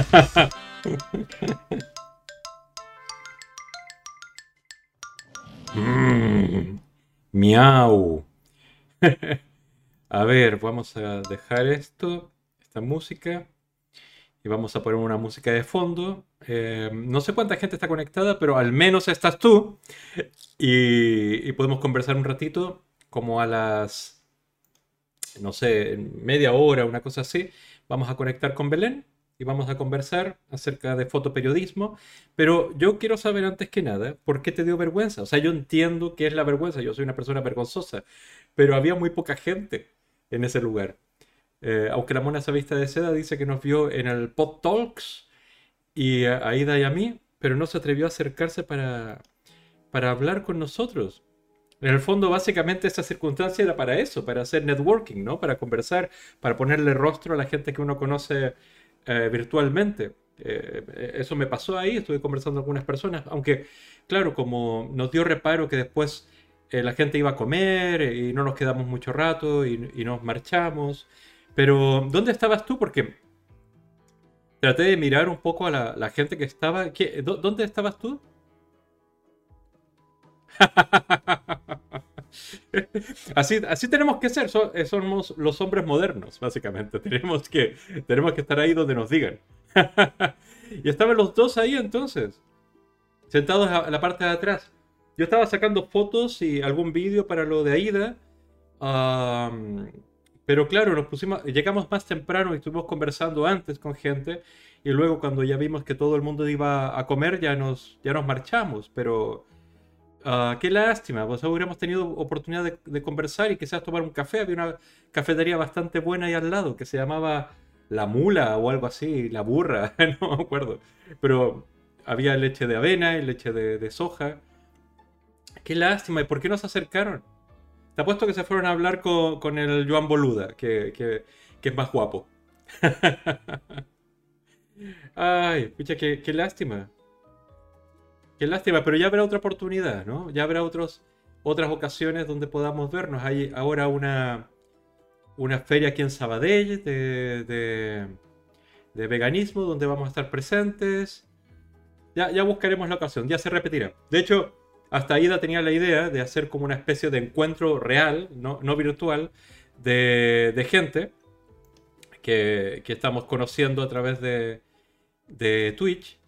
Miau. a ver, vamos a dejar esto, esta música, y vamos a poner una música de fondo. Eh, no sé cuánta gente está conectada, pero al menos estás tú. Y, y podemos conversar un ratito, como a las, no sé, media hora, una cosa así. Vamos a conectar con Belén y vamos a conversar acerca de fotoperiodismo. Pero yo quiero saber antes que nada, ¿por qué te dio vergüenza? O sea, yo entiendo qué es la vergüenza, yo soy una persona vergonzosa, pero había muy poca gente en ese lugar. Eh, aunque la mona vista de seda dice que nos vio en el Pod Talks y a Aida y a mí, pero no se atrevió a acercarse para, para hablar con nosotros. En el fondo, básicamente, esa circunstancia era para eso, para hacer networking, ¿no? Para conversar, para ponerle rostro a la gente que uno conoce eh, virtualmente. Eh, eso me pasó ahí, estuve conversando con algunas personas, aunque, claro, como nos dio reparo que después eh, la gente iba a comer y no nos quedamos mucho rato y, nos marchamos. Pero, ¿dónde estabas tú? Porque traté de mirar un poco a la, gente que estaba. ¿Dónde estabas tú? Así, así tenemos que ser, eh, somos los hombres modernos, básicamente. Tenemos que, tenemos que estar ahí donde nos digan. y estaban los dos ahí entonces, sentados a la parte de atrás. Yo estaba sacando fotos y algún vídeo para lo de Aida. pero claro, nos pusimos, llegamos más temprano y estuvimos conversando antes con gente. Y luego cuando ya vimos que todo el mundo iba a comer, ya nos, ya nos marchamos. Pero Ah, qué lástima, pues hubiéramos tenido oportunidad de, conversar y quizás tomar un café. Había una cafetería bastante buena ahí al lado que se llamaba La Mula o algo así, La Burra, no me acuerdo. Pero había leche de avena y leche de, soja. Qué lástima, ¿y por qué no se acercaron? Te apuesto que se fueron a hablar con, el Joan Boluda, que, es más guapo. Ay, pucha, qué, qué lástima. Qué lástima, pero ya habrá otra oportunidad, ¿no? Ya habrá otros, otras ocasiones donde podamos vernos. Hay ahora una, una feria aquí en Sabadell de, de, veganismo donde vamos a estar presentes. Ya, ya buscaremos la ocasión, ya se repetirá. De hecho, hasta Ida tenía la idea de hacer como una especie de encuentro real, no, no virtual, de, de gente que, que, estamos conociendo a través de, de Twitch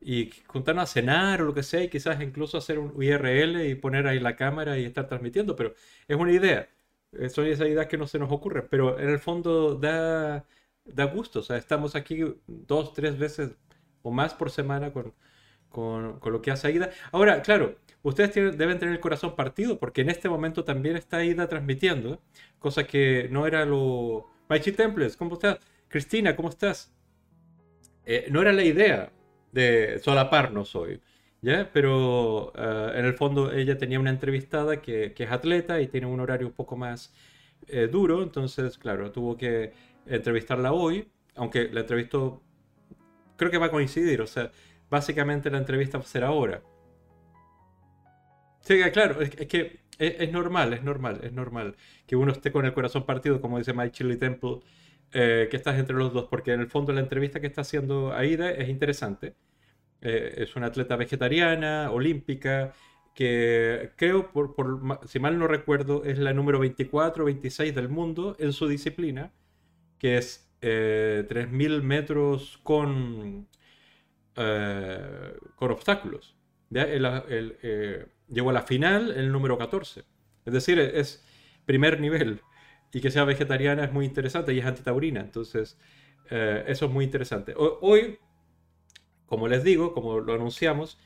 y juntarnos a cenar o lo que sea y quizás incluso hacer un IRL y poner ahí la cámara y estar transmitiendo, pero es una idea. Eh, son esas ideas que no se nos ocurren, pero en el fondo da, da gusto. O sea, estamos aquí dos, tres veces o más por semana con, con, con lo que hace Aida. Ahora, claro, ustedes deben tener el corazón partido porque en este momento también está Aida transmitiendo, cosa que no era lo... Maichi Temples, ¿cómo estás? Cristina, ¿cómo estás? Eh, no era la idea de solaparnos hoy. ¿ya? Pero eh, en el fondo ella tenía una entrevistada que, es atleta y tiene un horario un poco más eh, duro, entonces, claro, tuvo que entrevistarla hoy, aunque la entrevistó, creo que va a coincidir, o sea, básicamente la entrevista va a ser ahora. Sí, claro, es, que es, normal, es normal, es normal que uno esté con el corazón partido, como dice My Chili Temple, eh, que estás entre los dos, porque en el fondo la entrevista que está haciendo Aida es interesante. Eh, es una atleta vegetariana, olímpica, que creo, por, si mal no recuerdo, es la número 24 o 26 del mundo en su disciplina, que es eh, 3.000 metros con, eh, con obstáculos. llegó a la final el número 14. Es decir, es primer nivel y que sea vegetariana es muy interesante y es antitaurina. Entonces, eh, eso es muy interesante. Hoy, como les digo, como lo anunciamos,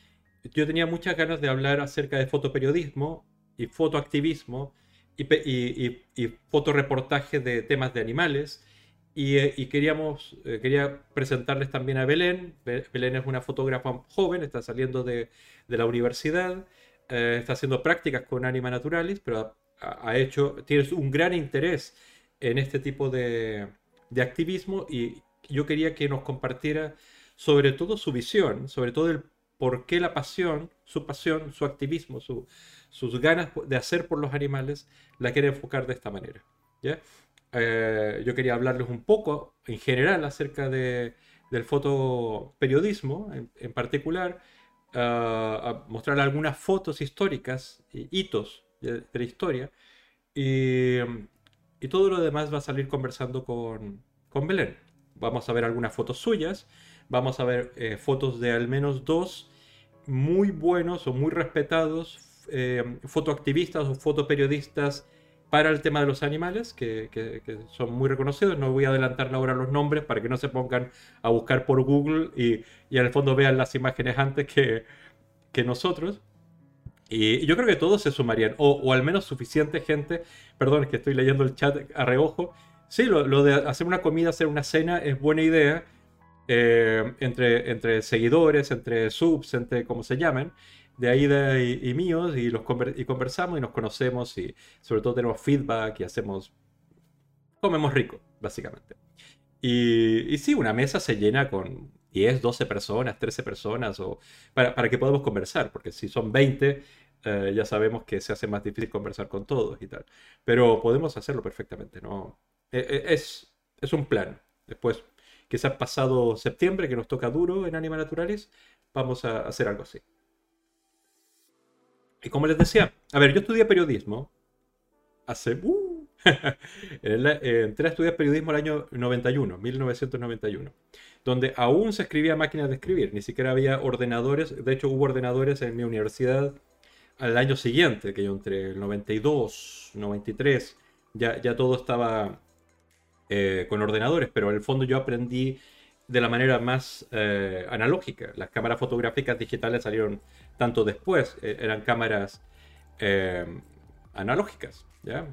yo tenía muchas ganas de hablar acerca de fotoperiodismo y fotoactivismo y, y, y, fotoreportaje de temas de animales. Y, eh, queríamos, eh, quería presentarles también a Belén. Belén es una fotógrafa joven, está saliendo de, de la universidad, está haciendo prácticas con Anima Naturalis, pero ha hecho, tienes un gran interés en este tipo de, de, activismo y yo quería que nos compartiera sobre todo su visión, sobre todo el por qué la pasión, su pasión, su activismo, su, sus ganas de hacer por los animales, la quiere enfocar de esta manera. ¿ya? Eh, yo quería hablarles un poco en general acerca de, del fotoperiodismo en, particular, a mostrar algunas fotos históricas, hitos de, la historia, y, todo lo demás va a salir conversando con, con Belén. Vamos a ver algunas fotos suyas, vamos a ver eh, fotos de al menos dos muy buenos o muy respetados eh, fotoactivistas o fotoperiodistas para el tema de los animales, que, son muy reconocidos. No voy a adelantar ahora los nombres para que no se pongan a buscar por Google y, y en el fondo vean las imágenes antes que, que nosotros. Y yo creo que todos se sumarían, o, o, al menos suficiente gente. Perdón, es que estoy leyendo el chat a reojo. Sí, lo, lo de hacer una comida, hacer una cena es buena idea. Eh, entre, entre seguidores, entre subs, entre como se llamen de Aida y, míos y, los y conversamos y nos conocemos y sobre todo tenemos feedback y hacemos... Comemos rico, básicamente. Y, y sí, una mesa se llena con 10, 12 personas, 13 personas, o para, para que podamos conversar, porque si son 20, eh, ya sabemos que se hace más difícil conversar con todos y tal. Pero podemos hacerlo perfectamente, ¿no? E, e, es, es un plan. Después, quizás pasado septiembre, que nos toca duro en Anima Naturalis, vamos a hacer algo así. Y como les decía, a ver, yo estudié periodismo hace... Uh, entré a estudiar periodismo el año 91, 1991, donde aún se escribía máquinas de escribir, ni siquiera había ordenadores, de hecho hubo ordenadores en mi universidad al año siguiente, que yo entre el 92, 93, ya, ya todo estaba eh, con ordenadores, pero en el fondo yo aprendí de la manera más eh, analógica. Las cámaras fotográficas digitales salieron tanto después, eh, eran cámaras analógicas, ¿ya?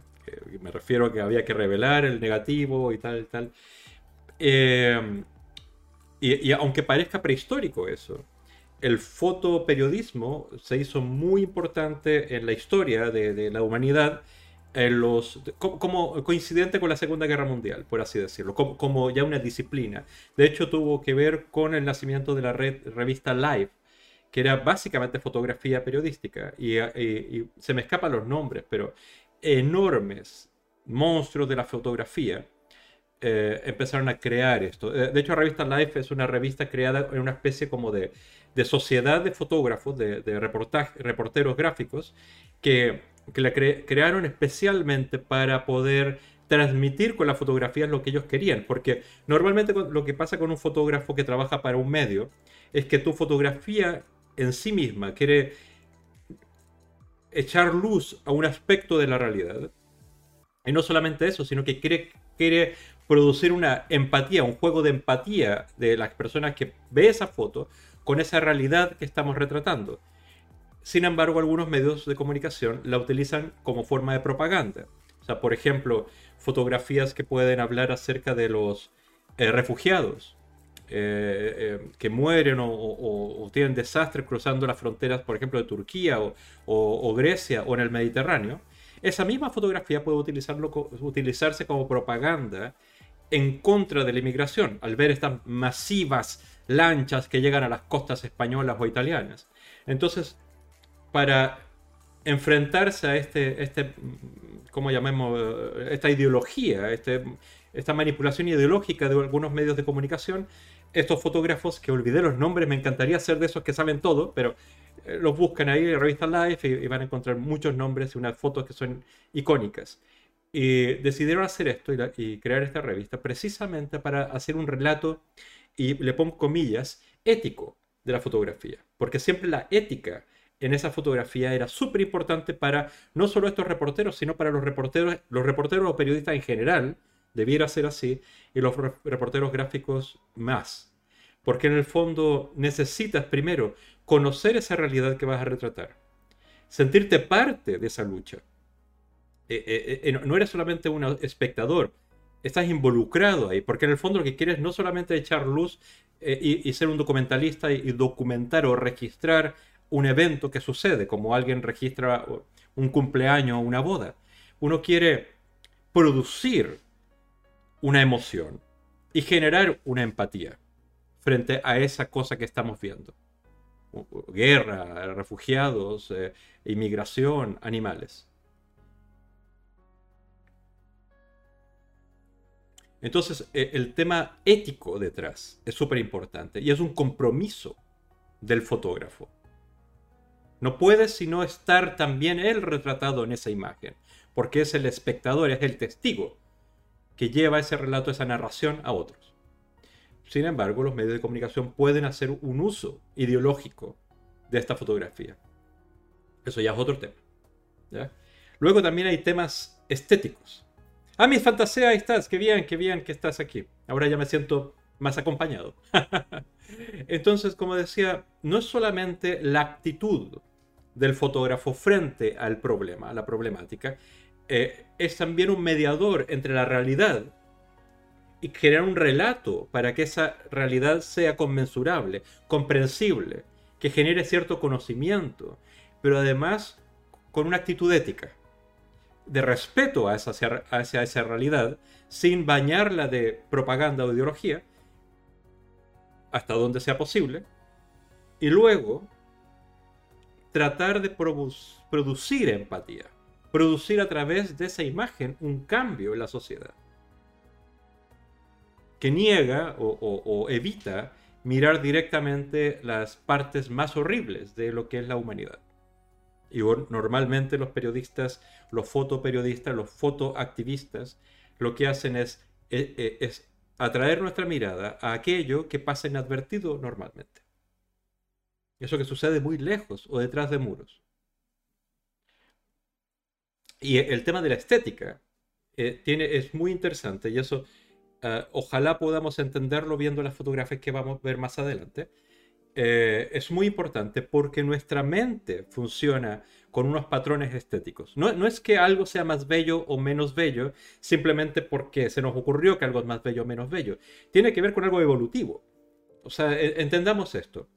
me refiero a que había que revelar el negativo y tal, y tal. Y, aunque parezca prehistórico eso, el fotoperiodismo se hizo muy importante en la historia de la humanidad como, coincidente con la Segunda Guerra Mundial, por así decirlo, como, ya una disciplina. De hecho, tuvo que ver con el nacimiento de la red, revista Live, que era básicamente fotografía periodística. Y, se me escapan los nombres, pero enormes monstruos de la fotografía eh, empezaron a crear esto. Eh, de hecho, la revista Life es una revista creada en una especie como de, de sociedad de fotógrafos, de, reporteros gráficos, que la crearon especialmente para poder transmitir con las fotografías lo que ellos querían. Porque normalmente lo que pasa con un fotógrafo que trabaja para un medio es que tu fotografía en sí misma quiere echar luz a un aspecto de la realidad. Y no solamente eso, sino que quiere producir una empatía, un juego de empatía de las personas que ve esa foto con esa realidad que estamos retratando. Sin embargo, algunos medios de comunicación la utilizan como forma de propaganda. O sea, por ejemplo, fotografías que pueden hablar acerca de los eh, refugiados eh, eh, que mueren o, tienen desastres cruzando las fronteras, por ejemplo, de Turquía o, Grecia o en el Mediterráneo. Esa misma fotografía puede utilizarse como propaganda en contra de la inmigración, al ver estas masivas lanchas que llegan a las costas españolas o italianas. Entonces, para enfrentarse a este, este ¿cómo llamemos? Esta ideología, este, esta manipulación ideológica de algunos medios de comunicación, estos fotógrafos, que olvidé los nombres, me encantaría ser de esos que saben todo, pero eh, los buscan ahí en revista Life y, van a encontrar muchos nombres y unas fotos que son icónicas. Y decidieron hacer esto y, y crear esta revista precisamente para hacer un relato, y le pongo comillas, ético de la fotografía. Porque siempre la ética en esa fotografía era súper importante para no solo estos reporteros, sino para los reporteros, los reporteros o periodistas en general, debiera ser así, y los reporteros gráficos más. Porque en el fondo necesitas primero conocer esa realidad que vas a retratar, sentirte parte de esa lucha. Eh, eh, eh, no eres solamente un espectador, estás involucrado ahí, porque en el fondo lo que quieres no solamente echar luz y, ser un documentalista y documentar o registrar un evento que sucede, como alguien registra un cumpleaños o una boda. Uno quiere producir una emoción y generar una empatía frente a esa cosa que estamos viendo. Guerra, refugiados, inmigración, animales. Entonces, e, el tema ético detrás es súper importante y es un compromiso del fotógrafo. No puede sino estar también él retratado en esa imagen, porque es el espectador, es el testigo que lleva ese relato, esa narración a otros. Sin embargo, los medios de comunicación pueden hacer un uso ideológico de esta fotografía. Eso ya es otro tema. Luego también hay temas estéticos. Ah, mis fantasías, ahí estás. Qué bien, qué bien que estás aquí. Ahora ya me siento más acompañado. Entonces, como decía, no es solamente la actitud del fotógrafo frente al problema, a la problemática, eh, es también un mediador entre la realidad y crear un relato para que esa realidad sea conmensurable, comprensible, que genere cierto conocimiento, pero además con una actitud ética, de respeto a esa, hacia esa realidad, sin bañarla de propaganda o ideología, hasta donde sea posible, y luego tratar de producir empatía, producir a través de esa imagen un cambio en la sociedad que niega o, evita mirar directamente las partes más horribles de lo que es la humanidad. Y normalmente los periodistas, los fotoperiodistas, los fotoactivistas, lo que hacen es, es, e, es atraer nuestra mirada a aquello que pasa inadvertido normalmente. Eso que sucede muy lejos o detrás de muros. Y el tema de la estética eh, tiene, es muy interesante y eso eh, ojalá podamos entenderlo viendo las fotografías que vamos a ver más adelante. Eh, es muy importante porque nuestra mente funciona con unos patrones estéticos. No, es que algo sea más bello o menos bello simplemente porque se nos ocurrió que algo es más bello o menos bello. Tiene que ver con algo evolutivo. O sea, e, entendamos esto.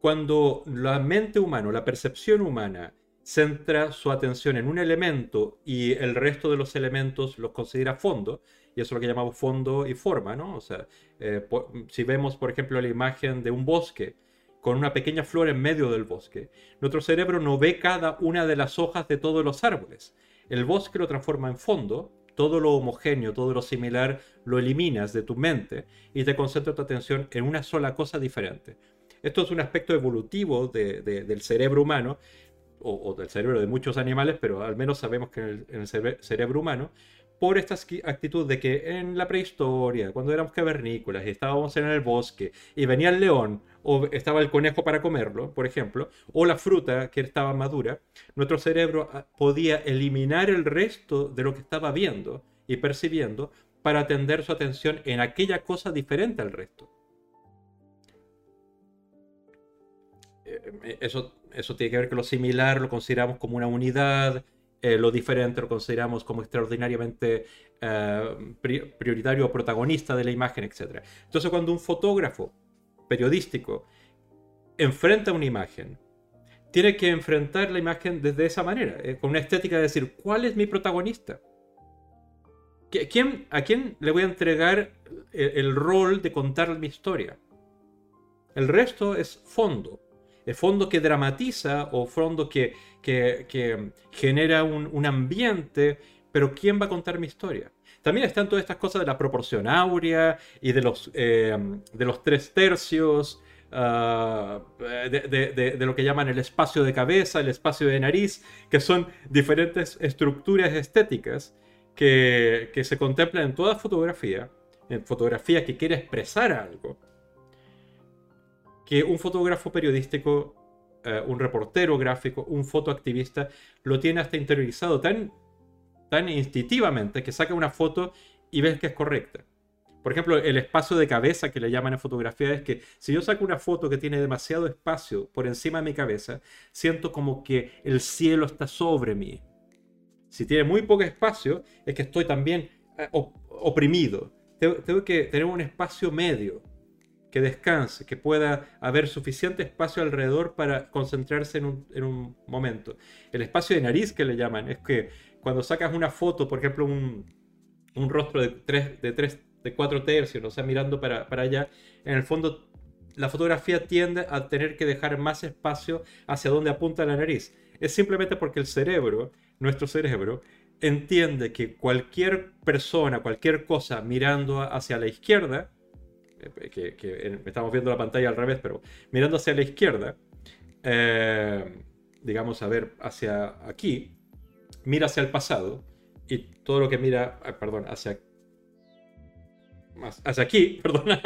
Cuando la mente humana, la percepción humana, centra su atención en un elemento y el resto de los elementos los considera fondo, y eso es lo que llamamos fondo y forma, ¿no? O sea, eh, si vemos, por ejemplo, la imagen de un bosque con una pequeña flor en medio del bosque, nuestro cerebro no ve cada una de las hojas de todos los árboles. El bosque lo transforma en fondo, todo lo homogéneo, todo lo similar lo eliminas de tu mente y te concentra tu atención en una sola cosa diferente. Esto es un aspecto evolutivo del cerebro humano o, del cerebro de muchos animales, pero al menos sabemos que en el, cerebro humano por esta actitud de que en la prehistoria, cuando éramos cavernícolas y estábamos en el bosque y venía el león o estaba el conejo para comerlo, por ejemplo, o la fruta que estaba madura, nuestro cerebro ah, podía eliminar el resto de lo que estaba viendo y percibiendo para atender su atención en aquella cosa diferente al resto. Eh, eh, eso, eso tiene que ver con lo similar, lo consideramos como una unidad, eh, lo diferente lo consideramos como extraordinariamente eh, prioritario o protagonista de la imagen, etc. Entonces cuando un fotógrafo periodístico enfrenta una imagen, tiene que enfrentar la imagen desde esa manera, eh, con una estética de decir, ¿cuál es mi protagonista? ¿Quién, ¿A quién le voy a entregar el rol de contar mi historia? El resto es fondo el fondo que dramatiza o fondo que, que, genera un, ambiente, pero ¿quién va a contar mi historia? También están todas estas cosas de la proporción áurea y de los, eh, de los tres tercios, ah, de, lo que llaman el espacio de cabeza, el espacio de nariz, que son diferentes estructuras estéticas que, que se contemplan en toda fotografía, en fotografía que quiere expresar algo que un fotógrafo periodístico, eh, un reportero gráfico, un fotoactivista, lo tiene hasta interiorizado tan, tan instintivamente que saca una foto y ves que es correcta. Por ejemplo, el espacio de cabeza que le llaman en fotografía es que si yo saco una foto que tiene demasiado espacio por encima de mi cabeza, siento como que el cielo está sobre mí. Si tiene muy poco espacio, es que estoy también eh, oprimido. Tengo que tener un espacio medio que descanse, que pueda haber suficiente espacio alrededor para concentrarse en un, momento. El espacio de nariz que le llaman es que cuando sacas una foto, por ejemplo, un, rostro de 3, de tres, de 4 tercios, o sea, mirando para, para allá, en el fondo la fotografía tiende a tener que dejar más espacio hacia donde apunta la nariz. Es simplemente porque el cerebro, nuestro cerebro, entiende que cualquier persona, cualquier cosa mirando hacia la izquierda, eh, que, estamos viendo la pantalla al revés, pero mirando hacia la izquierda, eh, digamos, a ver, hacia aquí, mira hacia el pasado, y todo lo que mira, ah, perdón, hacia, hacia aquí, perdón,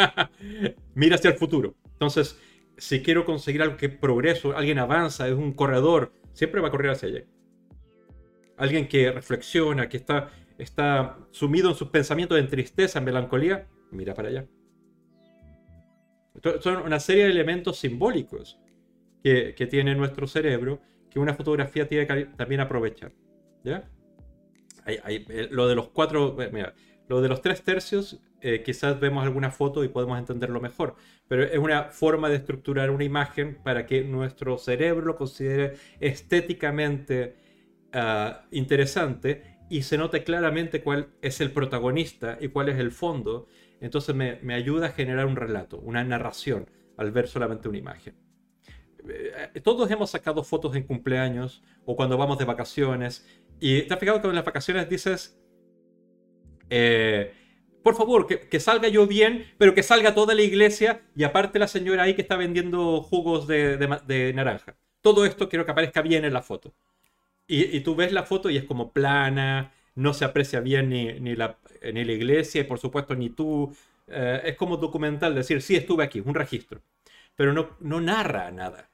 mira hacia el futuro. Entonces, si quiero conseguir algo que progreso, alguien avanza, es un corredor, siempre va a correr hacia allá. Alguien que reflexiona, que está, está sumido en sus pensamientos en tristeza, en melancolía, mira para allá. Son una serie de elementos simbólicos que, tiene nuestro cerebro que una fotografía tiene que también aprovechar. ¿Ya? Eh, lo de los cuatro, eh, mira, lo de los tres tercios, eh, quizás vemos alguna foto y podemos entenderlo mejor, pero es una forma de estructurar una imagen para que nuestro cerebro lo considere estéticamente ah, interesante y se note claramente cuál es el protagonista y cuál es el fondo entonces me, ayuda a generar un relato, una narración, al ver solamente una imagen. Eh, todos hemos sacado fotos en cumpleaños o cuando vamos de vacaciones. Y te has fijado que en las vacaciones dices, eh, por favor, que, salga yo bien, pero que salga toda la iglesia y aparte la señora ahí que está vendiendo jugos de, naranja. Todo esto quiero que aparezca bien en la foto. Y, tú ves la foto y es como plana, no se aprecia bien ni, la, la iglesia y por supuesto ni tú. Eh, es como documental decir, sí, estuve aquí, un registro, pero no, no narra nada.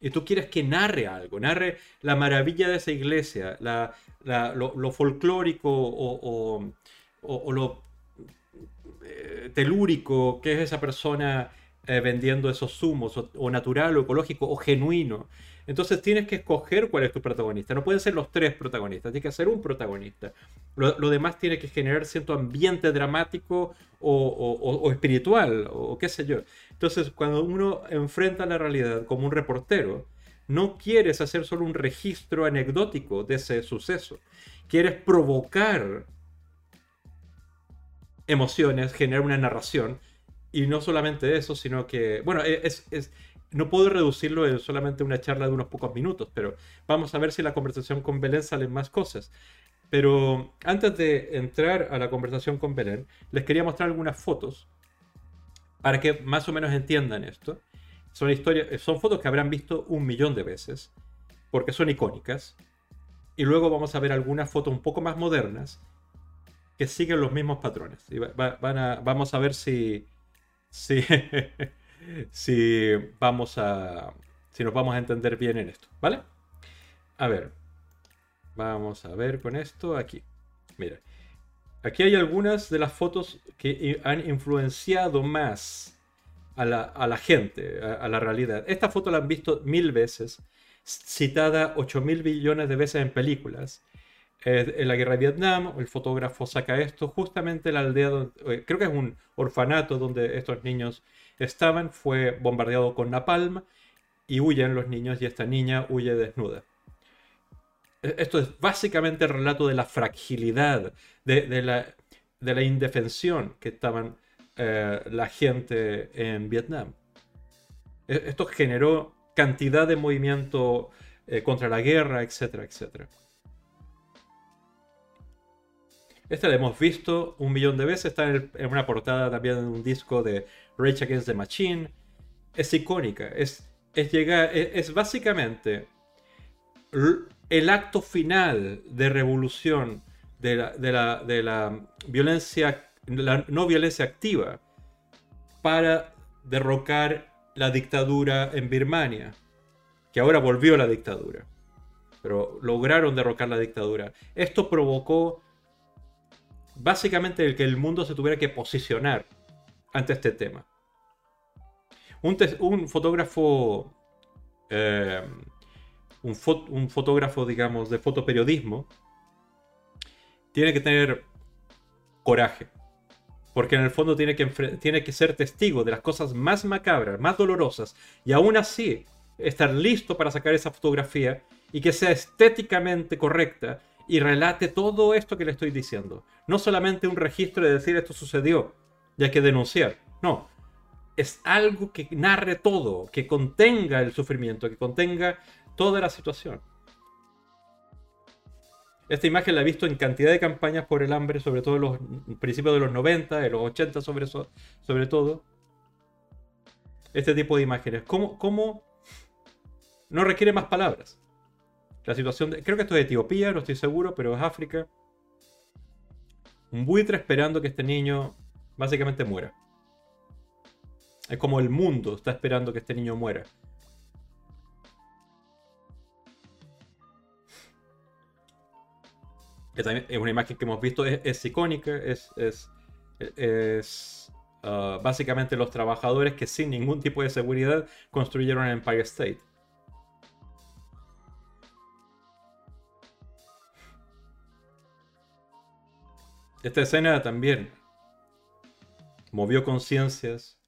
Y tú quieres que narre algo, narre la maravilla de esa iglesia, lo, folclórico o, lo eh, telúrico que es esa persona eh, vendiendo esos zumos, o, natural, o ecológico, o genuino. Entonces tienes que escoger cuál es tu protagonista. No pueden ser los tres protagonistas, tiene que ser un protagonista. Lo, demás tiene que generar cierto ambiente dramático o, espiritual, o qué sé yo. Entonces, cuando uno enfrenta la realidad como un reportero, no quieres hacer solo un registro anecdótico de ese suceso. Quieres provocar emociones, generar una narración. Y no solamente eso, sino que, bueno, es, es no puedo reducirlo en solamente una charla de unos pocos minutos, pero vamos a ver si la conversación con Belén salen más cosas. Pero antes de entrar a la conversación con Belén, les quería mostrar algunas fotos para que más o menos entiendan esto. Son, historias, son fotos que habrán visto un millón de veces, porque son icónicas. Y luego vamos a ver algunas fotos un poco más modernas que siguen los mismos patrones. Y vamos a ver si, si si vamos a. Si nos vamos a entender bien en esto, ¿vale? A ver. Vamos a ver con esto aquí. Mira. Aquí hay algunas de las fotos que han influenciado más a la, gente, a, la realidad. Esta foto la han visto mil veces, citada 8 mil billones de veces en películas. en la guerra de Vietnam, el fotógrafo saca esto, justamente la aldea, eh, creo que es un orfanato donde estos niños estaban fue bombardeado con napalm y huyen los niños y esta niña huye desnuda. E, esto es básicamente el relato de la fragilidad, de, la, indefensión que estaban eh, la gente en Vietnam. E, esto generó cantidad de movimiento eh, contra la guerra, etcétera, etcétera. Esta la hemos visto un millón de veces, está en, una portada también de un disco de Rage Against the Machine. Es icónica, es, es, llegar, es, básicamente el acto final de revolución de la, de la, violencia, la no violencia activa para derrocar la dictadura en Birmania, que ahora volvió a la dictadura, pero lograron derrocar la dictadura. Esto provocó básicamente el que el mundo se tuviera que posicionar ante este tema. Un, fotógrafo, eh, un, fotógrafo, digamos, de fotoperiodismo, tiene que tener coraje. Porque en el fondo tiene que, tiene que ser testigo de las cosas más macabras, más dolorosas, y aún así estar listo para sacar esa fotografía y que sea estéticamente correcta y relate todo esto que le estoy diciendo. No solamente un registro de decir esto sucedió y hay que denunciar. No, es algo que narre todo, que contenga el sufrimiento, que contenga toda la situación. Esta imagen la he visto en cantidad de campañas por el hambre, sobre todo en los principios de los 90, de los 80 sobre, sobre todo. Este tipo de imágenes. ¿Cómo, ¿Cómo, no requiere más palabras? La situación de, creo que esto es Etiopía, no estoy seguro, pero es África. Un buitre esperando que este niño básicamente muera. Es como el mundo está esperando que este niño muera. es una imagen que hemos visto, es, icónica, es, es, uh, básicamente los trabajadores que sin ningún tipo de seguridad construyeron el Empire State. Esta escena también movió conciencias,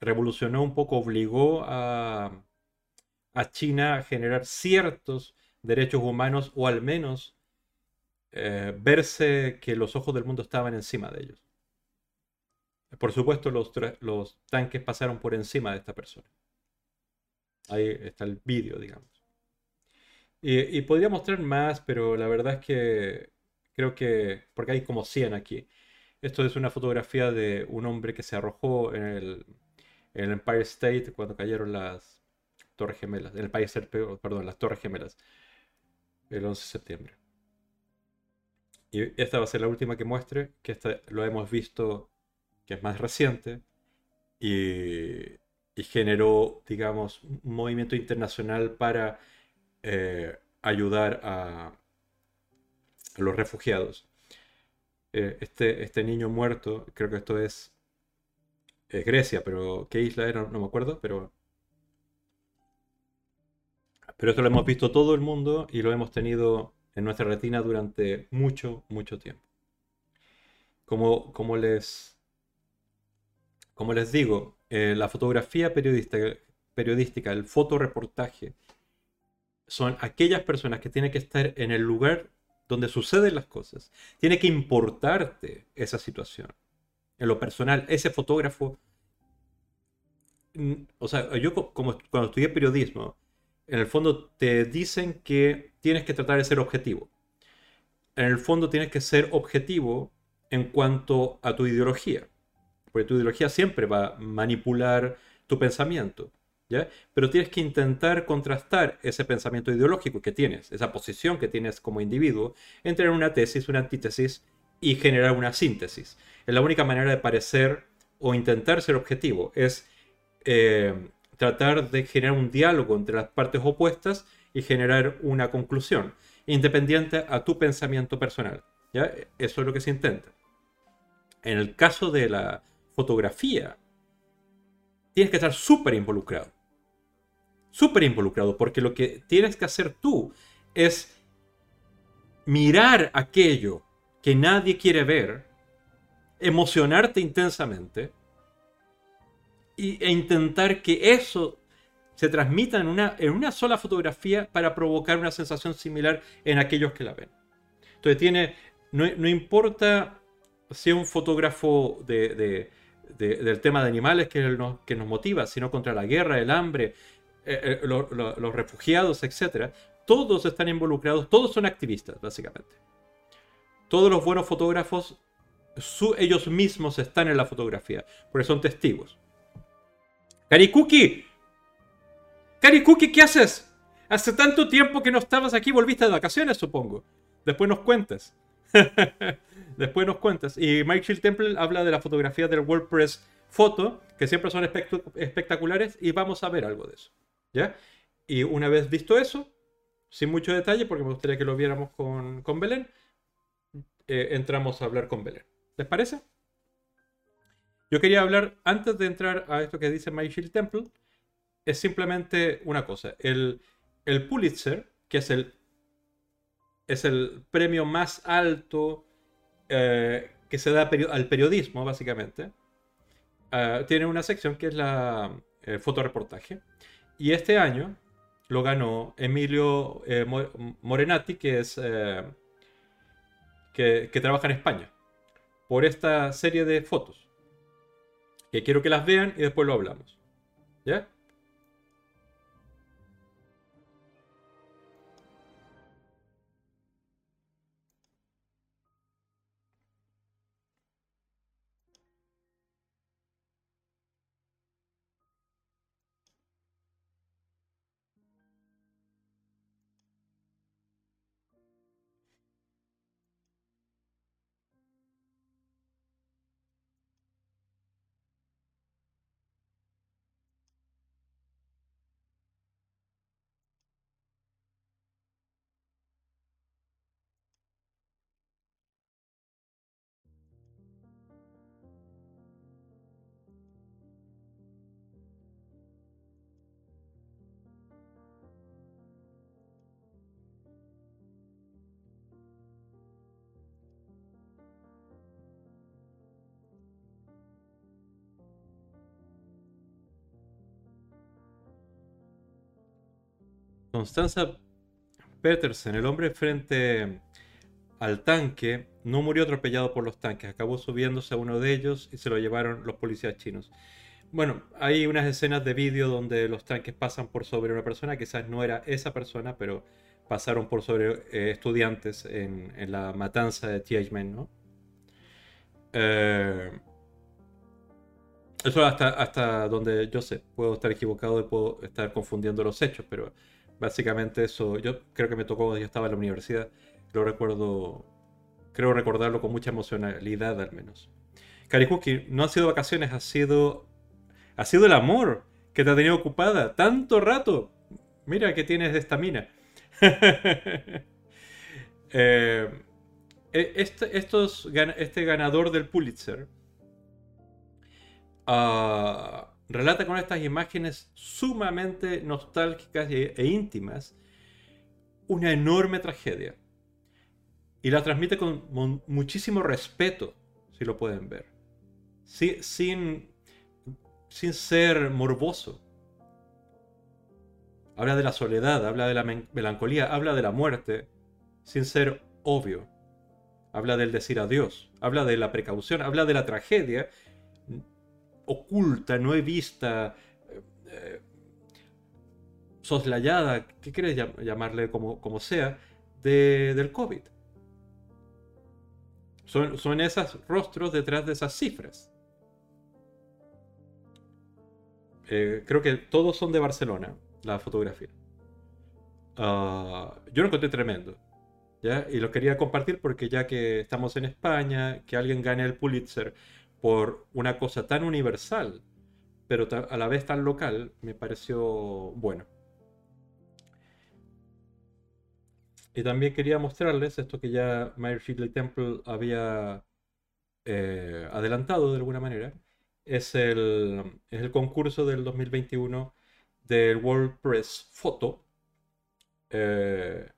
revolucionó un poco, obligó a, China a generar ciertos derechos humanos o al menos eh, verse que los ojos del mundo estaban encima de ellos. Por supuesto, los, tanques pasaron por encima de esta persona. Ahí está el vídeo, digamos. Y, podría mostrar más, pero la verdad es que creo que, porque hay como 100 aquí. Esto es una fotografía de un hombre que se arrojó en el, Empire State cuando cayeron las Torres Gemelas, en el país, perdón, las Torres Gemelas, el 11 de septiembre. Y esta va a ser la última que muestre, que esta lo hemos visto, que es más reciente, y, generó, digamos, un movimiento internacional para eh, ayudar a, los refugiados. Eh, este, este niño muerto, creo que esto es, Grecia, pero ¿qué isla era? No me acuerdo, pero... Pero esto lo hemos visto todo el mundo y lo hemos tenido en nuestra retina durante mucho, mucho tiempo. Como, como, les, como les digo, eh, la fotografía periodística, periodística, el fotoreportaje, son aquellas personas que tienen que estar en el lugar donde suceden las cosas. Tiene que importarte esa situación. En lo personal, ese fotógrafo... O sea, yo como cuando estudié periodismo, en el fondo te dicen que tienes que tratar de ser objetivo. En el fondo tienes que ser objetivo en cuanto a tu ideología. Porque tu ideología siempre va a manipular tu pensamiento. Pero tienes que intentar contrastar ese pensamiento ideológico que tienes, esa posición que tienes como individuo, entre una tesis, una antítesis y generar una síntesis. Es la única manera de parecer o intentar ser objetivo. Es eh, tratar de generar un diálogo entre las partes opuestas y generar una conclusión, independiente a tu pensamiento personal. ¿ya? Eso es lo que se intenta. En el caso de la fotografía, tienes que estar súper involucrado. Súper involucrado, porque lo que tienes que hacer tú es mirar aquello que nadie quiere ver, emocionarte intensamente, e intentar que eso se transmita en una, en una sola fotografía para provocar una sensación similar en aquellos que la ven. Entonces tiene, no, importa si es un fotógrafo de, del tema de animales que nos, que nos motiva, sino contra la guerra, el hambre, eh, eh, los refugiados, etc. Todos están involucrados, todos son activistas, básicamente. Todos los buenos fotógrafos, ellos mismos están en la fotografía, porque son testigos. Karikuki. Karikuki, ¿qué haces? Hace tanto tiempo que no estabas aquí, volviste de vacaciones, supongo. Después nos cuentas. Después nos cuentas. Y Michael Temple habla de la fotografía del WordPress Photo, que siempre son espectaculares, y vamos a ver algo de eso. ¿Ya? Y una vez visto eso, sin mucho detalle, porque me gustaría que lo viéramos con, con Belén, eh, entramos a hablar con Belén. ¿Les parece? Yo quería hablar, antes de entrar a esto que dice My Shield Temple, es simplemente una cosa. El, Pulitzer, que es el, es el premio más alto eh, que se da al periodismo, básicamente, eh, tiene una sección que es la eh, fotoreportaje. Y este año lo ganó Emilio Morenati, que es que, que trabaja en España, por esta serie de fotos que quiero que las vean y después lo hablamos. ¿Ya? Constanza Petersen, el hombre frente al tanque, no murió atropellado por los tanques, acabó subiéndose a uno de ellos y se lo llevaron los policías chinos. Bueno, hay unas escenas de vídeo donde los tanques pasan por sobre una persona, quizás no era esa persona, pero pasaron por sobre eh, estudiantes en, la matanza de Tiananmen, ¿no? Eh, eso hasta, hasta donde yo sé, puedo estar equivocado y puedo estar confundiendo los hechos, pero básicamente eso, yo creo que me tocó cuando yo estaba en la universidad, lo recuerdo, creo recordarlo con mucha emocionalidad al menos. Karikuki, no ha sido vacaciones, ha sido, ha sido el amor que te ha tenido ocupada tanto rato. Mira que tienes de estamina. Eh, e, este, este ganador del Pulitzer uh, relata con estas imágenes sumamente nostálgicas e, e íntimas una enorme tragedia. Y la transmite con muchísimo respeto, si lo pueden ver. sin, sin ser morboso. Habla de la soledad, habla de la melancolía, habla de la muerte, sin ser obvio. Habla del decir adiós, habla de la precaución, habla de la tragedia oculta, no he vista, eh, eh, soslayada, ¿qué quieres llamarle como, como sea, de, del COVID. Son, son esos rostros detrás de esas cifras. Eh, creo que todos son de Barcelona, la fotografía. Ah, yo lo encontré tremendo. ¿ya? Y lo quería compartir porque ya que estamos en España, que alguien gane el Pulitzer por una cosa tan universal, pero a la vez tan local, me pareció bueno. Y también quería mostrarles esto que ya Mayer Shidley Temple había eh, adelantado de alguna manera. Es el, es el concurso del 2021 del World Press Photo. Eh,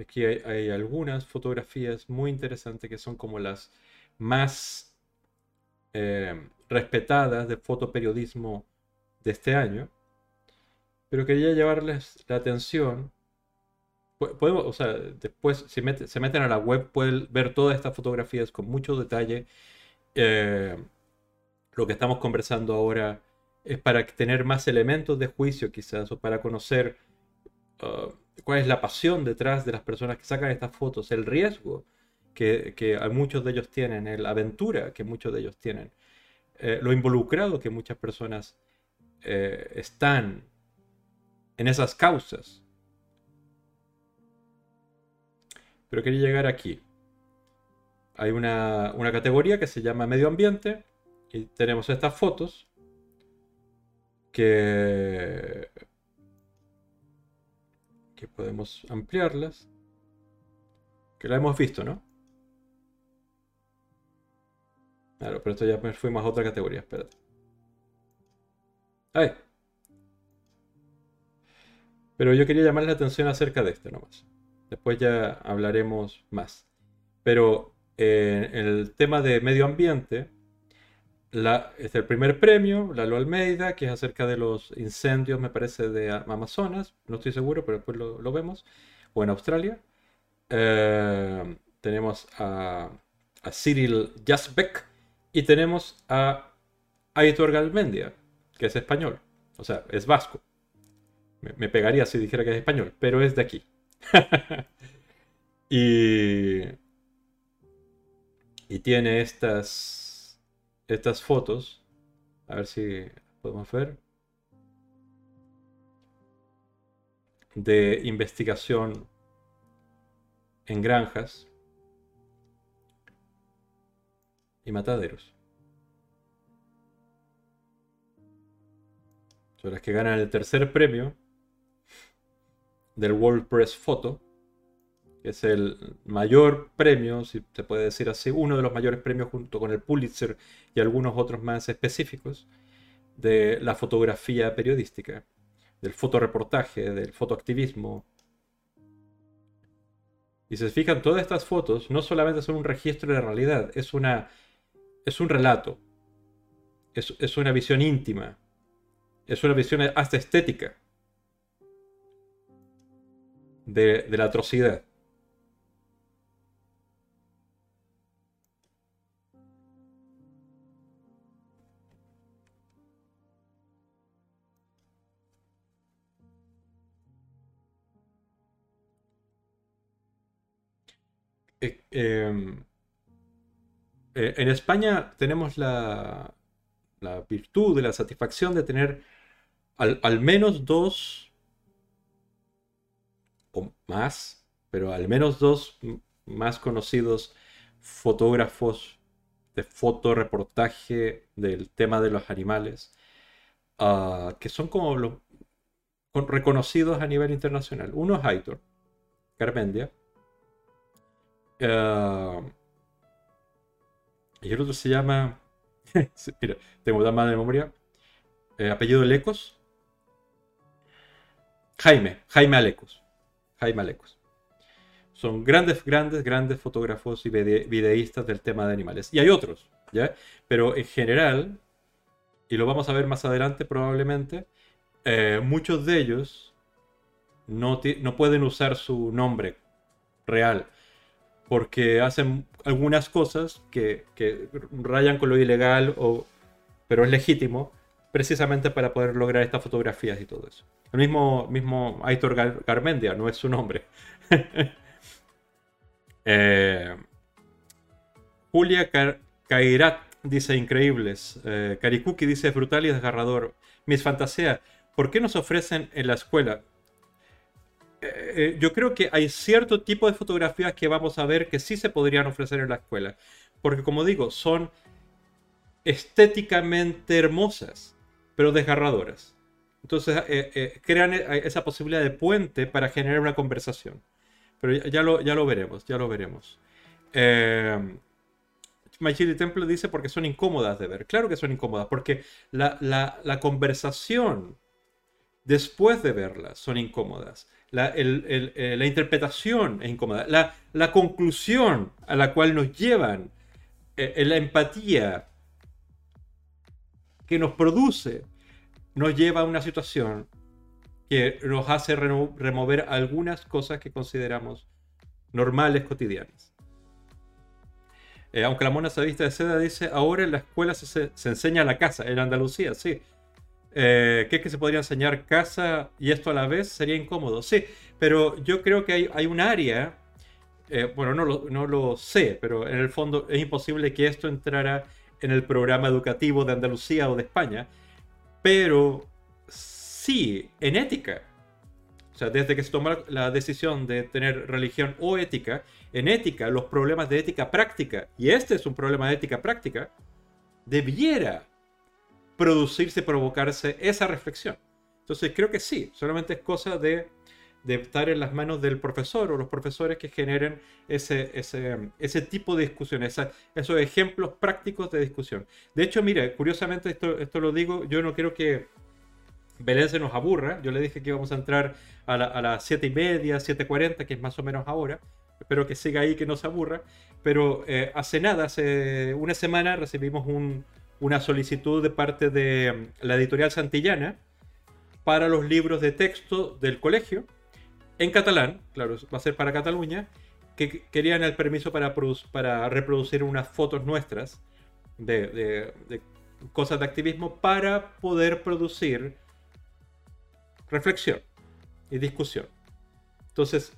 aquí hay, hay, algunas fotografías muy interesantes que son como las más eh, respetadas de fotoperiodismo de este año, pero quería llevarles la atención. O sea, después, si se meten a la web, pueden ver todas estas fotografías con mucho detalle. Eh, lo que estamos conversando ahora es para tener más elementos de juicio, quizás, o para conocer uh, cuál es la pasión detrás de las personas que sacan estas fotos, el riesgo que, muchos de ellos tienen, la aventura que muchos de ellos tienen, eh, lo involucrado que muchas personas eh, están en esas causas. Pero quería llegar aquí. Hay una, una categoría que se llama medio ambiente y tenemos estas fotos que, que podemos ampliarlas, que la hemos visto, ¿no? Claro, pero esto ya me fuimos a otra categoría, espérate. Ahí. Pero yo quería llamarles la atención acerca de este nomás. Después ya hablaremos más. Pero eh, en el tema de medio ambiente, la, es el primer premio, Lalo Almeida, que es acerca de los incendios, me parece, de Amazonas. No estoy seguro, pero después lo, vemos. O en Australia. Eh, tenemos a, a Cyril Jasbeck, y tenemos a Aitor Galmendia, que es español. O sea, es vasco. Me, pegaría si dijera que es español, pero es de aquí. y, y tiene estas, estas fotos. A ver si podemos ver. De investigación en granjas y mataderos. Son las que ganan el tercer premio del World Press Photo, que es el mayor premio, si se puede decir así, uno de los mayores premios junto con el Pulitzer y algunos otros más específicos de la fotografía periodística, del fotoreportaje, del fotoactivismo, y se fijan, todas estas fotos no solamente son un registro de realidad, es una es un relato, es, una visión íntima, es una visión hasta estética. de, de la atrocidad. Eh, em, eh, en España tenemos la, virtud de la satisfacción de tener al, al menos dos o más, pero al menos dos más conocidos fotógrafos de fotoreportaje del tema de los animales, ah, que son como los reconocidos a nivel internacional. Uno es Aitor Carmendia, ah, y el otro se llama. Mira, tengo tan mala memoria. Eh, apellido Lecos. Jaime, Jaime Alecos. Jaime Alecos. Son grandes, grandes, grandes fotógrafos y videístas del tema de animales. Y hay otros, ¿ya? Pero en general, y lo vamos a ver más adelante probablemente, eh, muchos de ellos no, no pueden usar su nombre real porque hacen algunas cosas que, rayan con lo ilegal, o, pero es legítimo, precisamente para poder lograr estas fotografías y todo eso. El mismo, mismo Aitor Garmendia, no es su nombre. Eh, Julia Cairat dice increíbles. Eh, Karikuki dice brutal y desgarrador. Mis fantasías, ¿por qué nos ofrecen en la escuela? Eh, eh, yo creo que hay cierto tipo de fotografías que vamos a ver que sí se podrían ofrecer en la escuela. Porque como digo, son estéticamente hermosas, pero desgarradoras. Entonces eh, crean esa posibilidad de puente para generar una conversación. Pero ya, lo, ya lo veremos, ya lo veremos. Eh, My Temple dice porque son incómodas de ver. Claro que son incómodas, porque la, la conversación después de verlas son incómodas la, eh, la interpretación es incómoda, la, la, conclusión a la cual nos llevan, eh, la empatía que nos produce, nos lleva a una situación que nos hace remover algunas cosas que consideramos normales, cotidianas. Eh, aunque la mona se vista de seda dice, ahora en la escuela se, se enseña la casa, en Andalucía, sí. Eh, ¿Qué es que se podría enseñar casa y esto a la vez? Sería incómodo. Sí, pero yo creo que hay, un área, eh, bueno, no lo, no lo, sé, pero en el fondo es imposible que esto entrara en el programa educativo de Andalucía o de España, pero sí en ética. O sea, desde que se tomó la decisión de tener religión o ética, en ética, los problemas de ética práctica, y este es un problema de ética práctica, debiera producirse, provocarse esa reflexión. Entonces creo que sí, solamente es cosa de, estar en las manos del profesor o los profesores que generen ese, ese, tipo de discusión, esos ejemplos prácticos de discusión. De hecho, mire, curiosamente esto, esto lo digo, yo no quiero que Belén se nos aburra, yo le dije que íbamos a entrar a, las 7 y media, 7.40, que es más o menos ahora, espero que siga ahí, que no se aburra, pero eh, hace nada, hace una semana recibimos un, una solicitud de parte de mm, la editorial Santillana para los libros de texto del colegio en catalán, claro, va a ser para Cataluña, que querían el permiso para, para reproducir unas fotos nuestras de, cosas de activismo para poder producir reflexión y discusión. Entonces,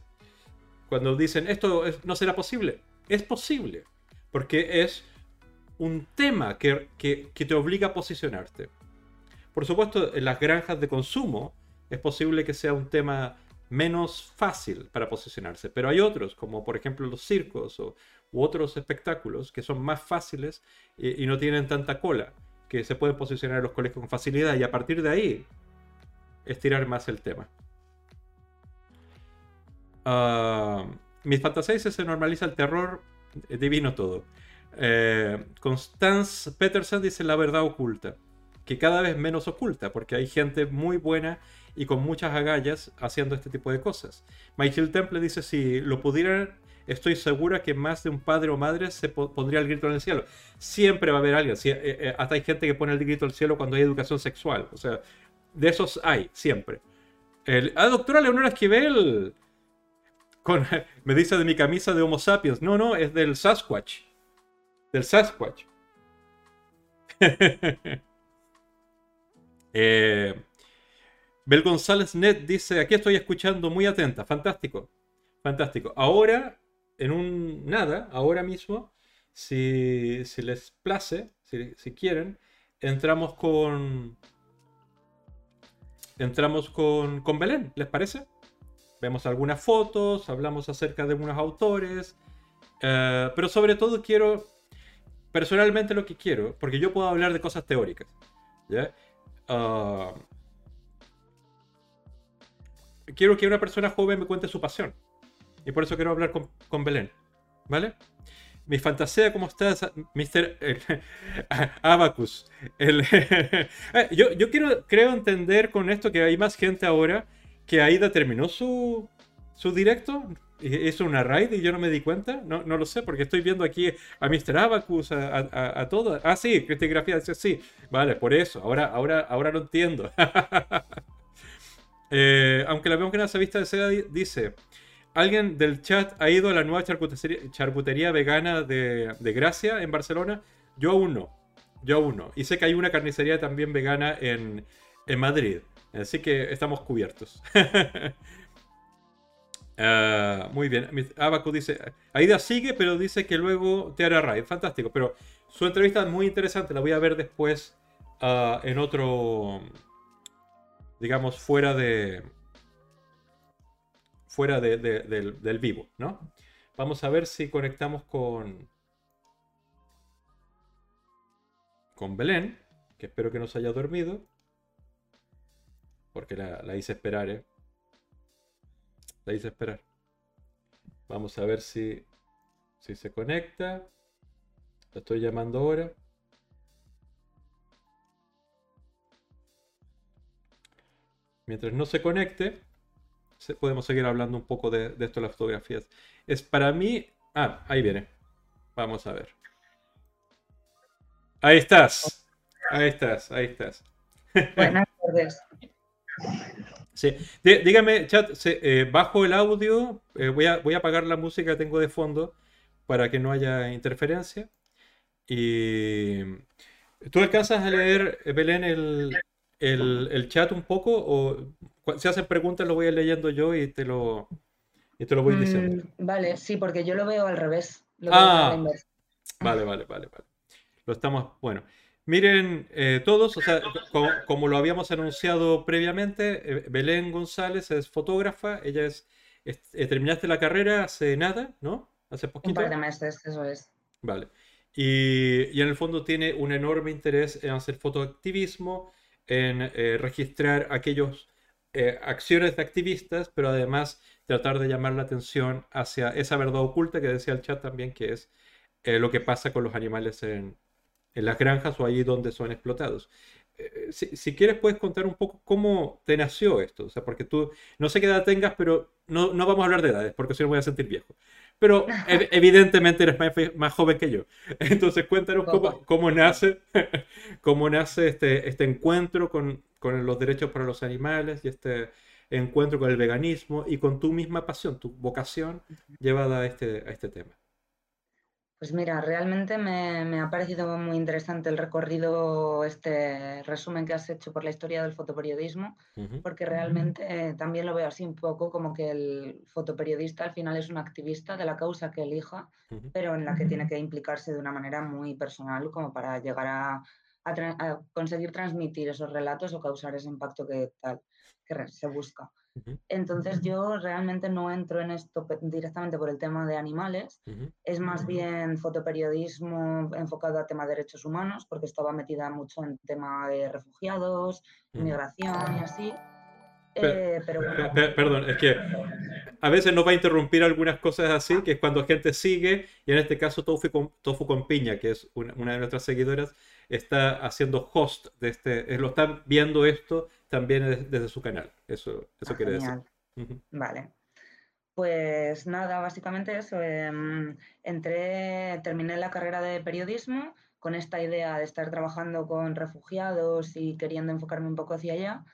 cuando dicen esto no será posible, es posible, porque es un tema que, te obliga a posicionarte. Por supuesto, en las granjas de consumo es posible que sea un tema menos fácil para posicionarse, pero hay otros, como por ejemplo los circos o, u otros espectáculos, que son más fáciles y, no tienen tanta cola, que se pueden posicionar en los colegios con facilidad y a partir de ahí estirar más el tema. Uh, mis fantasías se normaliza el terror, divino todo. Eh, Constance Peterson dice la verdad oculta, que cada vez menos oculta, porque hay gente muy buena y con muchas agallas haciendo este tipo de cosas. Michael Temple dice, si lo pudieran, estoy segura que más de un padre o madre se pondría el grito en el cielo. Siempre va a haber alguien, eh, eh, hasta hay gente que pone el grito al cielo cuando hay educación sexual, o sea, de esos hay, siempre. Ah, doctora Leonora Esquivel, me dice de mi camisa de Homo sapiens. No, no, es del Sasquatch. Del Sasquatch. eh, Bel González Net dice, aquí estoy escuchando muy atenta. Fantástico. Fantástico. Ahora, en un nada, ahora mismo, si, les place, si, si quieren, entramos con... Entramos con, con Belén, ¿les parece? Vemos algunas fotos, hablamos acerca de unos autores, eh, pero sobre todo quiero, personalmente lo que quiero, porque yo puedo hablar de cosas teóricas, ah, quiero que una persona joven me cuente su pasión. Y por eso quiero hablar con, con Belén. ¿Vale? Mi fantasía, ¿cómo estás, Mr. Abacus? Eh, yo, yo quiero, creo entender con esto que hay más gente ahora que Aida terminó su, su directo. Hizo una raid y yo no me di cuenta. No, no lo sé, porque estoy viendo aquí a Mr. Abacus, a, a, a todo. Ah, sí, cristigrafía. Dice, sí, vale, por eso. Ahora, ahora, ahora lo entiendo. eh, aunque la vemos que en esa vista de seda dice. ¿Alguien del chat ha ido a la nueva charcutería, vegana de, de, Gracia en Barcelona? Yo aún no. Yo aún no. Y sé que hay una carnicería también vegana en, en Madrid. Así que estamos cubiertos. uh, muy bien. Abaco dice, Aida sigue, pero dice que luego te hará raid. Fantástico. Pero su entrevista es muy interesante. La voy a ver después uh, en otro, digamos, fuera de... Fuera de, de, del, vivo, ¿no? Vamos a ver si conectamos con... Con Belén, que espero que no se haya dormido. Porque la, hice esperar, ¿eh? La hice esperar. Vamos a ver si, si se conecta. La estoy llamando ahora. Mientras no se conecte, podemos seguir hablando un poco de, de esto de las fotografías. Es para mí... Ah, ahí viene. Vamos a ver. Ahí estás. Ahí estás, ahí estás. Buenas tardes. Sí. dígame, chat, eh, bajo el audio, eh, voy, a, voy a apagar la música que tengo de fondo para que no haya interferencia. Y ¿Tú alcanzas a leer, Belén, el, el, chat un poco? ¿O si hacen preguntas lo voy leyendo yo y te lo, y te lo voy diciendo? Mm, vale, sí, porque yo lo veo al revés. ah, vale, vale, vale, vale. Lo estamos, bueno. Miren, eh, todos, o sea, como, lo habíamos anunciado previamente, eh, Belén González es fotógrafa, ella es, eh, terminaste la carrera hace nada, ¿no? Hace poquito. Un par de meses, eso es. Vale. Y, y en el fondo tiene un enorme interés en hacer fotoactivismo, en registrar aquellos acciones de activistas, pero además tratar de llamar la atención hacia esa verdad oculta que decía el chat también, que es lo que pasa con los animales en, en las granjas o allí donde son explotados. Eh, si, quieres puedes contar un poco cómo te nació esto, o sea, porque tú no sé qué edad tengas, pero no, no vamos a hablar de edades, porque si no voy a sentir viejo. Pero evidentemente eres más, joven que yo. Entonces cuéntanos cómo, cómo nace, cómo nace este, este encuentro con, con los derechos para los animales y este encuentro con el veganismo y con tu misma pasión, tu vocación llevada a este, a este tema. Pues mira, realmente me, ha parecido muy interesante el recorrido, este resumen que has hecho por la historia del fotoperiodismo, porque realmente también lo veo así un poco como que el fotoperiodista al final es un activista de la causa que elija, pero en la que tiene que implicarse de una manera muy personal como para llegar a, conseguir transmitir esos relatos o causar ese impacto que tal que se busca. Entonces yo realmente no entro en esto directamente por el tema de animales, es más bien fotoperiodismo enfocado a tema de derechos humanos, porque estaba metida mucho en tema de refugiados, inmigración y así. Eh, pero, perdón, es que a veces nos va a interrumpir algunas cosas así, que es cuando gente sigue, y en este caso Tofu con, Tofu con Piña, que es una, de nuestras seguidoras, está haciendo host de este, lo están viendo esto también desde su canal. Eso, eso ah, quiere decir. Vale. Pues nada, básicamente eso. Em, entré, terminé la carrera de periodismo con esta idea de estar trabajando con refugiados y queriendo enfocarme un poco hacia allá.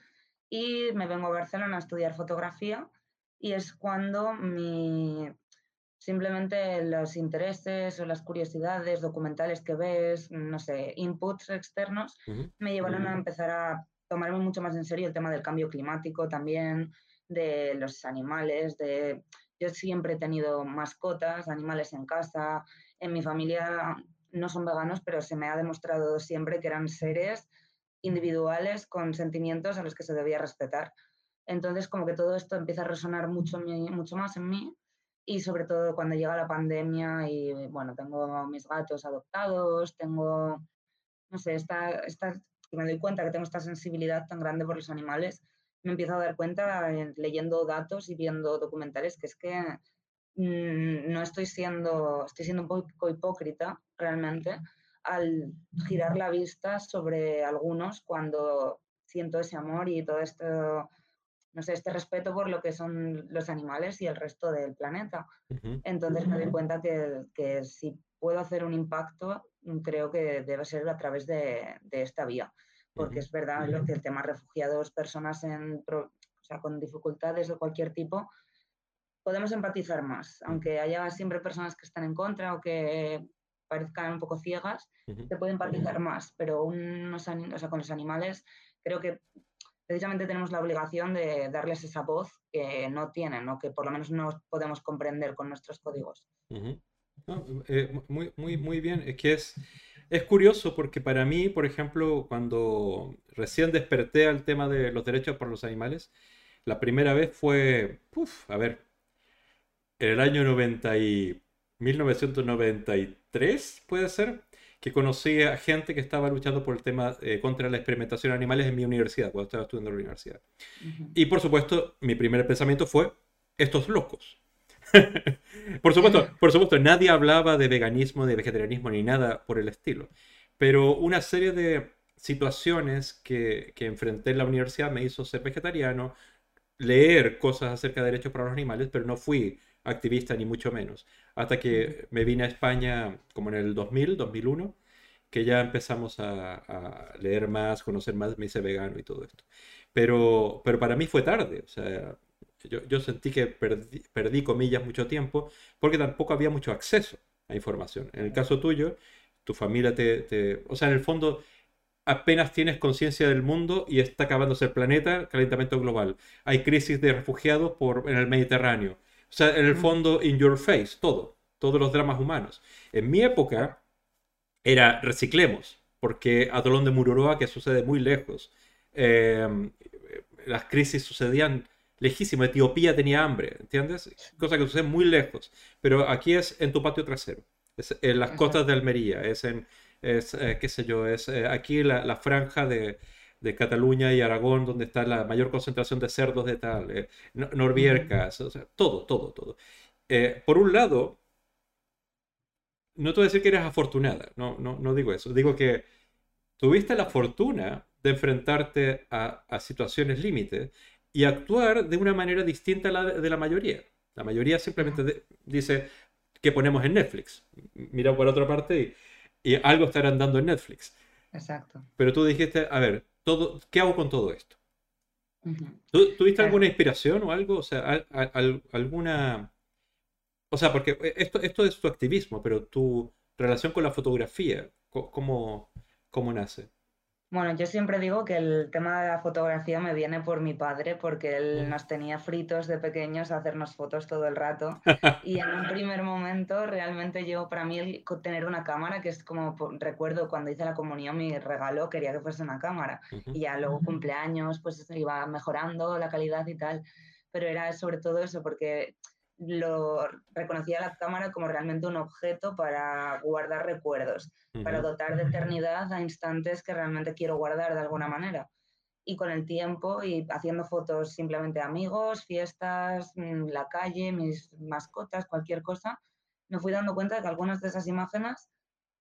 Y me vengo a Barcelona a estudiar fotografía y es cuando mi, simplemente los intereses o las curiosidades documentales que ves, no sé, inputs externos, me llevaron a empezar a tomarme mucho más en serio el tema del cambio climático también, de los animales, de... Yo siempre he tenido mascotas, animales en casa, en mi familia no son veganos, pero se me ha demostrado siempre que eran seres individuales con sentimientos a los que se debía respetar. Entonces, como que todo esto empieza a resonar mucho, mucho más en mí y sobre todo cuando llega la pandemia y, bueno, tengo mis gatos adoptados, tengo, no sé, esta, esta, me doy cuenta que tengo esta sensibilidad tan grande por los animales, me empiezo a dar cuenta leyendo datos y viendo documentales que es que mm, no estoy siendo, estoy siendo un poco hipócrita realmente al girar la vista sobre algunos cuando siento ese amor y todo esto, no sé, este respeto por lo que son los animales y el resto del planeta. Entonces me doy cuenta que, que, si puedo hacer un impacto, creo que debe ser a través de, de esta vía. Porque es verdad lo que el tema refugiados, personas en, o sea, con dificultades de cualquier tipo, podemos empatizar más, aunque haya siempre personas que están en contra o que parezcan un poco ciegas, se puede empatizar más, pero unos, o sea, con los animales creo que precisamente tenemos la obligación de darles esa voz que no tienen o que por lo menos no podemos comprender con nuestros códigos. Eh, muy, muy, muy bien, es que es es curioso porque para mí, por ejemplo, cuando recién desperté al tema de los derechos por los animales, la primera vez fue, a ver, en el año 90 y 1993, puede ser, que conocí a gente que estaba luchando por el tema eh, contra la experimentación de animales en mi universidad, cuando estaba estudiando en la universidad. Y por supuesto, mi primer pensamiento fue, estos locos. por supuesto, por supuesto, nadie hablaba de veganismo, de vegetarianismo ni nada por el estilo. Pero una serie de situaciones que, que enfrenté en la universidad me hizo ser vegetariano, leer cosas acerca de derechos para los animales, pero no fui activista ni mucho menos. Hasta que me vine a España como en el 2000, 2001, que ya empezamos a, a, leer más, conocer más, me hice vegano y todo esto. Pero, pero para mí fue tarde, o sea, yo, sentí que perdí, comillas, mucho tiempo porque tampoco había mucho acceso a información. En el caso tuyo, tu familia te, O sea, en el fondo apenas tienes conciencia del mundo y está acabándose el planeta, calentamiento global. Hay crisis de refugiados por, en el Mediterráneo. O sea, en el fondo, in your face, todo, todos los dramas humanos. En mi época era reciclemos, porque Atolón de Mururoa, que sucede muy lejos, eh, las crisis sucedían lejísimo. Etiopía tenía hambre, ¿entiendes? Cosa que sucede muy lejos. Pero aquí es en tu patio trasero. Es en las costas de Almería. Es en, es, eh, qué sé yo, es eh, aquí la, franja de, Cataluña y Aragón, donde está la mayor concentración de cerdos de tal, eh, Norbiercas, o sea, todo, todo, todo. por un lado, no te voy a decir que eres afortunada, no, no, no digo eso, digo que tuviste la fortuna de enfrentarte a, a situaciones límites y actuar de una manera distinta a la de la mayoría. La mayoría simplemente dice que ponemos en Netflix. Mira por otra parte y, algo estarán dando en Netflix. Exacto. Pero tú dijiste, a ver, todo, ¿qué hago con todo esto? ¿Tuviste alguna inspiración o algo? O sea, alguna... O sea, porque esto, esto es tu activismo, pero tu relación con la fotografía, ¿cómo, cómo nace? Bueno, yo siempre digo que el tema de la fotografía me viene por mi padre, porque él nos tenía fritos de pequeños a hacernos fotos todo el rato. Y en un primer momento, realmente yo, para mí, el tener una cámara, que es como, recuerdo cuando hice la comunión, mi regalo quería que fuese una cámara. Y ya luego cumpleaños, pues iba mejorando la calidad y tal. Pero era sobre todo eso, porque lo reconocía la cámara como realmente un objeto para guardar recuerdos, para dotar de eternidad a instantes que realmente quiero guardar de alguna manera. Y con el tiempo y haciendo fotos simplemente amigos, fiestas, mm, la calle, mis mascotas, cualquier cosa, me fui dando cuenta de que algunas de esas imágenes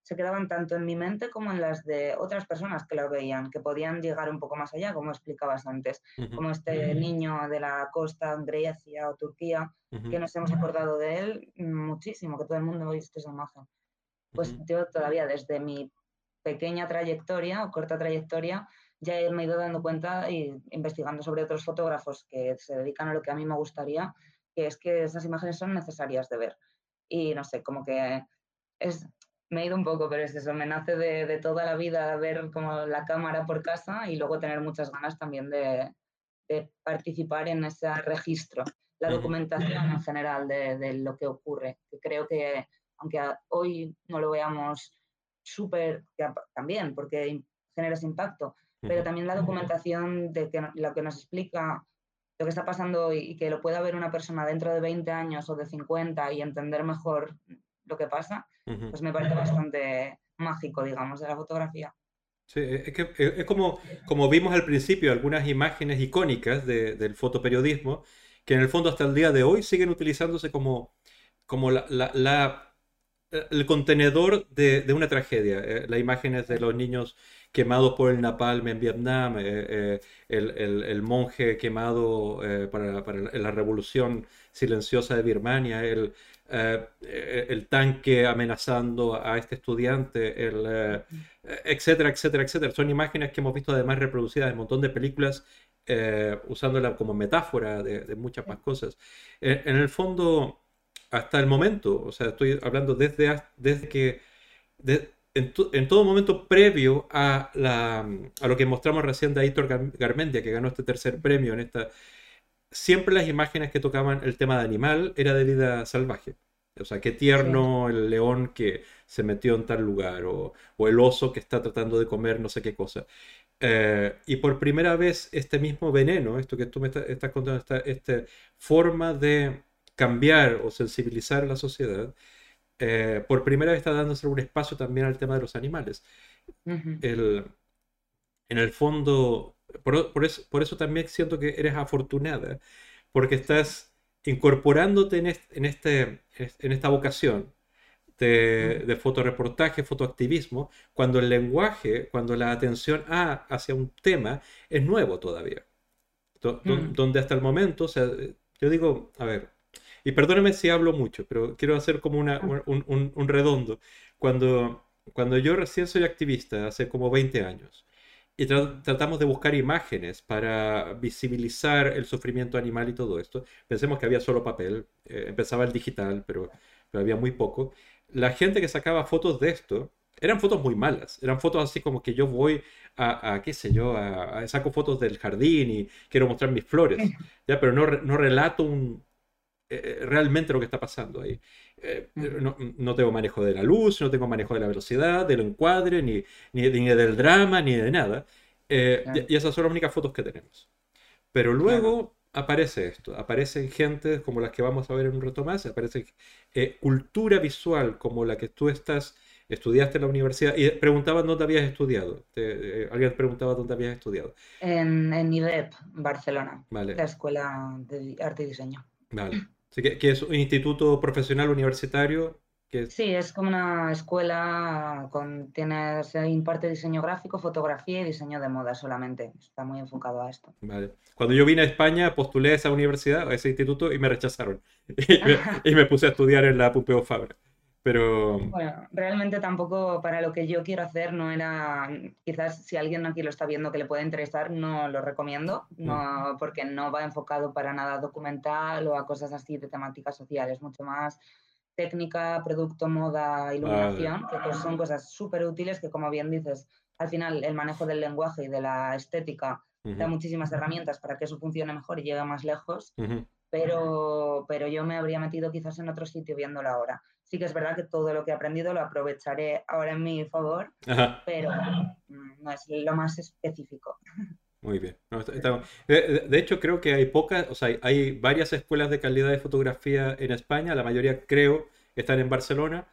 se quedaban tanto en mi mente como en las de otras personas que lo veían, que podían llegar un poco más allá, como explicabas antes, como este niño de la costa, Grecia o Turquía, que nos hemos acordado de él muchísimo, que todo el mundo ha visto esa imagen. Pues yo todavía desde mi pequeña trayectoria o corta trayectoria ya me he ido dando cuenta y investigando sobre otros fotógrafos que se dedican a lo que a mí me gustaría, que es que esas imágenes son necesarias de ver. Y no sé, como que es, me he ido un poco, pero es eso, me nace de, de, toda la vida ver como la cámara por casa y luego tener muchas ganas también de, de participar en ese registro, la documentación en general de, de, lo que ocurre, que creo que aunque hoy no lo veamos súper, también porque genera ese impacto, pero también la documentación de que, lo que nos explica lo que está pasando y, y que lo pueda ver una persona dentro de 20 años o de 50 y entender mejor lo que pasa, pues me parece bastante mágico, digamos, de la fotografía. Sí, es, que, es como, como vimos al principio, algunas imágenes icónicas de, del fotoperiodismo, que en el fondo hasta el día de hoy siguen utilizándose como, como la, la, el contenedor de, de una tragedia. Eh, las imágenes de los niños quemados por el napalm en Vietnam, eh, eh, el, el, el, monje quemado para, para, la revolución silenciosa de Birmania, el, el tanque amenazando a este estudiante, el, etcétera, etcétera, etcétera. Son imágenes que hemos visto además reproducidas en un montón de películas usándola como metáfora de, de muchas más cosas. en el fondo hasta el momento, o sea, estoy hablando desde, desde que, en, en, todo momento previo a, la, a lo que mostramos recién de Aitor Garmendia, que ganó este tercer premio en esta, siempre las imágenes que tocaban el tema de animal era de vida salvaje. O sea, qué tierno el león que se metió en tal lugar, o, o el oso que está tratando de comer no sé qué cosa. Eh, y por primera vez este mismo veneno, esto que tú me estás contando, esta, esta forma de cambiar o sensibilizar a la sociedad, eh, por primera vez está dándose un espacio también al tema de los animales. el, en el fondo, por, por, eso, por, eso, también siento que eres afortunada, porque estás incorporándote en, este, en, este, en esta vocación de, de fotoreportaje, fotoactivismo, cuando el lenguaje, cuando la atención a, hacia un tema es nuevo todavía. Donde hasta el momento, o sea, yo digo, a ver, y perdóneme si hablo mucho, pero quiero hacer como una, ah. un, un, redondo. Cuando, cuando yo recién soy activista, hace como 20 años, y tratamos de buscar imágenes para visibilizar el sufrimiento animal y todo esto, pensemos que había solo papel, eh, empezaba el digital, pero, pero había muy poco. La gente que sacaba fotos de esto, eran fotos muy malas, eran fotos así como que yo voy a, a qué sé yo, a, saco fotos del jardín y quiero mostrar mis flores, ¿ya? pero no, no relato un, eh, realmente lo que está pasando ahí. Eh, no, no, tengo manejo de la luz, no tengo manejo de la velocidad, del encuadre, ni, ni, ni del drama, ni de nada. Eh, y, esas son las únicas fotos que tenemos. Pero luego aparece esto, aparecen gente como las que vamos a ver en un rato más, aparece cultura visual como la que tú estás, estudiaste en la universidad y preguntaban dónde habías estudiado. alguien preguntaba dónde habías estudiado. En, en IDEP, Barcelona, la Escuela de Arte y Diseño. Vale que, es un instituto profesional universitario. Que... Sí, es como una escuela, con, tiene, se imparte diseño gráfico, fotografía y diseño de moda solamente. Está muy enfocado a esto. Vale. Cuando yo vine a España, postulé a esa universidad, a ese instituto, y me rechazaron. y, me, puse a estudiar en la Pompeu Fabra. Pero... Bueno, realmente tampoco para lo que yo quiero hacer no era, quizás si alguien aquí lo está viendo que le puede interesar, no lo recomiendo, no, mm. porque no va enfocado para nada documental o a cosas así de temáticas sociales, mucho más técnica, producto, moda, iluminación, que pues son cosas súper útiles que como bien dices, al final el manejo del lenguaje y de la estética da muchísimas herramientas para que eso funcione mejor y llegue más lejos, pero, pero yo me habría metido quizás en otro sitio viéndolo ahora sí que es verdad que todo lo que he aprendido lo aprovecharé ahora en mi favor, pero mm, no es lo más específico. Muy bien. de, hecho, creo que hay pocas, o sea, hay varias escuelas de calidad de fotografía en España, la mayoría creo están en Barcelona,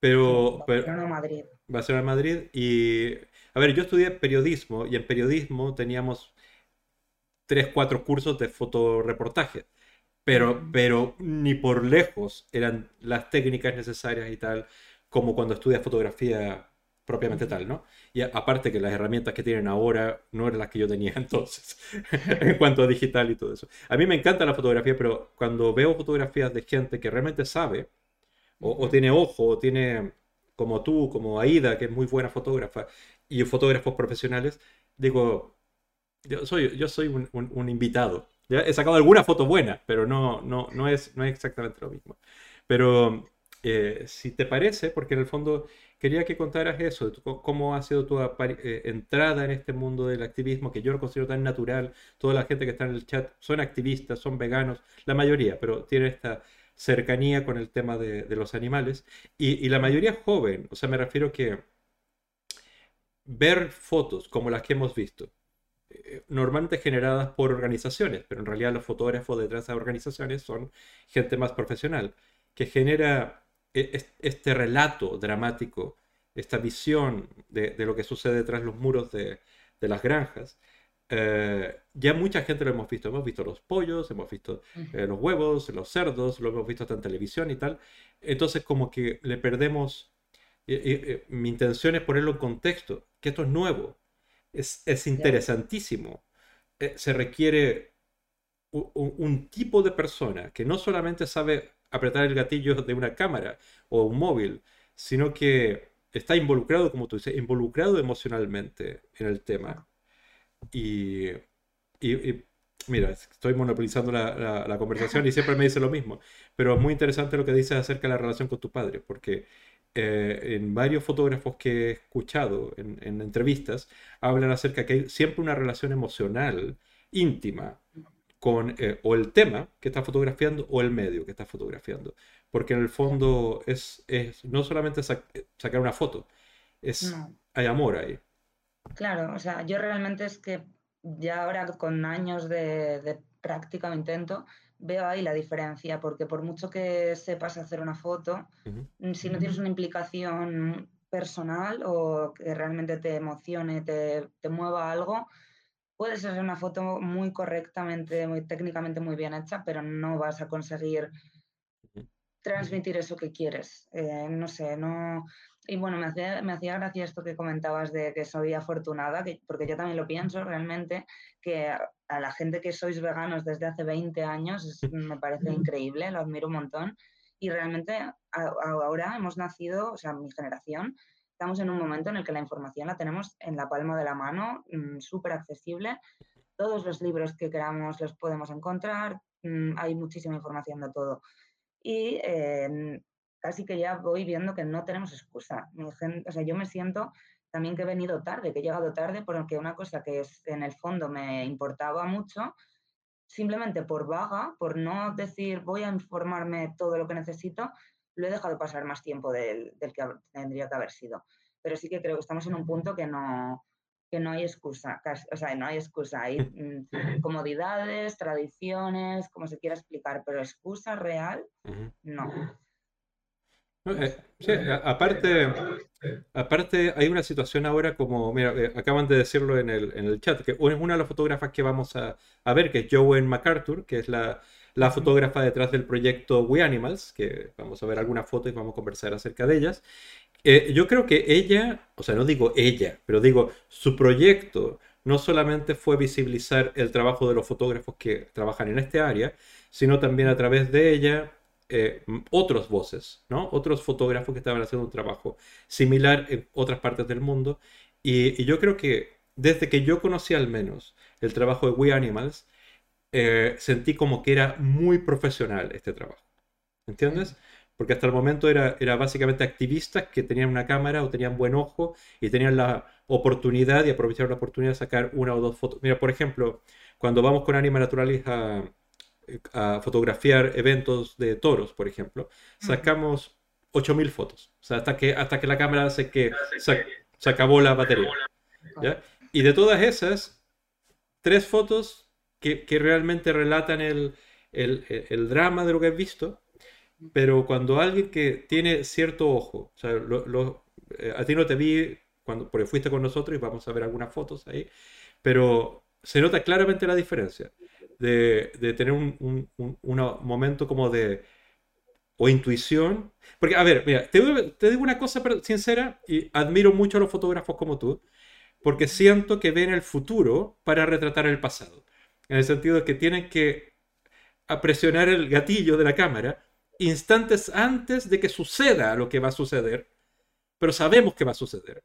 pero... Barcelona, Madrid. Barcelona, Madrid. Y, a ver, yo estudié periodismo y en periodismo teníamos tres, cuatro cursos de fotoreportaje pero, pero ni por lejos eran las técnicas necesarias y tal como cuando estudias fotografía propiamente tal, ¿no? Y aparte que las herramientas que tienen ahora no eran las que yo tenía entonces, en cuanto a digital y todo eso. A mí me encanta la fotografía, pero cuando veo fotografías de gente que realmente sabe, o, tiene ojo, o tiene como tú, como Aida, que es muy buena fotógrafa, y fotógrafos profesionales, digo, yo soy, yo soy un, invitado. He sacado alguna foto buena, pero no, no, no, es, no es exactamente lo mismo. Pero eh, si te parece, porque en el fondo quería que contaras eso, cómo ha sido tu eh, entrada en este mundo del activismo, que yo lo considero tan natural. Toda la gente que está en el chat son activistas, son veganos, la mayoría, pero tiene esta cercanía con el tema de, los animales. Y, la mayoría joven, o sea, me refiero que ver fotos como las que hemos visto, normalmente generadas por organizaciones, pero en realidad los fotógrafos detrás de esas organizaciones son gente más profesional, que genera e, este relato dramático, esta visión de, lo que sucede detrás de los muros de, las granjas, eh, ya mucha gente lo hemos visto. Hemos visto los pollos, hemos visto eh, los huevos, los cerdos, lo hemos visto hasta en televisión y tal. Entonces como que le perdemos... mi intención es ponerlo en contexto, que esto es nuevo, es, interesantísimo. Eh, se requiere un, tipo de persona que no solamente sabe apretar el gatillo de una cámara o un móvil, sino que está involucrado, como tú dices, involucrado emocionalmente en el tema. Y, mira, estoy monopolizando la, conversación y siempre me dice lo mismo, pero es muy interesante lo que dices acerca de la relación con tu padre, porque eh, en varios fotógrafos que he escuchado en, en, entrevistas hablan acerca que hay siempre una relación emocional íntima con eh, o el tema que está fotografiando o el medio que está fotografiando. Porque en el fondo es, es no solamente sacar una foto, es, hay amor ahí. Claro, o sea, yo realmente es que ya ahora con años de, de práctica o intento, veo ahí la diferencia, porque por mucho que sepas hacer una foto, mm, si no tienes una implicación personal o que realmente te emocione, te, te mueva algo, puedes hacer una foto muy correctamente, muy técnicamente muy bien hecha, pero no vas a conseguir transmitir eso que quieres. Eh, no sé, no... Y bueno, me hacía, me hacía gracia esto que comentabas de que soy afortunada, que, porque yo también lo pienso realmente, que a, la gente que sois veganos desde hace 20 años me parece increíble, lo admiro un montón. Y realmente ahora hemos nacido, o sea, mi generación, estamos en un momento en el que la información la tenemos en la palma de la mano, mm, súper accesible. Todos los libros que queramos los podemos encontrar, mm, hay muchísima información de todo. Y em, casi que ya voy viendo que no tenemos excusa. o sea, yo me siento también que he venido tarde, que he llegado tarde porque una cosa que es, en el fondo me importaba mucho, simplemente por vaga, por no decir voy a informarme todo lo que necesito, lo he dejado pasar más tiempo del, que tendría que haber sido. Pero sí que creo que estamos en un punto que no, que no hay excusa, o sea, no hay excusa, hay mm, comodidades, tradiciones, como se quiera explicar, pero excusa real, no. Eh, sí, aparte, aparte hay una situación ahora como, mira, eh, acaban de decirlo en el, en el chat, que es una de las fotógrafas que vamos a, a ver, que es Joan MacArthur, que es la, la fotógrafa detrás del proyecto We Animals, que vamos a ver algunas fotos y vamos a conversar acerca de ellas. Eh, yo creo que ella, o sea, no digo ella, pero digo su proyecto no solamente fue visibilizar el trabajo de los fotógrafos que trabajan en este área, sino también a través de ella eh, otras voces, ¿no? Otros fotógrafos que estaban haciendo un trabajo similar en otras partes del mundo. Y, y yo creo que desde que yo conocí al menos el trabajo de We Animals, eh, sentí como que era muy profesional este trabajo. ¿Entiendes? Porque hasta el momento era, era básicamente activistas que tenían una cámara o tenían buen ojo y tenían la oportunidad y aprovecharon la oportunidad de sacar una o dos fotos. Mira, por ejemplo, cuando vamos con Anima Naturalis a, a fotografiar eventos de toros, por ejemplo, sacamos 8000 fotos. O sea, hasta que, hasta que la cámara se, que, se, acabó la batería. ¿ya? Y de todas esas, tres fotos que, realmente relatan el, el, drama de lo que has visto, pero cuando alguien que tiene cierto ojo, o sea, lo, eh, a ti no te vi cuando, porque fuiste con nosotros y vamos a ver algunas fotos ahí, pero se nota claramente la diferencia de, tener un, un, un, momento como de o intuición. Porque, a ver, mira, te, te, digo una cosa sincera y admiro mucho a los fotógrafos como tú, porque siento que ven el futuro para retratar el pasado. En el sentido de que tienen que presionar el gatillo de la cámara instantes antes de que suceda lo que va a suceder, pero sabemos que va a suceder.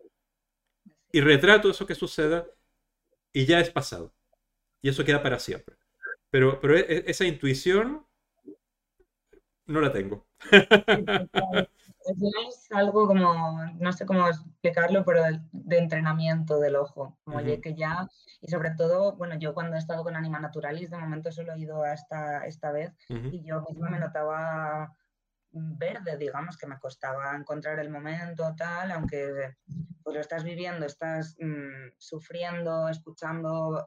Y retrato eso que suceda y ya es pasado. Y eso queda para siempre. Pero, pero e, e, esa intuición no la tengo. Es algo como, no sé cómo explicarlo, pero de, entrenamiento del ojo, como que ya, y sobre todo, bueno, yo cuando he estado con Anima Naturalis, de momento solo he ido hasta esta vez, y yo misma me notaba verde, digamos, que me costaba encontrar el momento, tal, aunque pues lo estás viviendo, estás mm, sufriendo, escuchando,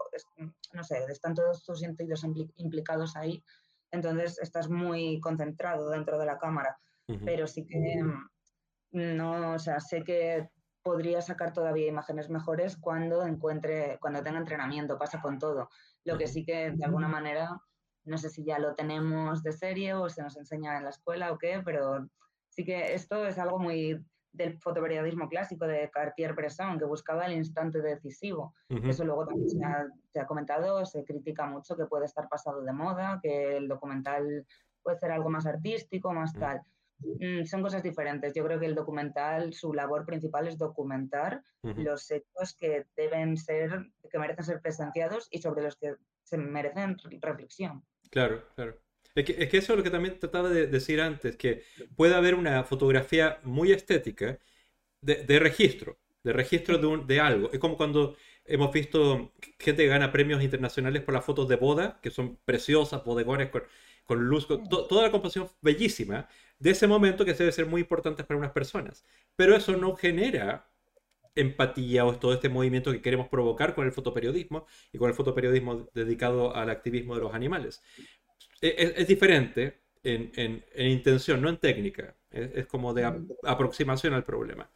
no sé, están todos tus sentidos implicados ahí, entonces estás muy concentrado dentro de la cámara, pero sí que mm, no, o sea, sé que podría sacar todavía imágenes mejores cuando encuentre, cuando tenga entrenamiento, pasa con todo. Lo que sí que de alguna manera, no sé si ya lo tenemos de serie o se nos enseña en la escuela o qué, pero sí que esto es algo muy del fotoperiodismo clásico de Cartier-Bresson, que buscaba el instante decisivo. Eso luego también se ha, se ha, comentado, se critica mucho que puede estar pasado de moda, que el documental puede ser algo más artístico, más tal. Mm, son cosas diferentes. Yo creo que el documental, su labor principal es documentar los hechos que deben ser, que merecen ser presenciados y sobre los que se merecen reflexión. Claro, claro. Es que, eso es lo que también trataba de decir antes, que puede haber una fotografía muy estética de, registro, de registro de, de, algo. Es como cuando hemos visto gente que gana premios internacionales por las fotos de boda, que son preciosas, bodegones con, con luz, toda la composición bellísima, de ese momento que debe ser muy importante para unas personas. Pero eso no genera empatía o todo este movimiento que queremos provocar con el fotoperiodismo y con el fotoperiodismo dedicado al activismo de los animales. E, es, diferente en, intención, no en técnica. Es, como de aproximación al problema.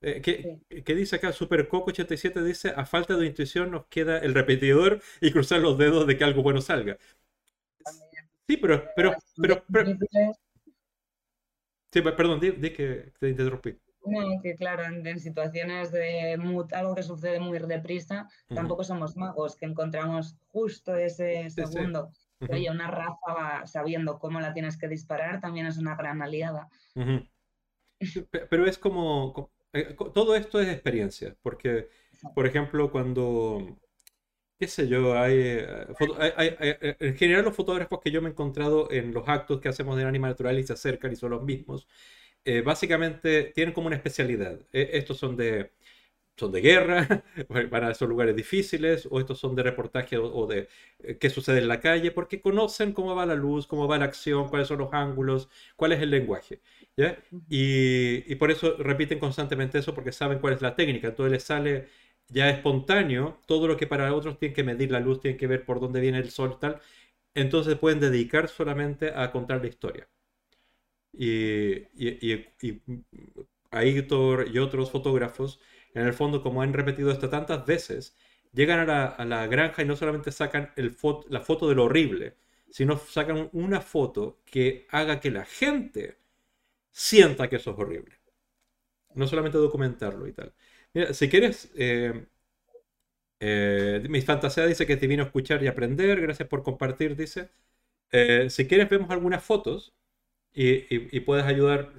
Eh, ¿qué, dice acá? Supercoco87 dice, a falta de intuición nos queda el repetidor y cruzar los dedos de que algo bueno salga. Sí, pero, pero, pero, Sí, perdón, di, que te interrumpí. No, que claro, en, situaciones de algo que sucede muy deprisa, tampoco somos magos, que encontramos justo ese segundo. Oye, una raza sabiendo cómo la tienes que disparar también es una gran aliada. Pero es como, eh, todo esto es experiencia, porque, por ejemplo, cuando qué sé yo, hay, eh, eh, en general los fotógrafos que yo me he encontrado en los actos que hacemos de Animal Natural y se acercan y son los mismos, eh, básicamente tienen como una especialidad. E, estos son de, son de guerra, van a esos lugares difíciles, o estos son de reportaje o, de qué sucede en la calle, porque conocen cómo va la luz, cómo va la acción, cuáles son los ángulos, cuál es el lenguaje. ¿ya? Y, y por eso repiten constantemente eso, porque saben cuál es la técnica. Entonces les sale ya espontáneo, todo lo que para otros tienen que medir la luz, tienen que ver por dónde viene el sol, tal, entonces pueden dedicar solamente a contar la historia. Y, y, y, y otros fotógrafos, en el fondo, como han repetido esto tantas veces, llegan a la, granja y no solamente sacan el la foto de lo horrible, sino sacan una foto que haga que la gente sienta que eso es horrible. No solamente documentarlo y tal. Mira, si quieres, eh, eh, mis fantasías dice que es divino escuchar y aprender. Gracias por compartir, dice. Eh, si quieres, vemos algunas fotos y, puedes ayudar,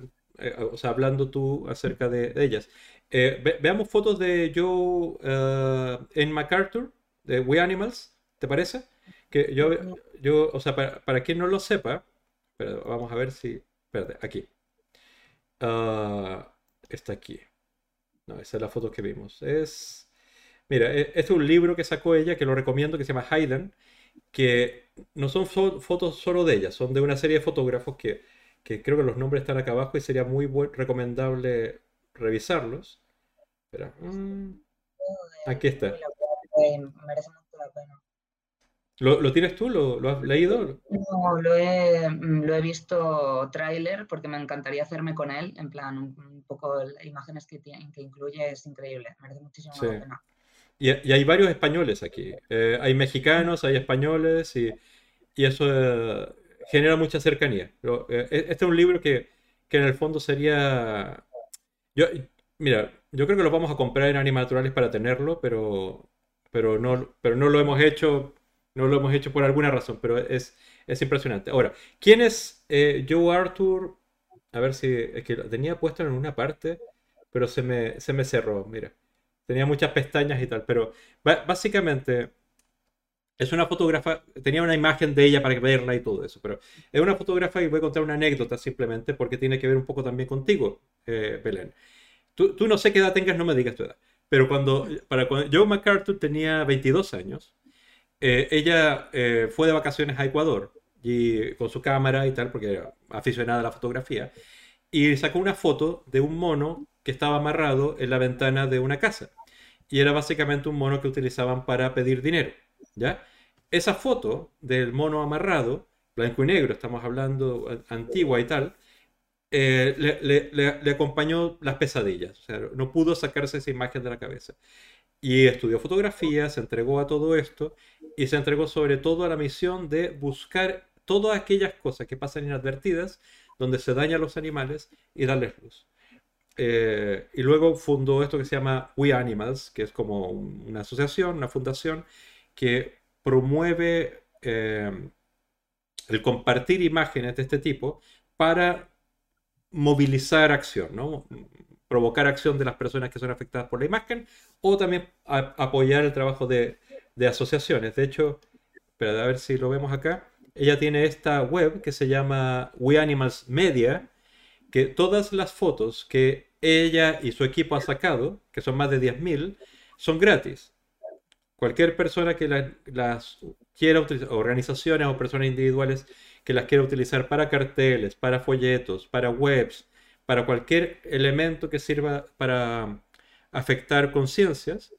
o sea, hablando tú acerca de, ellas. veamos fotos de Joe en MacArthur, de We Animals, ¿te parece? Que yo, yo o sea, para, quien no lo sepa, pero vamos a ver si. Espérate, aquí. Ah, está aquí. No, esa es la foto que vimos. Es. Mira, este es un libro que sacó ella que lo recomiendo que se llama Hayden, que no son fotos solo de ella, son de una serie de fotógrafos que, creo que los nombres están acá abajo y sería muy buen, recomendable revisarlos. Espera. Mm, aquí está. Merece mucho la pena. ¿Lo, tienes tú? ¿Lo, has leído? No, lo he, lo he visto tráiler porque me encantaría hacerme con él, en plan, un, poco las imágenes que, tiene, que incluye es increíble, merece muchísimo la pena. Y, y, hay varios españoles aquí. Eh, hay mexicanos, hay españoles y, y eso eh, genera mucha cercanía. Eh, e, este es un libro que, que, en el fondo sería... Yo, mira, yo creo que lo vamos a comprar en Animal Naturales para tenerlo, pero, pero, no, pero no lo hemos hecho no lo hemos hecho por alguna razón, pero es, es impresionante. Ahora, ¿quién es eh, Joe Arthur? A ver si es que lo tenía puesto en una parte, pero se me, se me cerró, mira. tenía muchas pestañas y tal, pero básicamente es una fotógrafa, tenía una imagen de ella para verla y todo eso, pero es una fotógrafa y voy a contar una anécdota simplemente porque tiene que ver un poco también contigo, eh, Belén. Tú, no sé qué edad tengas, no me digas tu edad, pero cuando, para cuando Joe MacArthur tenía 22 años, eh, ella eh, fue de vacaciones a Ecuador y con su cámara y tal, porque era aficionada a la fotografía, y sacó una foto de un mono que estaba amarrado en la ventana de una casa. Y era básicamente un mono que utilizaban para pedir dinero. ¿Ya? Esa foto del mono amarrado, blanco y negro, estamos hablando antigua y tal, eh, le, acompañó las pesadillas. O sea, no pudo sacarse esa imagen de la cabeza. Y estudió fotografía, se entregó a todo esto y se entregó sobre todo a la misión de buscar todas aquellas cosas que pasan inadvertidas, donde se dañan los animales y darles luz. Eh, y luego fundó esto que se llama We Animals, que es como una asociación, una fundación que promueve eh, el compartir imágenes de este tipo para movilizar acción, ¿no? provocar acción de las personas que son afectadas por la imagen o también apoyar el trabajo de, asociaciones. De hecho, pero a ver si lo vemos acá, ella tiene esta web que se llama We Animals Media, que todas las fotos que ella y su equipo ha sacado, que son más de 10.000, son gratis cualquier persona que las quiera utilizar, organizaciones o personas individuales que las quiera utilizar para carteles, para folletos, para webs, para cualquier elemento que sirva para afectar conciencias,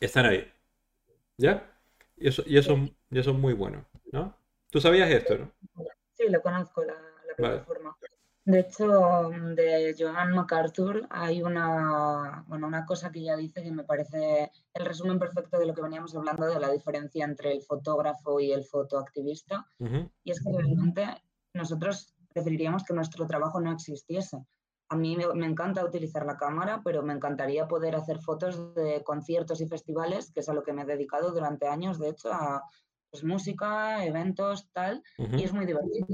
están ahí. ¿Ya? Y eso, y eso, eso es muy bueno, ¿no? Tú sabías esto, ¿no? Sí, lo conozco, la, plataforma. De hecho, de Joan MacArthur hay una, bueno, una cosa que ella dice que me parece el resumen perfecto de lo que veníamos hablando de la diferencia entre el fotógrafo y el fotoactivista. Y es que realmente nosotros preferiríamos que nuestro trabajo no existiese. A mí me, encanta utilizar la cámara, pero me encantaría poder hacer fotos de conciertos y festivales, que es a lo que me he dedicado durante años, de hecho, a pues, música, eventos, tal, y es muy divertido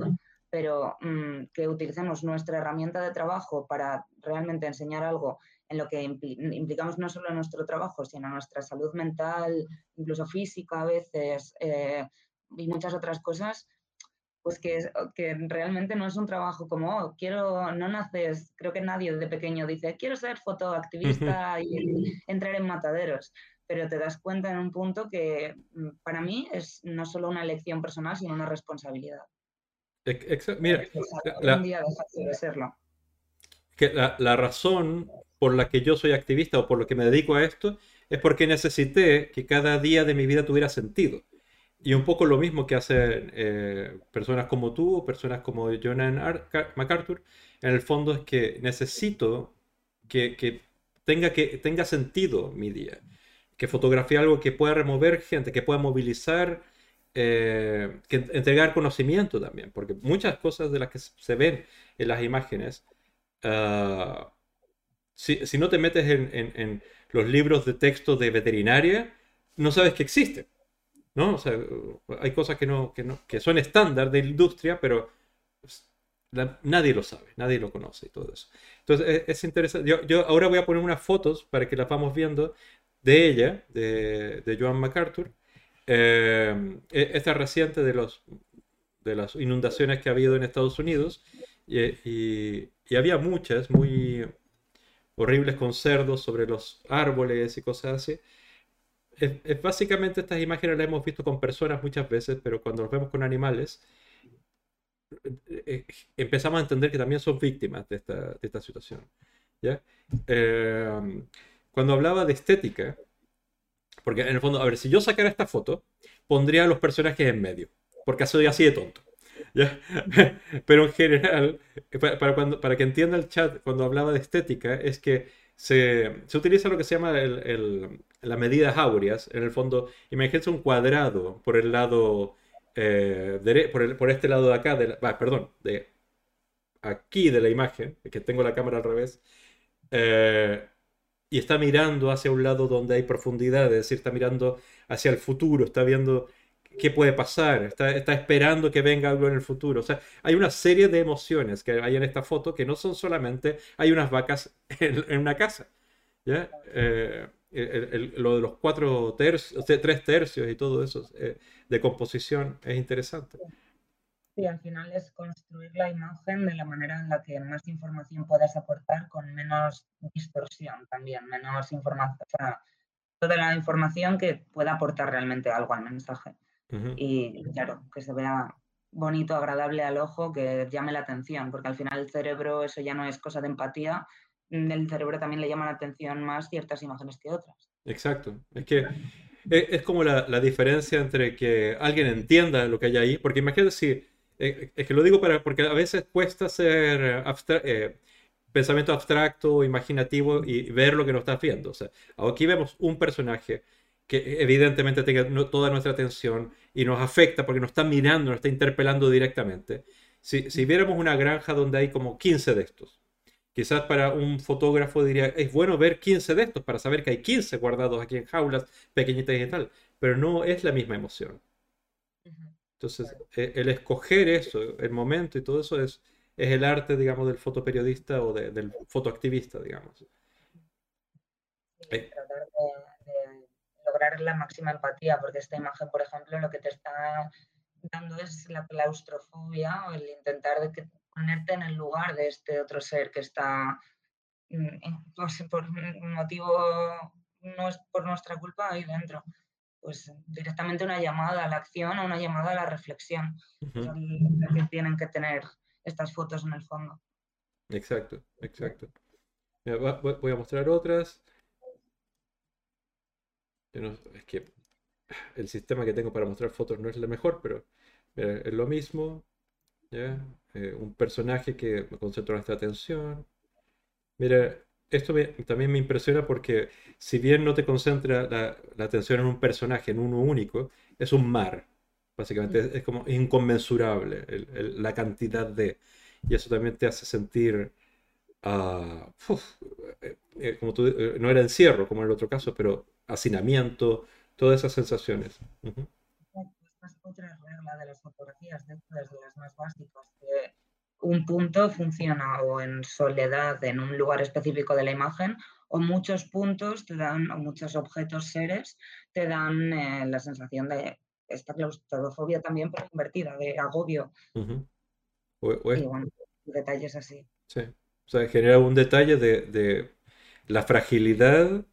pero mm, que utilicemos nuestra herramienta de trabajo para realmente enseñar algo en lo que implicamos no solo nuestro trabajo, sino nuestra salud mental, incluso física a veces, eh, y muchas otras cosas, pues que, que, realmente no es un trabajo como, oh, quiero, no naces, creo que nadie de pequeño dice, quiero ser fotoactivista y entrar en mataderos, pero te das cuenta en un punto que mm, para mí es no solo una elección personal, sino una responsabilidad. Mira, la, que la, razón por la que yo soy activista o por lo que me dedico a esto es porque necesité que cada día de mi vida tuviera sentido. Y un poco lo mismo que hacen eh, personas como tú o personas como Jonan MacArthur, en el fondo es que necesito que, tenga, que tenga sentido mi día. Que fotografía algo que pueda remover gente, que pueda movilizar eh, que entregar conocimiento también, porque muchas cosas de las que se ven en las imágenes, ah, si, no te metes en, los libros de texto de veterinaria, no sabes que existen. ¿no? O sea, hay cosas que, no, que, son estándar de la industria, pero nadie lo sabe, nadie lo conoce y todo eso. Entonces es, interesante. Yo, ahora voy a poner unas fotos para que las vamos viendo de ella, de, de Joan MacArthur, eh, e-, esta reciente de, los, de las inundaciones que ha habido en Estados Unidos y, había muchas muy horribles con cerdos sobre los árboles y cosas así. Es, básicamente estas imágenes las hemos visto con personas muchas veces, pero cuando los vemos con animales, eh, eh, empezamos a entender que también son víctimas de esta, de esta situación. ¿ya? cuando hablaba de estética, porque en el fondo, a ver, si yo sacara esta foto, pondría a los personajes en medio, porque soy así de tonto. Pero en general, para, cuando, para que entienda el chat, cuando hablaba de estética, es que se, se utiliza lo que se llama el, la medida Áureas. En el fondo, imagínense un cuadrado por el lado, eh, por, el, por, este lado de acá, de perdón, de aquí de la imagen, que tengo la cámara al revés. Eh, y está mirando hacia un lado donde hay profundidad, es decir, está mirando hacia el futuro, está viendo qué puede pasar, está, está, esperando que venga algo en el futuro. O sea, hay una serie de emociones que hay en esta foto que no son solamente hay unas vacas en, una casa. ¿Ya? Eh, lo de los cuatro tercios, tres tercios y todo eso eh, de composición es interesante. Sí, al final es construir la imagen de la manera en la que más información puedas aportar con menos distorsión también, menos información, o sea, toda la información que pueda aportar realmente algo al mensaje. Y claro, que se vea bonito, agradable al ojo, que llame la atención, porque al final el cerebro, eso ya no es cosa de empatía, el cerebro también le llama la atención más ciertas imágenes que otras. Exacto, es que e, es, como la, la, diferencia entre que alguien entienda lo que hay ahí, porque imagínate si eh, es que lo digo para, porque a veces cuesta hacer eh, pensamiento abstracto, imaginativo y ver lo que nos está viendo. O sea, aquí vemos un personaje que evidentemente tenga toda nuestra atención y nos afecta porque nos está mirando, nos está interpelando directamente. Si, si viéramos una granja donde hay como 15 de estos, quizás para un fotógrafo diría, es bueno ver 15 de estos para saber que hay 15 guardados aquí en jaulas pequeñitas y tal, pero no es la misma emoción. Entonces, e, el escoger eso, el momento y todo eso es, es el arte, digamos, del fotoperiodista o del fotoactivista, digamos. Eh. tratar de, lograr la máxima empatía, porque esta imagen, por ejemplo, lo que te está dando es la claustrofobia o el intentar de ponerte en el lugar de este otro ser que está, mm, pues, por motivo, no es por nuestra culpa, ahí dentro pues directamente una llamada a la acción o una llamada a la reflexión. que tienen que tener estas fotos en el fondo. Exacto, exacto. voy a mostrar otras. es que el sistema que tengo para mostrar fotos no es el mejor, pero es lo mismo. Eh, un personaje que me concentra nuestra atención. Mira, esto también me impresiona porque si bien no te concentra la, atención en un personaje, en uno único, es un mar. Básicamente es, como inconmensurable la cantidad de... Y eso también te hace sentir... Ah, eh, eh, como tú, eh, no era encierro como en el otro caso, pero hacinamiento, todas esas sensaciones. Esta es otra regla de las fotografías, de las más básicas, que un punto funciona o en soledad en un lugar específico de la imagen o muchos puntos te dan, o muchos objetos, seres, te dan eh, la sensación de esta claustrofobia también, pero invertida, de agobio. y bueno, detalles así. Sí, o sea, genera un detalle de, la fragilidad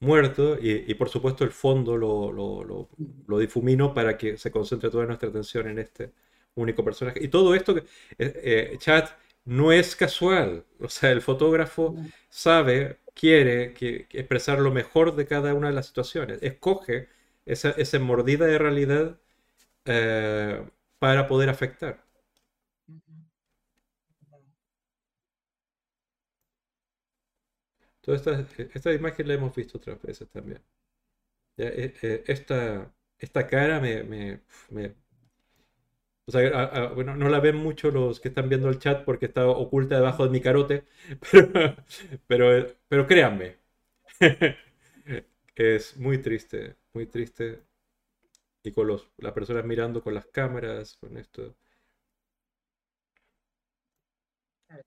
muerto y, por supuesto el fondo lo, lo, lo, difumino para que se concentre toda nuestra atención en este, único personaje. Y todo esto, eh, eh, chat, no es casual. O sea, el fotógrafo sabe, quiere que, expresar lo mejor de cada una de las situaciones. Escoge esa, esa mordida de realidad eh, para poder afectar. Toda esta, esta, imagen la hemos visto otras veces también. esta, esta cara me, o sea, bueno, no la ven mucho los que están viendo el chat porque está oculta debajo de mi carote, pero, pero, créanme, es muy triste, muy triste. Y con los, las personas mirando con las cámaras, con esto.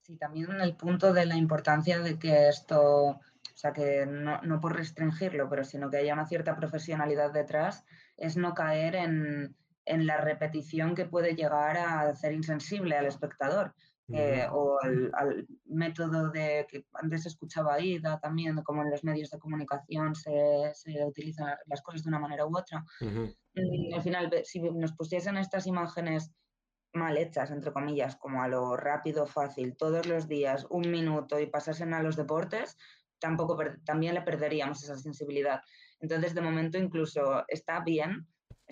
Sí, también el punto de la importancia de que esto, o sea, que no, no por restringirlo, pero sino que haya una cierta profesionalidad detrás, es no caer en, en la repetición que puede llegar a hacer insensible al espectador. Eh, o al, método de que antes se escuchaba IDA también, como en los medios de comunicación se, se utilizan las cosas de una manera u otra. y al final, si nos pusiesen estas imágenes mal hechas, entre comillas, como a lo rápido, fácil, todos los días, un minuto y pasasen a los deportes, tampoco también le perderíamos esa sensibilidad. Entonces, de momento, incluso está bien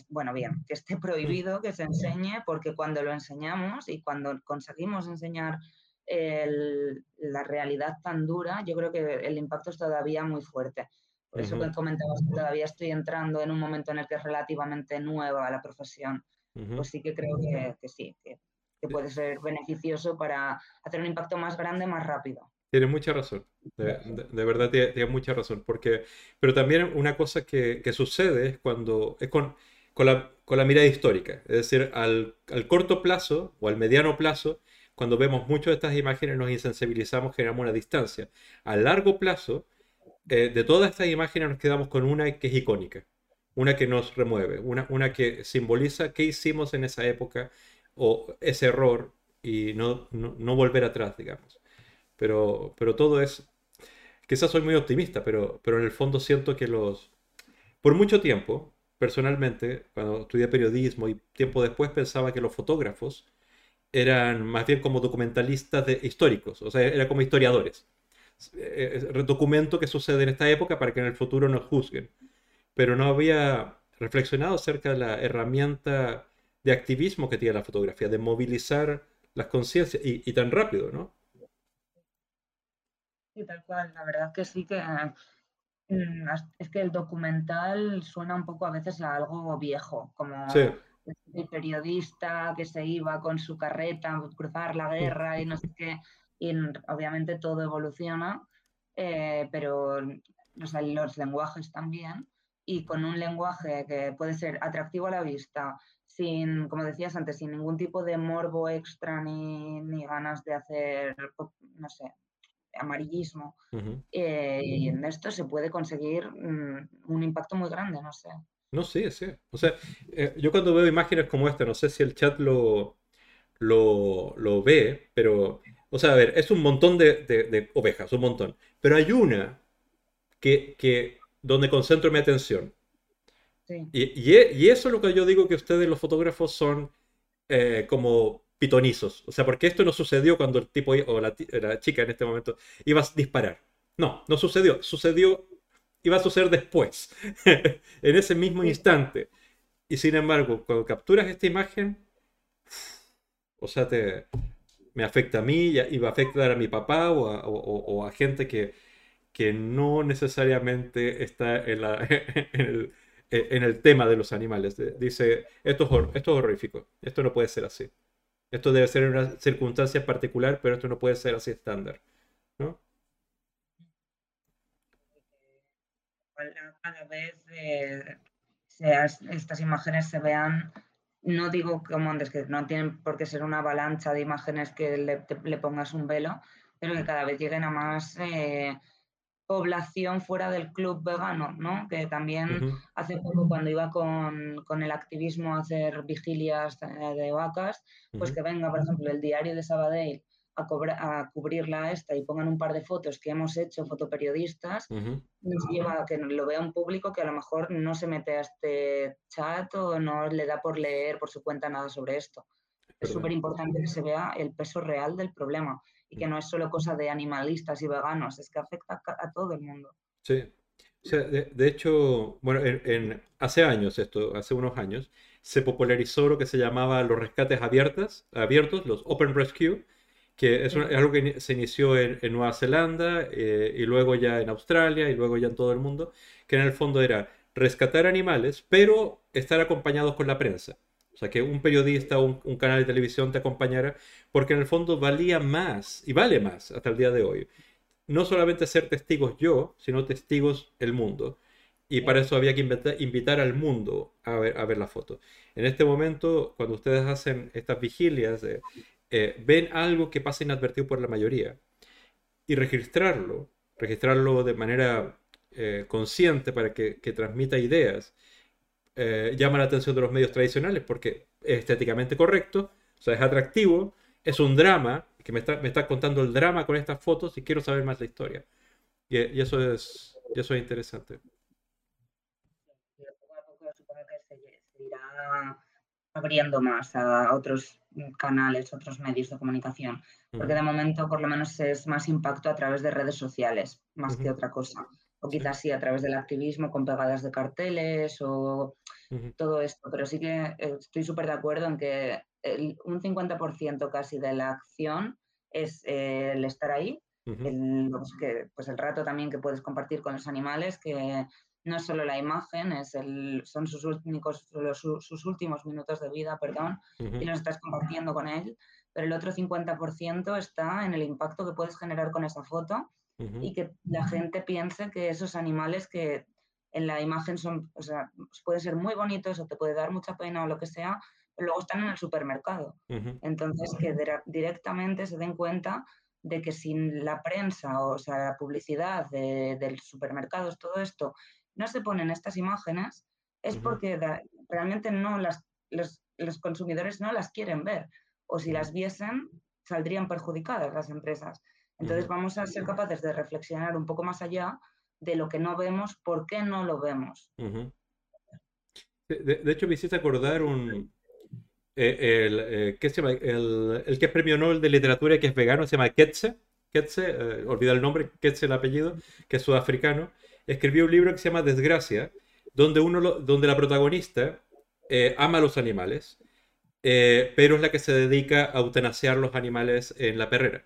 bueno, bien, que esté prohibido que se enseñe, porque cuando lo enseñamos y cuando conseguimos enseñar la realidad tan dura, yo creo que el impacto es todavía muy fuerte. Por eso que comentamos que todavía estoy entrando en un momento en el que es relativamente nueva la profesión. Pues sí que creo que, sí, que, puede ser beneficioso para hacer un impacto más grande, más rápido. Tiene mucha razón, de, verdad tiene, mucha razón, porque, pero también una cosa que, que sucede es cuando, es con, con la, mirada histórica. Es decir, al, corto plazo o al mediano plazo, cuando vemos muchas de estas imágenes nos insensibilizamos, generamos una distancia. A largo plazo, eh, de todas estas imágenes nos quedamos con una que es icónica, una que nos remueve, una, que simboliza qué hicimos en esa época o ese error y no, no, volver atrás, digamos. Pero, pero todo es, quizás soy muy optimista, pero, pero en el fondo siento que los, por mucho tiempo, personalmente, cuando estudié periodismo y tiempo después pensaba que los fotógrafos eran más bien como documentalistas de, históricos, o sea, eran como historiadores. Eh, eh, documento que sucede en esta época para que en el futuro nos juzguen. Pero no había reflexionado acerca de la herramienta de activismo que tiene la fotografía, de movilizar las conciencias y, tan rápido, ¿no? Sí, tal cual. La verdad que sí que es que el documental suena un poco a veces a algo viejo, como el periodista que se iba con su carreta a cruzar la guerra y no sé qué y obviamente todo evoluciona, eh, pero los lenguajes también, y con un lenguaje que puede ser atractivo a la vista, sin, como decías antes, sin ningún tipo de morbo extra ni, ni ganas de hacer, no sé, amarillismo. Eh, y en esto se puede conseguir mm, un impacto muy grande, no sé. No, sí, sí. O sea, eh, yo cuando veo imágenes como esta, no sé si el chat lo, lo, lo ve, pero o sea, a ver, es un montón de, ovejas, un montón. Pero hay una que, donde concentro mi atención. Y, e, y, eso es lo que yo digo que ustedes, los fotógrafos, son eh, como pitonizos. O sea, porque esto no sucedió cuando el tipo o la, chica en este momento iba a disparar. No, no sucedió. Sucedió, iba a suceder después, en ese mismo instante. Y sin embargo, cuando capturas esta imagen, o sea, te, me afecta a mí y va a afectar a mi papá o a, gente que, que, no necesariamente está en, la, en, el, tema de los animales. Dice, esto es, esto es horrífico, esto no puede ser así. Esto debe ser una circunstancia particular, pero esto no puede ser así estándar. ¿no? Cada vez eh, estas imágenes se vean no digo como antes que no tienen por qué ser una avalancha de imágenes que le, pongas un velo, pero que cada vez lleguen a más eh, población fuera del club vegano, ¿no? Que también hace poco cuando iba con, el activismo a hacer vigilias eh, de vacas, pues que venga, por ejemplo, el diario de Sabadell a, a cubrirla esta y pongan un par de fotos que hemos hecho fotoperiodistas, nos lleva a que lo vea un público que a lo mejor no se mete a este chat o no le da por leer por su cuenta nada sobre esto. Es súper importante que se vea el peso real del problema y que no es solo cosa de animalistas y veganos, es que afecta a todo el mundo. Sí. O sea, de, hecho, bueno, en, hace años, esto, hace unos años, se popularizó lo que se llamaba los rescates abiertas, abiertos, los Open Rescue, que es, algo que se inició en, Nueva Zelanda eh, y luego ya en Australia y luego ya en todo el mundo, que en el fondo era rescatar animales, pero estar acompañados con la prensa. O sea, que un periodista o un, canal de televisión te acompañara, porque en el fondo valía más, y vale más hasta el día de hoy, no solamente ser testigos yo, sino testigos el mundo. Y para eso había que invitar, invitar al mundo a ver, a ver la foto. En este momento, cuando ustedes hacen estas vigilias, eh, ven algo que pasa inadvertido por la mayoría y registrarlo, registrarlo de manera eh, consciente para que, transmita ideas, eh, llama la atención de los medios tradicionales porque es estéticamente correcto, o sea, es atractivo, es un drama, que me está, me está contando el drama con estas fotos y quiero saber más la historia. Y, eso, es, y eso es interesante. se irá abriendo más a otros canales, otros medios de comunicación, porque de momento por lo menos es más impacto a través de redes sociales, más que otra cosa. O quizás sí a través del activismo con pegadas de carteles o todo esto, pero sí que eh, estoy súper de acuerdo en que un 50% casi de la acción es eh, el estar ahí, el, que, pues el rato también que puedes compartir con los animales, que no es solo la imagen, es el, son sus, únicos, sus, últimos minutos de vida, perdón, y los estás compartiendo con él, pero el otro 50% está en el impacto que puedes generar con esa foto y que la gente piense que esos animales que en la imagen son, o sea, pueden ser muy bonitos o te puede dar mucha pena o lo que sea, pero luego están en el supermercado. Entonces, que directamente se den cuenta de que sin la prensa, o sea, la publicidad de, los supermercados, todo esto, no se ponen estas imágenes, es porque realmente no las, los, los, consumidores no las quieren ver. O si las viesen, saldrían perjudicadas las empresas. Entonces vamos a ser capaces de reflexionar un poco más allá de lo que no vemos, por qué no lo vemos. de, hecho, me hiciste acordar un, eh, el, eh, ¿qué se llama? El, el, que es premio Nobel de literatura que es vegano, se llama Ketze, Ketze eh, olvida el nombre, Ketze el apellido, que es sudafricano, escribió un libro que se llama Desgracia, donde, uno donde la protagonista ama a los animales, pero es la que se dedica a eutanasiar los animales en la perrera.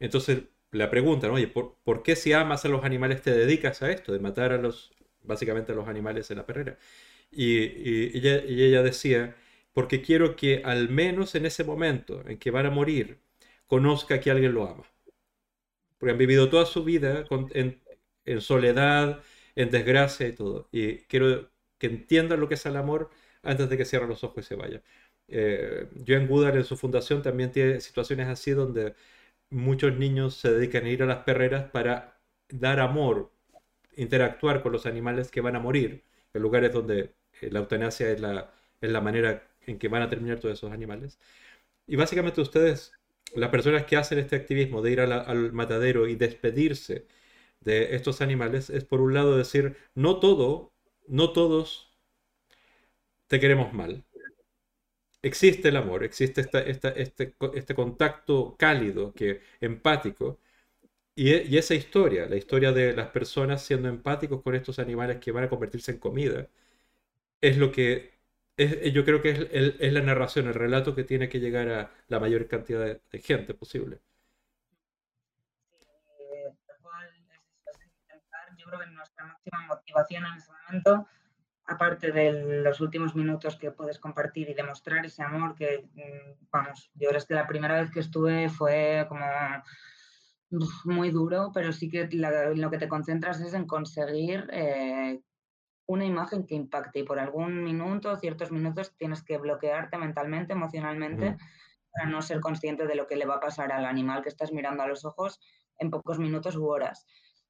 Entonces le preguntan, oye, ¿por, ¿por, qué si amas a los animales te dedicas a esto, de matar a los, básicamente a los animales en la perrera? Y, ella, decía, porque quiero que al menos en ese momento en que van a morir, conozca que alguien lo ama. Porque han vivido toda su vida en, soledad, en desgracia y todo. Y quiero que entiendan lo que es el amor antes de que cierren los ojos y se vaya. Eh, Joan Goodall en su fundación también tiene situaciones así donde muchos niños se dedican a ir a las perreras para dar amor, interactuar con los animales que van a morir, en lugares donde eh, la eutanasia es la, es la manera en que van a terminar todos esos animales. Y básicamente ustedes, las personas que hacen este activismo de ir al matadero y despedirse de estos animales, es por un lado decir, no todo, no todos te queremos mal. Existe el amor, existe esta, este, este contacto cálido, que, empático, y, y, esa historia, la historia de las personas siendo empáticos con estos animales que van a convertirse en comida, es lo que es, yo creo que es, la narración, el relato que tiene que llegar a la mayor cantidad de, gente posible. Yo creo que nuestra máxima motivación en ese momento, aparte de los últimos minutos que puedes compartir y demostrar ese amor, que, mm, vamos, yo creo que la primera vez que estuve fue como muy duro, pero sí que lo que te concentras es en conseguir eh, una imagen que impacte y por algún minuto, ciertos minutos, tienes que bloquearte mentalmente, emocionalmente, para no ser consciente de lo que le va a pasar al animal que estás mirando a los ojos en pocos minutos u horas.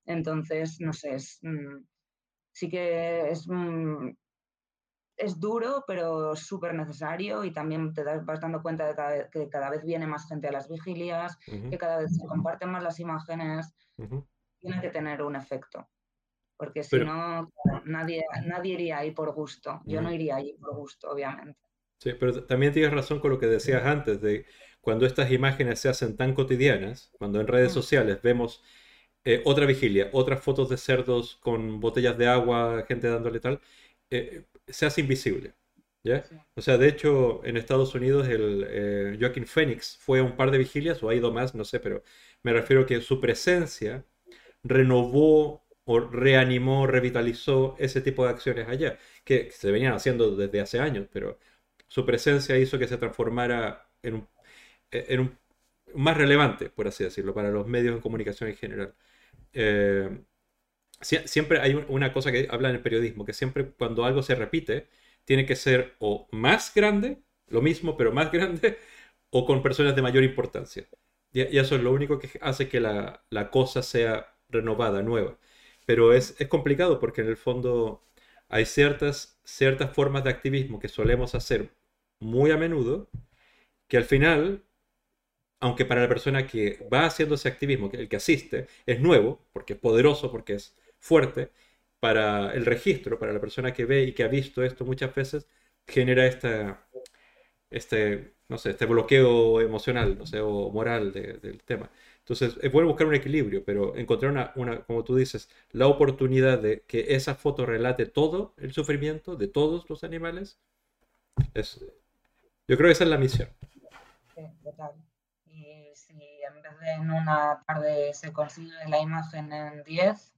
Entonces, no sé, mm, sí que es, mm, es duro, pero súper necesario y también te vas dando cuenta de que cada vez viene más gente a las vigilias, que cada vez se comparten más las imágenes. Tiene que tener un efecto porque si no, nadie, nadie iría ahí por gusto. Yo no iría ahí por gusto, obviamente. Sí, pero también tienes razón con lo que decías antes, de cuando estas imágenes se hacen tan cotidianas, cuando en redes sociales vemos eh, otra vigilia, otras fotos de cerdos con botellas de agua, gente dándole tal, eh, se hace invisible. ¿ya? O sea, de hecho, en Estados Unidos el eh, Joaquín Phoenix fue a un par de vigilias, o ha ido más, no sé, pero me refiero a que su presencia renovó o reanimó, revitalizó ese tipo de acciones allá, que se venían haciendo desde hace años, pero su presencia hizo que se transformara en un, en un más relevante, por así decirlo, para los medios de comunicación en general. Eh, siempre hay una cosa que habla en el periodismo, que siempre cuando algo se repite, tiene que ser o más grande, lo mismo, pero más grande, o con personas de mayor importancia. Y, eso es lo único que hace que la, la cosa sea renovada, nueva. Pero es, es complicado porque en el fondo hay ciertas, ciertas formas de activismo que solemos hacer muy a menudo que al final, aunque para la persona que va haciendo ese activismo, el que asiste, es nuevo, porque es poderoso, porque es fuerte, para el registro, para la persona que ve y que ha visto esto muchas veces, genera esta, este, no sé, este bloqueo emocional, no sé, o moral del tema. Entonces, es bueno buscar un equilibrio, pero encontrar una, una, como tú dices, la oportunidad de que esa foto relate todo el sufrimiento de todos los animales, es, yo creo que esa es la misión. Sí, total. Y si en vez de en una tarde se consigue la imagen en 10,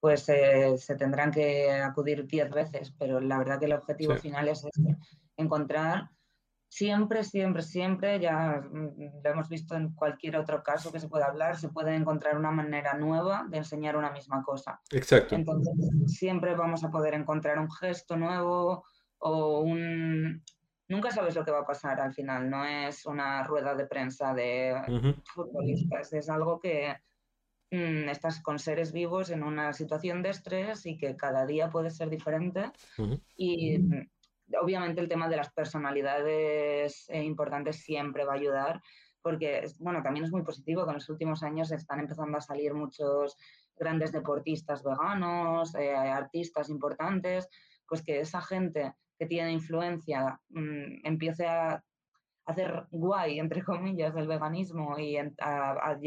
pues eh, se tendrán que acudir 10 veces, pero la verdad que el objetivo final es encontrar siempre, siempre, siempre, ya mm, lo hemos visto en cualquier otro caso que se pueda hablar, se puede encontrar una manera nueva de enseñar una misma cosa. Exacto. Entonces, siempre vamos a poder encontrar un gesto nuevo o un, nunca sabes lo que va a pasar al final, no es una rueda de prensa de futbolistas, es algo que mm, estás con seres vivos en una situación de estrés y que cada día puede ser diferente. Y mm, obviamente el tema de las personalidades eh, importantes siempre va a ayudar, porque bueno, también es muy positivo que en los últimos años están empezando a salir muchos grandes deportistas veganos, eh, artistas importantes, pues que esa gente que tiene influencia mm, empiece a hacer guay, entre comillas, del veganismo y a,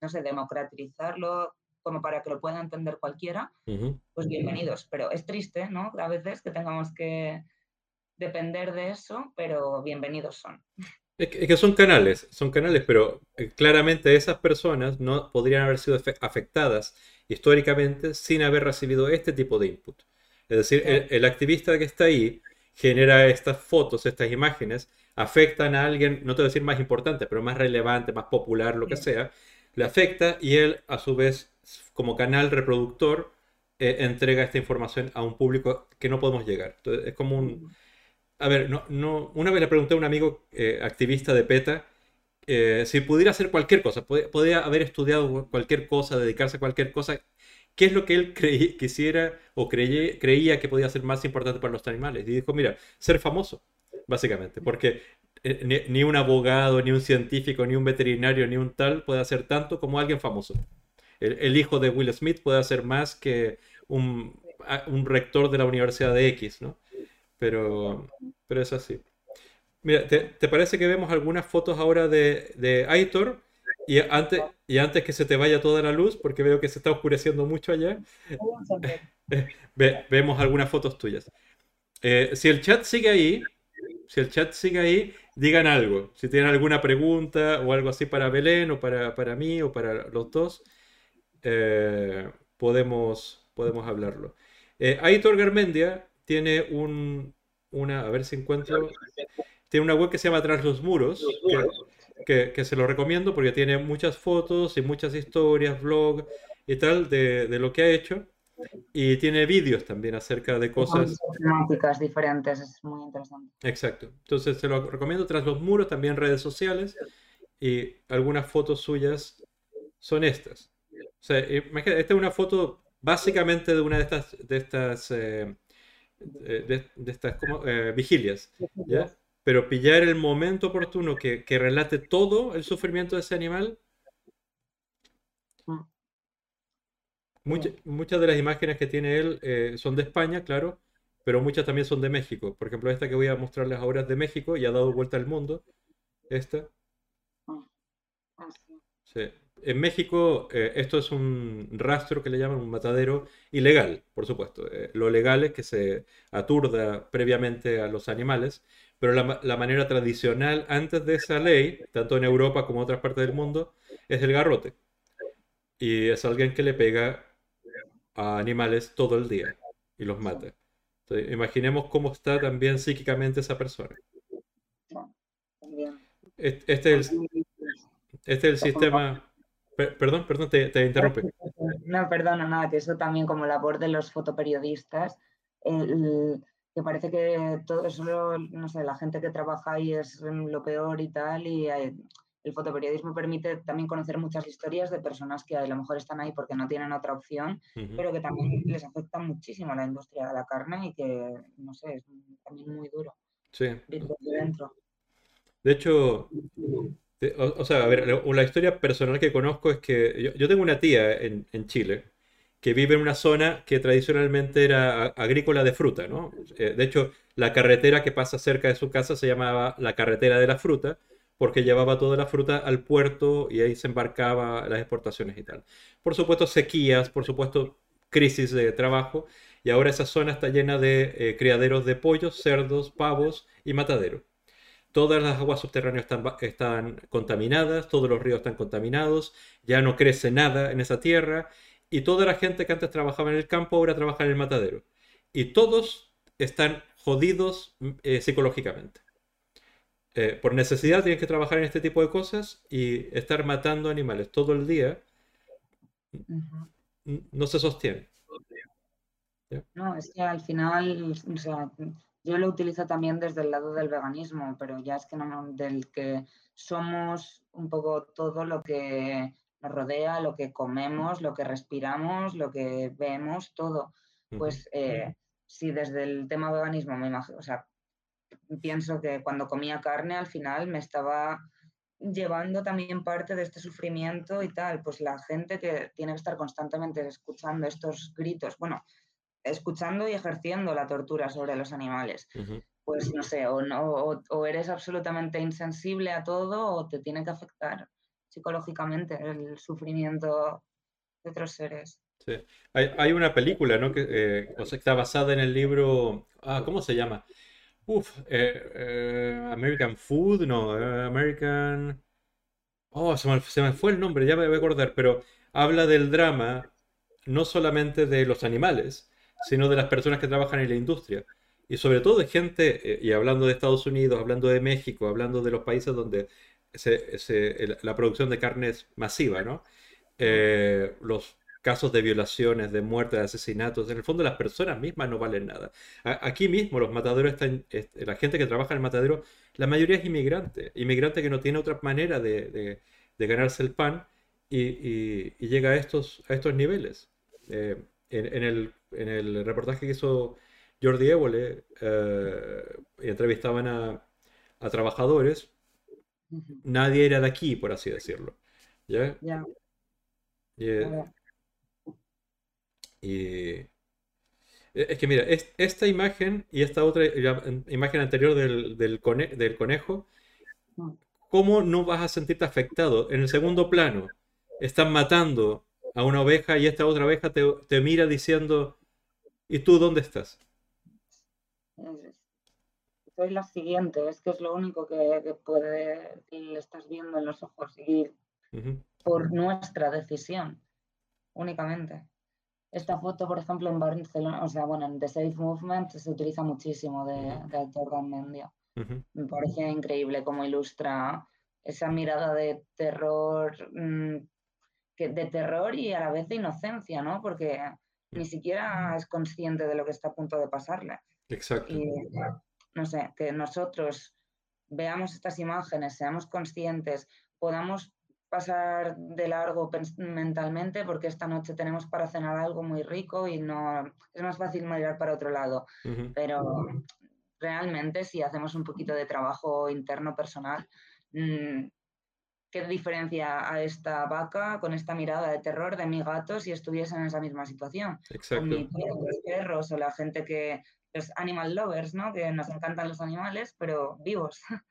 no sé, democratizarlo como para que lo pueda entender cualquiera, pues bienvenidos. Pero es triste, ¿no? A veces que tengamos que depender de eso, pero bienvenidos son. Es que, son canales, son canales, pero eh, claramente esas personas no podrían haber sido afectadas históricamente sin haber recibido este tipo de input. Es decir, el, activista que está ahí genera estas fotos, estas imágenes, afectan a alguien, no te voy a decir más importante, pero más relevante, más popular, lo que sea, le afecta y él, a su vez, como canal reproductor, eh, entrega esta información a un público que no podemos llegar. Entonces, es como un a ver, no, no, una vez le pregunté a un amigo eh, activista de PETA eh, si pudiera hacer cualquier cosa, podía, haber estudiado cualquier cosa, dedicarse a cualquier cosa, ¿qué es lo que él quisiera o creía que podía ser más importante para los animales? Y dijo, mira, ser famoso, básicamente, porque eh, ni, un abogado, ni un científico, ni un veterinario, ni un tal puede hacer tanto como alguien famoso. El, hijo de Will Smith puede hacer más que un, un rector de la Universidad de X, ¿no? Pero, pero es así. Mira, ¿te, parece que vemos algunas fotos ahora de, de Aitor? Y antes, y antes que se te vaya toda la luz, porque veo que se está oscureciendo mucho allá, vemos algunas fotos tuyas. Eh, si el chat sigue ahí, si el chat sigue ahí, digan algo. Si tienen alguna pregunta o algo así para Belén o para, para mí o para los dos, eh, podemos, podemos hablarlo. Eh, Aitor Garmendia tiene un, una, a ver si encuentro, tiene una web que se llama Tras los Muros, que, que, se lo recomiendo porque tiene muchas fotos y muchas historias, blog y tal de, de lo que ha hecho. Y tiene vídeos también acerca de cosas. Temáticas diferentes, es muy interesante. Exacto. Entonces se lo recomiendo tras los muros, también redes sociales. Y algunas fotos suyas son estas. O sea, esta es una foto básicamente de una de estas, de estas eh, de, estas como, eh, vigilias, ¿ya? Pero pillar el momento oportuno que, que, relate todo el sufrimiento de ese animal. Mm. muchas de las imágenes que tiene él eh, son de España, claro, pero muchas también son de México. Por ejemplo, esta que voy a mostrarles ahora es de México y ha dado vuelta al mundo. Esta. Mm. Ah, sí en México eh, esto es un rastro que le llaman un matadero ilegal, por supuesto. Eh, lo legal es que se aturda previamente a los animales, pero la, manera tradicional antes de esa ley, tanto en Europa como en otras partes del mundo, es el garrote. Y es alguien que le pega a animales todo el día y los mata. imaginemos cómo está también psíquicamente esa persona. Este, este es este es el sistema perdón, perdón, te, te. No, perdona, nada, que eso también como labor de los fotoperiodistas, que parece que todo eso, no sé, la gente que trabaja ahí es lo peor y tal, y el fotoperiodismo permite también conocer muchas historias de personas que a lo mejor están ahí porque no tienen otra opción, pero que también les afecta muchísimo la industria de la carne y que, no sé, es también muy duro. Sí. De hecho, o, sea, a ver, la, historia personal que conozco es que yo, tengo una tía en, Chile que vive en una zona que tradicionalmente era agrícola de fruta, ¿no? Eh, de hecho, la carretera que pasa cerca de su casa se llamaba la carretera de la fruta porque llevaba toda la fruta al puerto y ahí se embarcaba las exportaciones y tal. Por supuesto, sequías, por supuesto, crisis de trabajo y ahora esa zona está llena de eh, criaderos de pollos, cerdos, pavos y mataderos todas las aguas subterráneas están, contaminadas, todos los ríos están contaminados, ya no crece nada en esa tierra y toda la gente que antes trabajaba en el campo ahora trabaja en el matadero. Y todos están jodidos eh, psicológicamente. Eh, por necesidad tienen que trabajar en este tipo de cosas y estar matando animales todo el día no se sostiene. No, es que al final, o sea, yo lo utilizo también desde el lado del veganismo, pero ya es que no, del que somos un poco todo lo que nos rodea, lo que comemos, lo que respiramos, lo que vemos, todo. Pues eh, si desde el tema veganismo me imagino, o sea, pienso que cuando comía carne al final me estaba llevando también parte de este sufrimiento y tal, pues la gente que tiene que estar constantemente escuchando estos gritos, bueno, escuchando y ejerciendo la tortura sobre los animales. Pues no sé, o, no, o, eres absolutamente insensible a todo o te tiene que afectar psicológicamente el sufrimiento de otros seres. Sí. Hay, una película, ¿no? Que eh, está basada en el libro. Ah, ¿cómo se llama? Uf, eh, eh, American Food, no, American. Oh, se me, se me, fue el nombre, ya me voy a acordar, pero habla del drama no solamente de los animales, sino de las personas que trabajan en la industria. Y sobre todo de gente, y hablando de Estados Unidos, hablando de México, hablando de los países donde la producción de carne es masiva, ¿no? los casos de violaciones, de muertes, de asesinatos. En el fondo las personas mismas no valen nada. aquí mismo los mataderos están, la gente que trabaja en el matadero, la mayoría es inmigrante, inmigrante que no tiene otra manera de, ganarse el pan y, llega a estos, a estos niveles. Eh, en, el, reportaje que hizo Jordi Évole, eh, entrevistaban a, trabajadores, nadie era de aquí, por así decirlo. ¿Ya? Eh, y e, es que mira, esta imagen y esta otra imagen anterior del, del, conejo, mm. ¿cómo no vas a sentirte afectado? En el segundo plano, están matando a una oveja y esta otra oveja te, mira diciendo, ¿y tú dónde estás? Soy la siguiente, es que es lo único que, puede, le estás viendo en los ojos y por nuestra decisión, únicamente. Esta foto, por ejemplo, en Barcelona, o sea, bueno, en The Safe Movement se utiliza muchísimo de, de Mendia. Me parece increíble cómo ilustra esa mirada de terror, mm, que, de terror y a la vez de inocencia, ¿no? Porque ni siquiera es consciente de lo que está a punto de pasarle. Exacto. Y, no sé, que nosotros veamos estas imágenes, seamos conscientes, podamos pasar de largo mentalmente porque esta noche tenemos para cenar algo muy rico y no es más fácil mirar para otro lado. Pero realmente si hacemos un poquito de trabajo interno personal, mm, ¿qué diferencia a esta vaca con esta mirada de terror de mi gato si estuviese en esa misma situación? Exacto. los perros o la gente que, los animal lovers, ¿no? Que nos encantan los animales, pero vivos.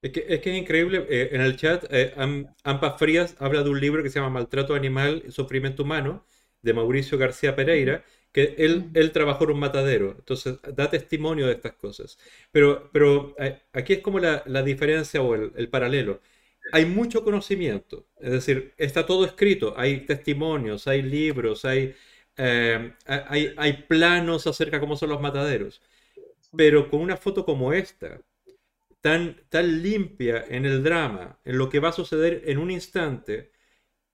Es que, es que, es increíble, eh, en el chat, eh, Ampa Frías habla de un libro que se llama Maltrato Animal y Sufrimiento Humano, de Mauricio García Pereira, que él, él trabajó en un matadero, entonces da testimonio de estas cosas. Pero, pero eh, aquí es como la, la diferencia o el, el, paralelo. Hay mucho conocimiento, es decir, está todo escrito, hay testimonios, hay libros, hay, hay, hay planos acerca de cómo son los mataderos, pero con una foto como esta, tan, tan limpia en el drama, en lo que va a suceder en un instante,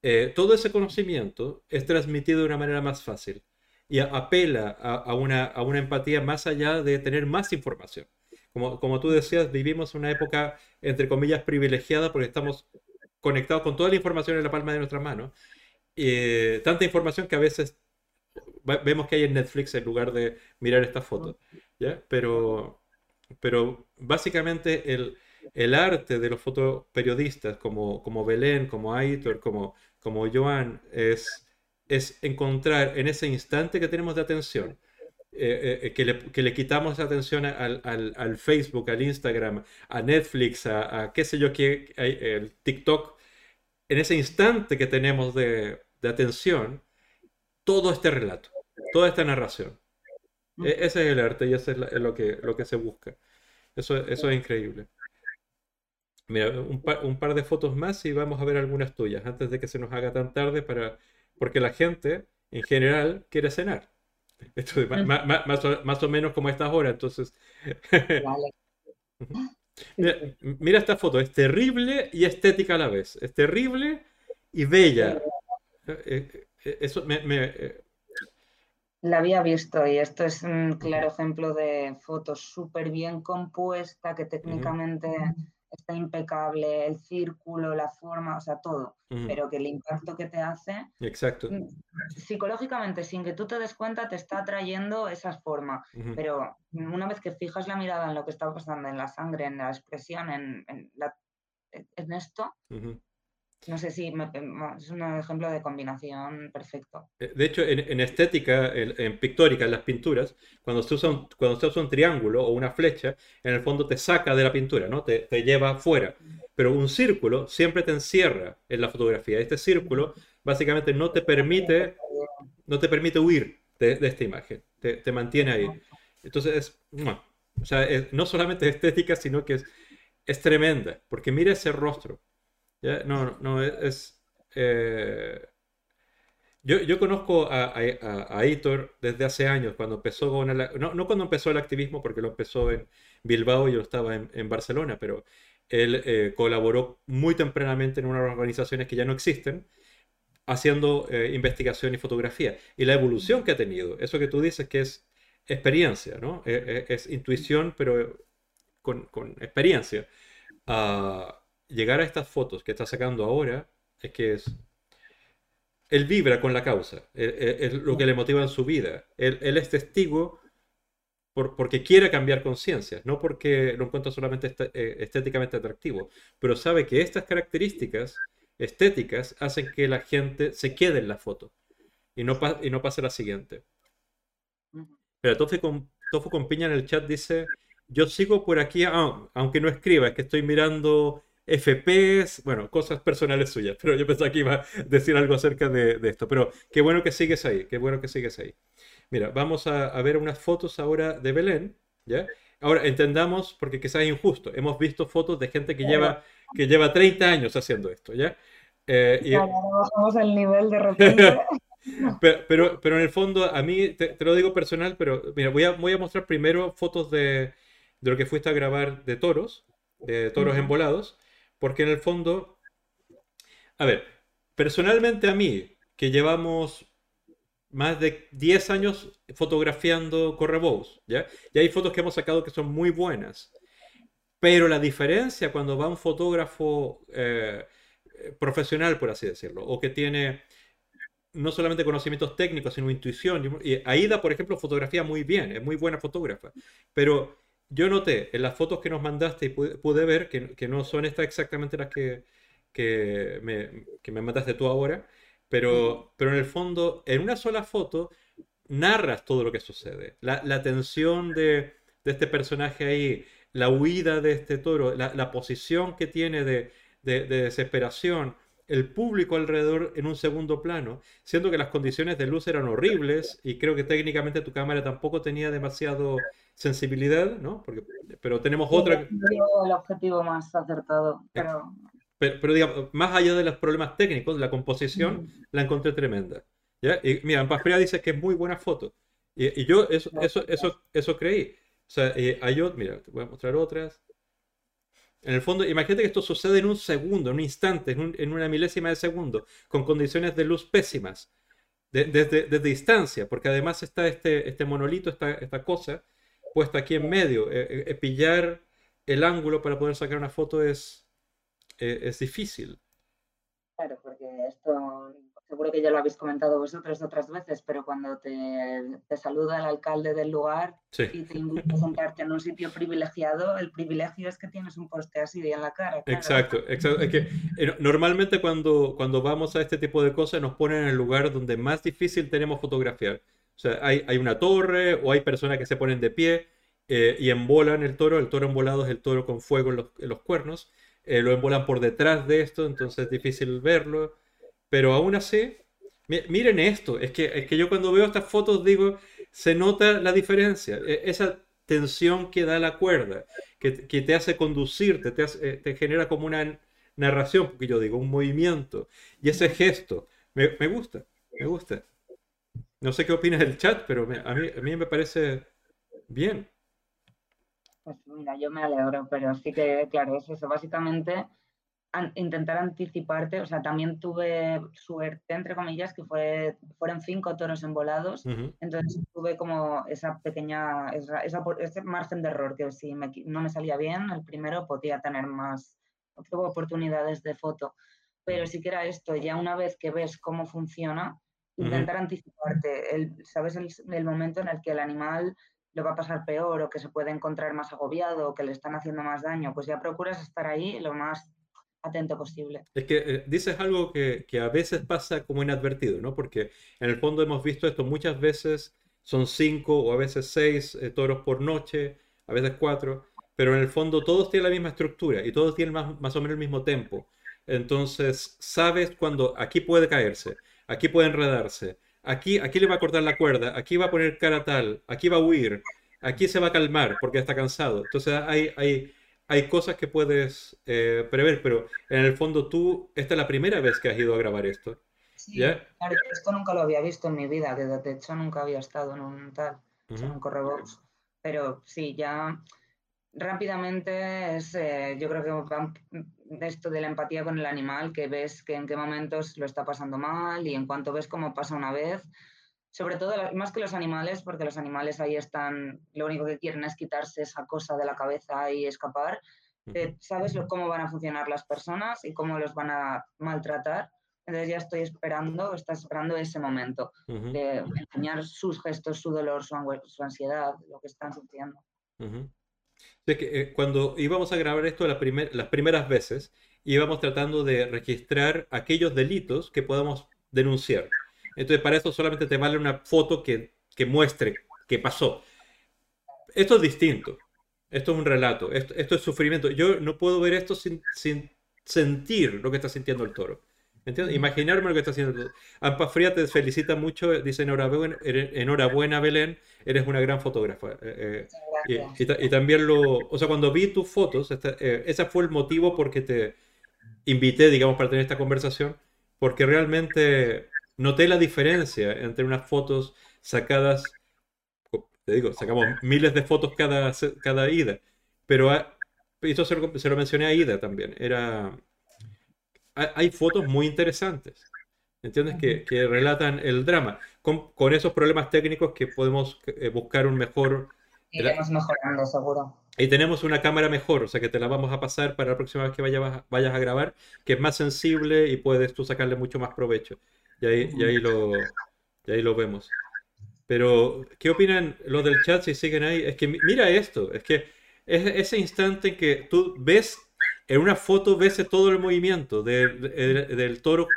eh, todo ese conocimiento es transmitido de una manera más fácil y apela a, una, a una empatía más allá de tener más información. Como, como tú decías, vivimos una época, entre comillas, privilegiada porque estamos conectados con toda la información en la palma de nuestra mano. Eh, tanta información que a veces vemos que hay en Netflix en lugar de mirar esta foto. ¿ya? Pero, pero básicamente el, el arte de los fotoperiodistas como, como Belén, como Aitor, como, como Joan, es, es encontrar en ese instante que tenemos de atención, eh, eh, que, le, que, le, quitamos atención al, al, al, Facebook, al Instagram, a Netflix, a, qué sé yo, qué, el TikTok, en ese instante que tenemos de, de atención, todo este relato, toda esta narración. E, ese es el arte y eso es lo que, lo que se busca. Eso, eso es increíble. Mira, un par, un par de fotos más y vamos a ver algunas tuyas antes de que se nos haga tan tarde para... porque la gente en general quiere cenar. Esto más, más, o, más, o, menos como a estas horas, entonces... mira, mira, esta foto, es terrible y estética a la vez. Es terrible y bella. Eh, eh, eso me, La había visto y esto es un claro ejemplo de fotos súper bien compuesta, que técnicamente está impecable, el círculo, la forma, o sea, todo, pero que el impacto que te hace, Exacto. Mm, psicológicamente, sin que tú te des cuenta, te está atrayendo esa forma, pero una vez que fijas la mirada en lo que está pasando, en la sangre, en la expresión, en, en, esto, no sé si es un ejemplo de combinación perfecto. Eh, de hecho, en, estética, en, pictórica, en las pinturas, cuando se, usa un, cuando se usa un triángulo o una flecha, en el fondo te saca de la pintura, ¿no? Te, te lleva fuera. Pero un círculo siempre te encierra en la fotografía. Este círculo básicamente no te permite, no te permite huir de, esta imagen. Te, te, mantiene ahí. Entonces, es, o sea, no solamente estética, sino que es, es tremenda. Porque mira ese rostro. No, no, es... Eh, yo, yo, conozco a, a, desde hace años, cuando empezó con no, no, cuando empezó el activismo, porque lo empezó en Bilbao y yo estaba en, Barcelona, pero él eh, colaboró muy tempranamente en unas organizaciones que ya no existen, haciendo eh, investigación y fotografía. Y la evolución que ha tenido, eso que tú dices que es experiencia, ¿no? Es, intuición, pero con, con experiencia. Uh, llegar a estas fotos que está sacando ahora es que es... Él vibra con la causa, es lo que le motiva en su vida. Él, es testigo por, porque quiere cambiar conciencias, no porque lo encuentra solamente eh, estéticamente atractivo, pero sabe que estas características estéticas hacen que la gente se quede en la foto y no, y no pase la siguiente. Pero Tofu con, Tofu con Piña en el chat dice, yo sigo por aquí, ah, aunque no escriba, es que estoy mirando FPS, bueno, cosas personales suyas, pero yo pensaba que iba a decir algo acerca de, esto. Pero qué bueno que sigues ahí, qué bueno que sigues ahí. Mira, vamos a, ver unas fotos ahora de Belén, ¿ya? Ahora, entendamos, porque quizás es injusto, hemos visto fotos de gente que lleva, que lleva 30 años haciendo esto, ¿ya? Eh, y... bajamos el nivel de repente. pero, pero, en el fondo, a mí, te, lo digo personal, pero mira, voy a, voy a mostrar primero fotos de, de lo que fuiste a grabar de toros, de toros envolados, porque en el fondo, a ver, personalmente a mí, que llevamos más de 10 años fotografiando correbous, ¿ya? Y hay fotos que hemos sacado que son muy buenas. Pero la diferencia cuando va un fotógrafo eh, profesional, por así decirlo, o que tiene no solamente conocimientos técnicos, sino intuición. Y Aida, por ejemplo, fotografía muy bien, es muy buena fotógrafa. Pero yo noté en las fotos que nos mandaste y pude, ver que, no son estas exactamente las que, que, me, que me mandaste tú ahora, pero, pero en el fondo, en una sola foto, narras todo lo que sucede. La, la tensión de, de, este personaje ahí, la huida de este toro, la, la posición que tiene de, de, de desesperación, el público alrededor en un segundo plano, siendo que las condiciones de luz eran horribles y creo que técnicamente tu cámara tampoco tenía demasiado sensibilidad, ¿no? Porque, pero tenemos otra... El objetivo más acertado, pero... Pero, digamos, más allá de los problemas técnicos, la composición la encontré tremenda. ¿ya? Y mira, Paspria dice que es muy buena foto. Y, yo eso, eso, eso, eso creí. O sea, hay otras, mira, te voy a mostrar otras. En el fondo, imagínate que esto sucede en un segundo, en un instante, en, una milésima de segundo, con condiciones de luz pésimas, desde, distancia, porque además está este, este monolito, esta, esta cosa, puesta aquí en medio. Eh, eh, eh, pillar el ángulo para poder sacar una foto es, es difícil. Claro, porque esto seguro que ya lo habéis comentado vosotros otras veces, pero cuando te, saluda el alcalde del lugar y te invita a sentarte en un sitio privilegiado, el privilegio es que tienes un poste así en la cara. Exacto, exacto. Es que normalmente cuando, cuando vamos a este tipo de cosas nos ponen en el lugar donde más difícil tenemos fotografiar. O sea, hay, hay una torre o hay personas que se ponen de pie eh, y embolan el toro. El toro embolado es el toro con fuego en los, en los cuernos. Eh, lo embolan por detrás de esto, entonces es difícil verlo. Pero aún así, miren esto. Es que, es que yo cuando veo estas fotos digo, se nota la diferencia. E, esa tensión que da la cuerda, que, que te hace conducirte, te, eh, te genera como una narración, porque yo digo, un movimiento. Y ese gesto, me, me gusta, me gusta. No sé qué opinas del chat, pero a, mí, a mí me parece bien. Pues mira, yo me alegro, pero sí que, claro, es eso. Básicamente, intentar anticiparte, o sea, también tuve suerte, entre comillas, que fue, fueron cinco toros envolados, entonces tuve como esa pequeña, esa, ese margen de error, que si no me salía bien, el primero podía tener más oportunidades de foto. Pero si que era esto, ya una vez que ves cómo funciona, intentar anticiparte, el, sabes el, el momento en el que el animal le va a pasar peor o que se puede encontrar más agobiado o que le están haciendo más daño, pues ya procuras estar ahí lo más atento posible. Es que eh, dices algo que, que, a veces pasa como inadvertido, ¿no? Porque en el fondo hemos visto esto muchas veces, son cinco o a veces seis eh, toros por noche, a veces cuatro, pero en el fondo todos tienen la misma estructura y todos tienen más, más o menos el mismo tempo. Entonces, sabes cuando aquí puede caerse, aquí puede enredarse, aquí, aquí le va a cortar la cuerda, aquí va a poner cara tal, aquí va a huir, aquí se va a calmar porque está cansado. Entonces, hay, hay hay cosas que puedes eh, prever, pero en el fondo tú, esta es la primera vez que has ido a grabar esto. Sí, claro, esto nunca lo había visto en mi vida, que de hecho nunca había estado en un tal, en un correbox. Pero sí, ya rápidamente es, eh, yo creo que esto de la empatía con el animal, que ves que en qué momentos lo está pasando mal y en cuanto ves cómo pasa una vez, sobre todo más que los animales, porque los animales ahí están, lo único que quieren es quitarse esa cosa de la cabeza y escapar. Eh, sabes cómo van a funcionar las personas y cómo los van a maltratar. Entonces ya estoy esperando, estás esperando ese momento de enseñar sus gestos, su dolor, su, ansiedad, lo que están sufriendo. Que, eh, cuando íbamos a grabar esto la las primeras veces, íbamos tratando de registrar aquellos delitos que podamos denunciar. Entonces, para eso solamente te vale una foto que, que muestre qué pasó. Esto es distinto. Esto es un relato. Esto, esto, es sufrimiento. Yo no puedo ver esto sin, sin sentir lo que está sintiendo el toro. ¿Entiendes? Imaginarme lo que está haciendo. Ampa Fría te felicita mucho. Dice enhorabuena, enhorabuena Belén. Eres una gran fotógrafa. Eh, eh, y, y, también lo. O sea, cuando vi tus fotos, eh, ese fue el motivo por que te invité, digamos, para tener esta conversación. Porque realmente noté la diferencia entre unas fotos sacadas, te digo, sacamos miles de fotos cada, cada ida, pero esto se lo, se lo mencioné a Ida también, era, hay fotos muy interesantes. ¿Entiendes? Que, que, relatan el drama, con, con, esos problemas técnicos que podemos eh, buscar un mejor... Iremos mejorando, seguro. Y tenemos una cámara mejor, o sea que te la vamos a pasar para la próxima vez que vayas, vayas a grabar, que es más sensible y puedes tú sacarle mucho más provecho. Y ahí, y ahí, lo, y ahí lo vemos. Pero, ¿qué opinan los del chat si siguen ahí? Es que mira esto, es que es ese instante en que tú ves, en una foto ves todo el movimiento del toro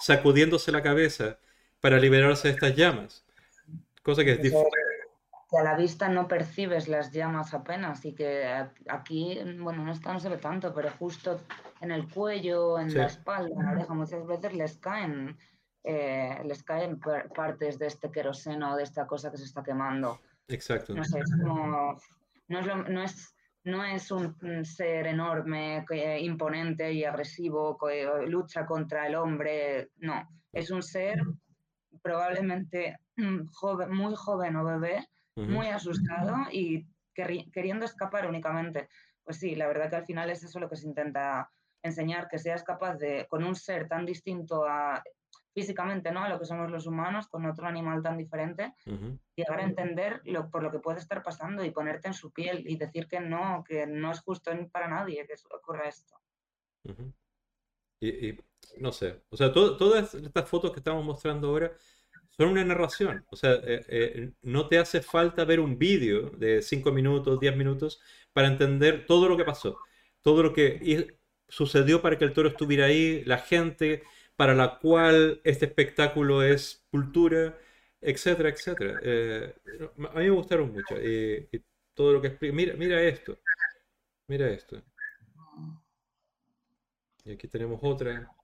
sacudiéndose la cabeza para liberarse de estas llamas. Cosa que es difícil. Que a la vista no percibes las llamas apenas y que aquí, bueno, no, está, no se ve tanto, pero justo en el cuello, en la espalda, en la oreja, muchas veces les caen eh, les caen partes de este queroseno, de esta cosa que se está quemando. Exacto. No sé, es como, no es, no es, no es un ser enorme, imponente y agresivo que lucha contra el hombre, no, es un ser probablemente joven, muy joven o bebé, muy asustado y queriendo escapar únicamente. Pues sí, la verdad que al final es eso lo que se intenta enseñar, que seas capaz de, con un ser tan distinto a físicamente, ¿no? A lo que somos los humanos, con otro animal tan diferente, llegar a entender lo, por lo que puede estar pasando y ponerte en su piel y decir que no, que no es justo para nadie que ocurra esto. y, no sé, o sea, todas estas fotos que estamos mostrando ahora son una narración, o sea, eh, eh, no te hace falta ver un vídeo de 5 minutos, 10 minutos para entender todo lo que pasó, todo lo que sucedió para que el toro estuviera ahí, la gente para la cual este espectáculo es cultura, etcétera, etcétera. Eh, a mí me gustaron mucho y, todo lo que explica. Mira, mira esto, mira esto. Y aquí tenemos otra,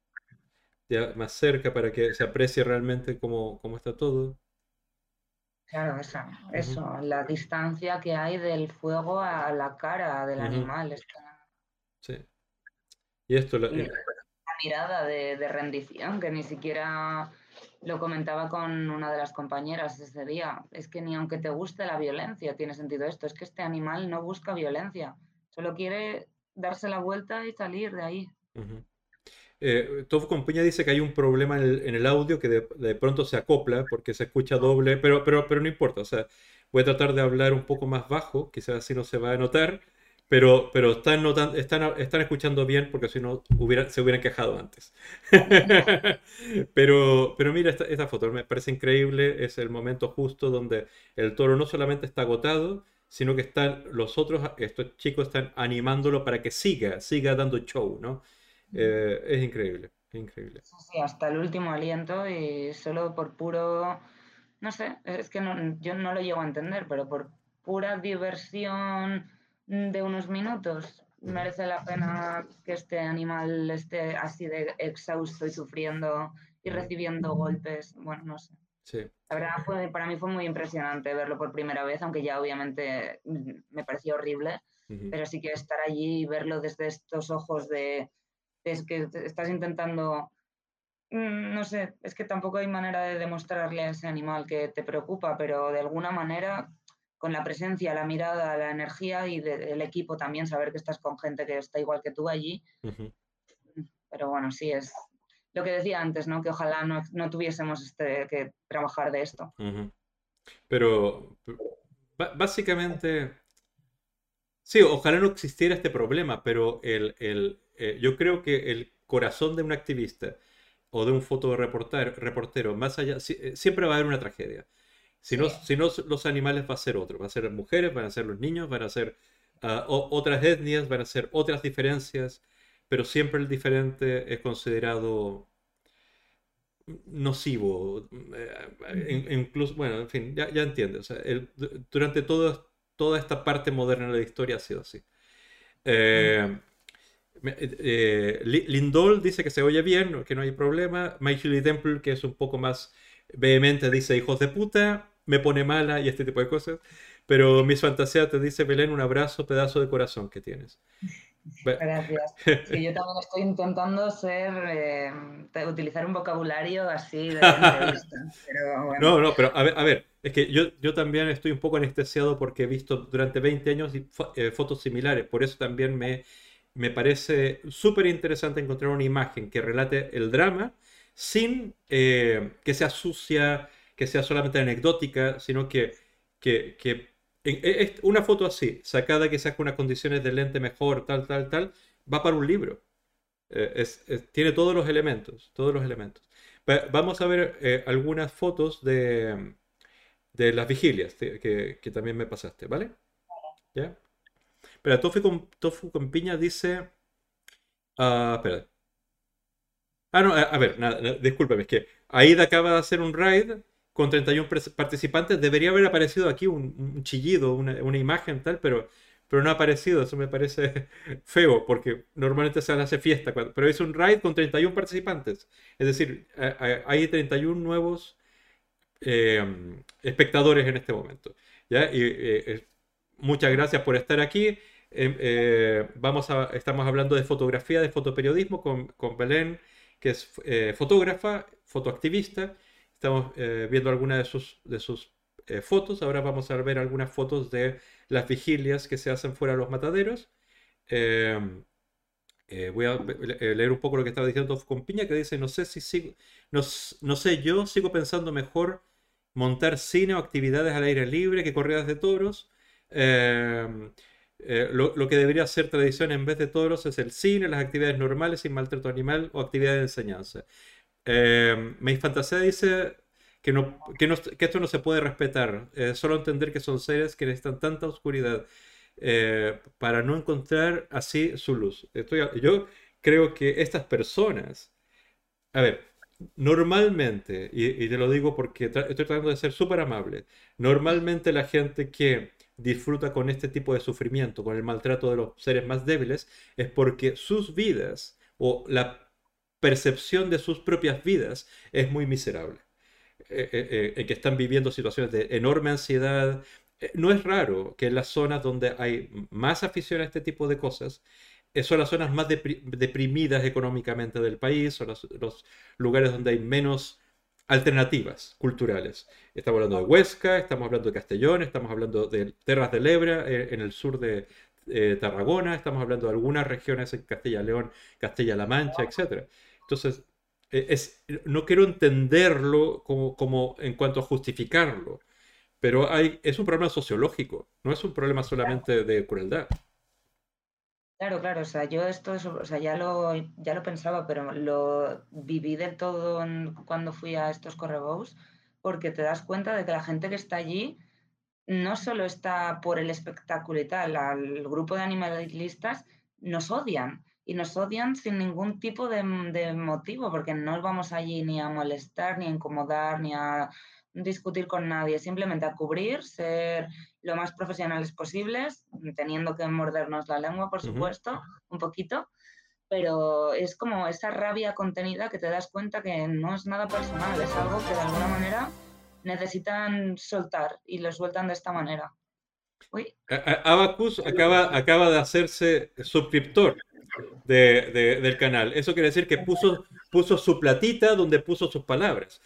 ya más cerca para que se aprecie realmente cómo, cómo está todo. Claro, eso, la distancia que hay del fuego a la cara del animal. Sí. Y esto, mirada de, rendición, que ni siquiera lo comentaba con una de las compañeras ese día. Es que ni aunque te guste la violencia tiene sentido esto. Es que este animal no busca violencia, solo quiere darse la vuelta y salir de ahí. Eh, Tofu Compañía dice que hay un problema en el, audio que de, pronto se acopla porque se escucha doble, pero, pero, pero no importa. Voy a tratar de hablar un poco más bajo, quizás así no se va a notar, pero, pero están, están, están escuchando bien porque si no se hubieran quejado antes. pero, pero mira esta, esta foto, me parece increíble, es el momento justo donde el toro no solamente está agotado, sino que están los otros, estos chicos están animándolo para que siga, siga dando show, ¿no? Eh, es increíble, es increíble. Sí, hasta el último aliento y solo por puro, no sé, es que yo no lo llego a entender, pero por pura diversión de unos minutos merece la pena que este animal esté así de exhausto y sufriendo y recibiendo golpes, bueno, no sé. Sí. La verdad, fue, para mí fue muy impresionante verlo por primera vez, aunque ya obviamente mm, me pareció horrible, pero sí que estar allí y verlo desde estos ojos de, es que estás intentando, mm, no sé, es que tampoco hay manera de demostrarle a ese animal que te preocupa, pero de alguna manera con la presencia, la mirada, la energía y del equipo también, saber que estás con gente que está igual que tú allí. Pero bueno, sí, es, lo que decía antes, ¿no? Que ojalá no, tuviésemos este, que trabajar de esto. Pero básicamente, sí, ojalá no existiera este problema, pero el, eh, yo creo que el corazón de un activista o de un fotoreportero, más allá, eh, siempre va a haber una tragedia. Si, no, si no, los animales va a ser otro. Va a ser mujeres, van a ser los niños, van a ser ah, otras etnias, van a ser otras diferencias, pero siempre el diferente es considerado nocivo, eh, incluso, bueno, en fin, ya, ya entiendes. durante todo, toda esta parte moderna de la historia ha sido así. Eh, eh, Lindol dice que se oye bien, que no hay problema. Michael Temple, que es un poco más vehemente, dice hijos de puta, me pone mala y este tipo de cosas. Pero mis fantasías te dice, Belén, un abrazo, pedazo de corazón que tienes. Gracias. Sí, yo también estoy intentando ser, eh, utilizar un vocabulario así de entrevista. No, no, pero a ver, a ver, es que yo, yo también estoy un poco anestesiado porque he visto durante 20 años eh, fotos similares, por eso también me, me parece súper interesante encontrar una imagen que relate el drama sin eh, que sea sucia, que sea solamente anecdótica, sino que, que, que e, una foto así, sacada que saca unas condiciones de lente mejor, tal, tal, tal, va para un libro. Eh, tiene todos los elementos, todos los elementos. vamos a ver eh, algunas fotos de, de las vigilias que, que, también me pasaste, ¿vale? ¿Ya? Pero Tofu con, Tofu con piña dice... Ah, espera. Ah, no, a, ver, nada, discúlpeme, es que Aida acaba de hacer un raid con 31 participantes, debería haber aparecido aquí un, chillido, una, imagen tal, pero, pero no ha aparecido, eso me parece feo, porque normalmente se hace fiesta, pero es un raid con 31 participantes, es decir, hay 31 nuevos em, espectadores en este momento. eh, muchas gracias por estar aquí. Em, eh, vamos a, estamos hablando de fotografía, de fotoperiodismo con, con Belén, que es eh, fotógrafa, fotoactivista Estamos eh, viendo algunas de sus, de sus eh, fotos. Ahora vamos a ver algunas fotos de las vigilias que se hacen fuera de los mataderos. Em, eh, voy a leer un poco lo que estaba diciendo con Piña, que dice, no sé si sigo, no, no, sé, yo sigo pensando mejor montar cine o actividades al aire libre que corridas de toros. Em, lo, lo, que debería ser tradición en vez de toros es el cine, las actividades normales sin maltrato animal o actividades de enseñanza. Eh, fantasía dice que, no, que, esto no se puede respetar, eh, solo entender que son seres que necesitan tanta oscuridad eh, para no encontrar así su luz. Estoy, yo creo que estas personas, a ver, normalmente, y, te lo digo porque estoy tratando de ser súper amable, normalmente la gente que disfruta con este tipo de sufrimiento, con el maltrato de los seres más débiles, es porque sus vidas o la percepción de sus propias vidas es muy miserable. Eh, eh, eh, que están viviendo situaciones de enorme ansiedad. no es raro que en las zonas donde hay más afición a este tipo de cosas, son las zonas más deprimidas económicamente del país, son los, lugares donde hay menos alternativas culturales. Estamos hablando de Huesca, estamos hablando de Castellón, estamos hablando de Terras de Lebra, en el sur de, eh, Tarragona, estamos hablando de algunas regiones en Castilla-León, Castilla-La Mancha, etc. Entonces, e, es, no quiero entenderlo como, como, en cuanto a justificarlo, pero hay, es un problema sociológico, no es un problema solamente de crueldad. Claro, claro, o sea, yo esto, o sea, ya lo, ya lo pensaba, pero lo viví del todo cuando fui a estos correbous, porque te das cuenta de que la gente que está allí no solo está por el espectáculo y tal, al grupo de animalistas nos odian y nos odian sin ningún tipo de, de motivo, porque no vamos allí ni a molestar, ni a incomodar, ni a discutir con nadie, simplemente a cubrir, ser lo más profesionales posibles, teniendo que mordernos la lengua, por supuesto, un poquito, pero es como esa rabia contenida que te das cuenta que no es nada personal, es algo que de alguna manera necesitan soltar y lo sueltan de esta manera. Abacus acaba, acaba de hacerse suscriptor de, del canal. Eso quiere decir que puso, puso su platita donde puso sus palabras.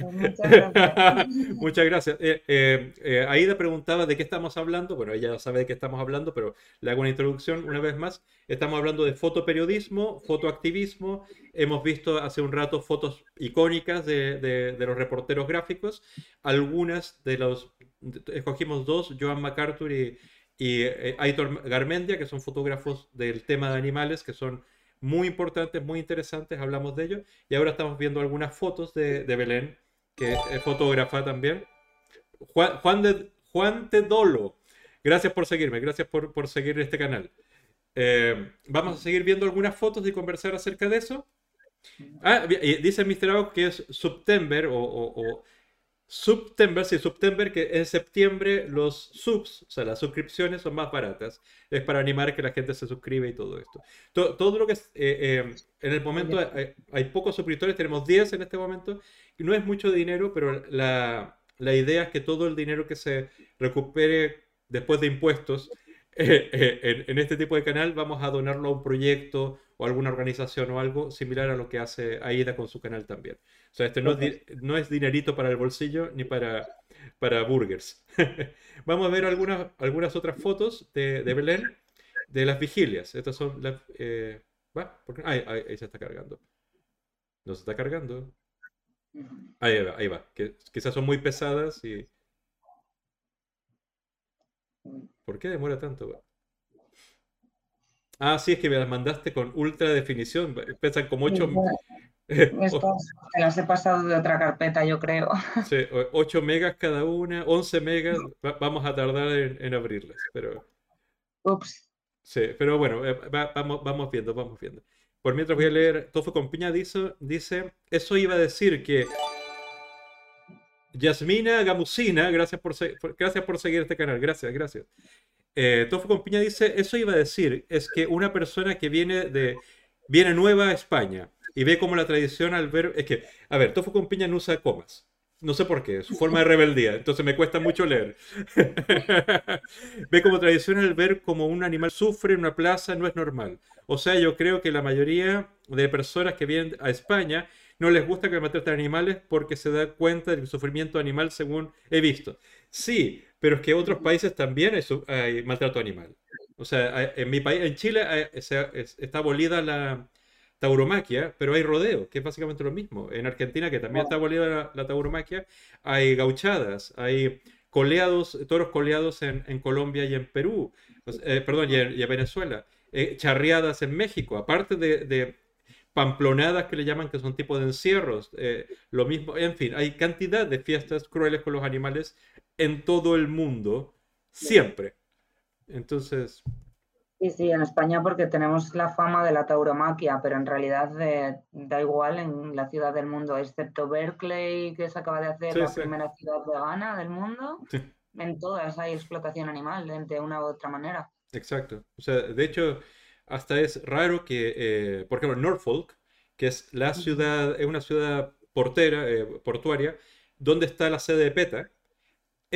Muchas gracias. Muchas gracias. Eh, eh, eh, Aida preguntaba de qué estamos hablando. Bueno, ella sabe de qué estamos hablando, pero le hago una introducción una vez más. Estamos hablando de fotoperiodismo, fotoactivismo. Hemos visto hace un rato fotos icónicas de, de los reporteros gráficos. Algunas de los... Escogimos dos, Joan MacArthur y y eh, Aitor Garmendia, que son fotógrafos del tema de animales, que son muy importantes, muy interesantes, hablamos de ellos. Y ahora estamos viendo algunas fotos de, Belén, que es fotógrafa también. Juan, Juan, de, Juan Dolo, gracias por seguirme, gracias por, por seguir este canal. Eh, vamos a seguir viendo algunas fotos y conversar acerca de eso. Ah, dice Mr. Out que es September o September, sí, September, que en septiembre los subs, o sea, las suscripciones son más baratas. Es para animar que la gente se suscribe y todo esto. Todo, lo que es, eh, eh, en el momento hay, pocos suscriptores, tenemos 10 en este momento, y no es mucho dinero, pero la, la idea es que todo el dinero que se recupere después de impuestos eh, en, este tipo de canal vamos a donarlo a un proyecto o alguna organización o algo similar a lo que hace AIDA con su canal también. O sea, este no, es, no es dinerito para el bolsillo ni para, para burgers. vamos a ver algunas, algunas otras fotos de, de Belén de las vigilias. Estas son las... Eh, ahí, ahí, se está cargando. No se está cargando. Ahí va, ahí va. Que, quizás son muy pesadas y... ¿Por qué demora tanto? Ah, sí, es que me las mandaste con ultra definición. Pesan como 8. Estas me las he pasado de otra carpeta, yo creo. Sí, 8 megas cada una, 11 megas. vamos a tardar en, abrirlas, pero. Ups. Sí, pero bueno, eh, vamos, vamos viendo, vamos viendo. Por mientras voy a leer, Tofo con Piña dice, dice, eso iba a decir que Yasmina Gamusina, gracias por, gracias por seguir este canal, gracias, gracias. Eh, Tofo con Piña dice, eso iba a decir, es que una persona que viene de viene nueva a España y ve como la tradición al ver, es que, a ver, Tofo con Piña no usa comas. No sé por qué, su forma de rebeldía, entonces me cuesta mucho leer. ve como tradición al ver como un animal sufre en una plaza, no es normal. O sea, yo creo que la mayoría de personas que vienen a España no les gusta que maltraten animales porque se da cuenta del sufrimiento animal según he visto. Sí, pero es que en otros países también hay, maltrato animal. O sea, en mi país, en Chile, está abolida la tauromaquia, pero hay rodeo, que es básicamente lo mismo. En Argentina, que también está abolida la, tauromaquia, hay gauchadas, hay coleados, toros coleados en, Colombia y en Perú, eh, perdón, y en, Venezuela, eh, charreadas en México, aparte de pamplonadas que le llaman, que son tipo de encierros, eh, lo mismo, en fin, hay cantidad de fiestas crueles con los animales en todo el mundo, siempre. Entonces... Sí, sí, en España porque tenemos la fama de la tauromaquia, pero en realidad da igual en la ciudad del mundo, excepto Berkeley, que se acaba de hacer la primera ciudad vegana del mundo. En todas hay explotación animal de una u otra manera. Exacto. O sea, de hecho, hasta es raro que, eh, por ejemplo, Norfolk, que es la ciudad, es una ciudad portera, eh, portuaria, donde está la sede de PETA,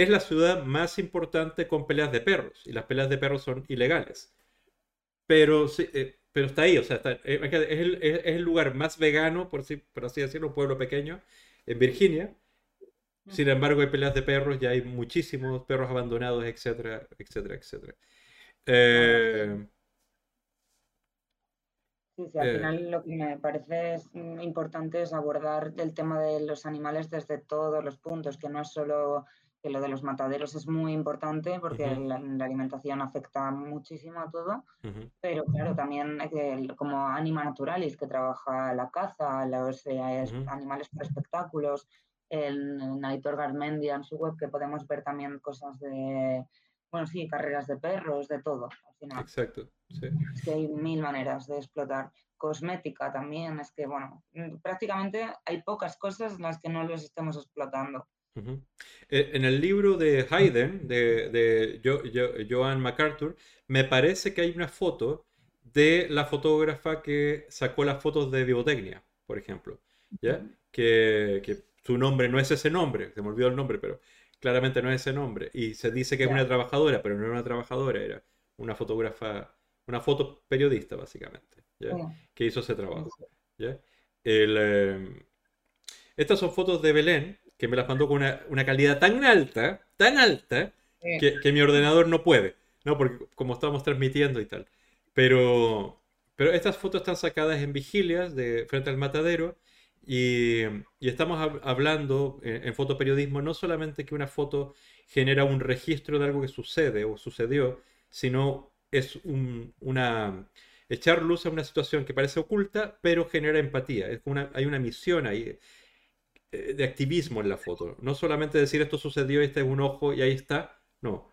es la ciudad más importante con peleas de perros, y las peleas de perros son ilegales. Pero, sí, eh, pero está ahí, o sea, es, el, lugar más vegano, por, por así decirlo, un pueblo pequeño, en Virginia. Sin embargo, hay peleas de perros, ya hay muchísimos perros abandonados, etcétera, etcétera, etcétera. Eh, sí, sí, al eh, final lo que me parece importante es abordar el tema de los animales desde todos los puntos, que no es solo que lo de los mataderos es muy importante porque la, alimentación afecta muchísimo a todo, pero claro, también como Anima Naturalis, que trabaja la caza, los eh, animales para espectáculos, el Naitor Garmendia en su web, que podemos ver también cosas de, bueno, sí, carreras de perros, de todo, al final. Exacto, sí. Es que hay mil maneras de explotar. Cosmética también, es que, bueno, prácticamente hay pocas cosas en las que no los estemos explotando. Eh, en el libro de Haydn, de, Joan MacArthur, me parece que hay una foto de la fotógrafa que sacó las fotos de biotecnia, por ejemplo, ¿ya? que, su nombre no es ese nombre, se me olvidó el nombre, pero claramente no es ese nombre. Y se dice que es una trabajadora, pero no era una trabajadora, era una fotógrafa, una foto periodista, básicamente, que hizo ese trabajo. Em, estas son fotos de Belén, que me las mandó con una, calidad tan alta, tan alta, que, mi ordenador no puede, ¿no? Porque como estamos transmitiendo y tal. Pero, pero estas fotos están sacadas en vigilias de frente al matadero y, estamos hablando en, fotoperiodismo no solamente que una foto genera un registro de algo que sucede o sucedió, sino es una echar luz a una situación que parece oculta, pero genera empatía. Es una, hay una misión ahí de activismo en la foto. No solamente decir esto sucedió, este es un ojo y ahí está. No.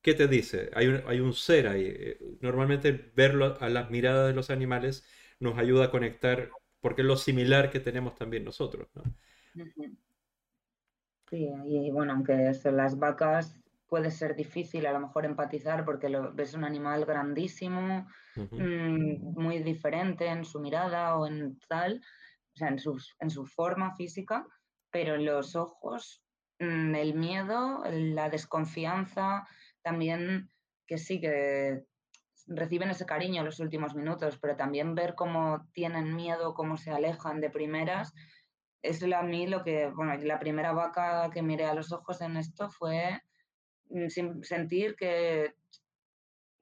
¿Qué te dice? Hay un, hay un ser ahí. Eh, normalmente verlo a las miradas de los animales nos ayuda a conectar, porque es lo similar que tenemos también nosotros. ¿no? Sí, y bueno, aunque son las vacas puede ser difícil a lo mejor empatizar porque lo, ves un animal grandísimo, mm, muy diferente en su mirada o en tal, o sea, en, en su forma física, pero en los ojos, mm, el miedo, la desconfianza, también que sí, que reciben ese cariño en los últimos minutos, pero también ver cómo tienen miedo, cómo se alejan de primeras, es a mí lo que, bueno, la primera vaca que miré a los ojos en esto fue mm, sentir que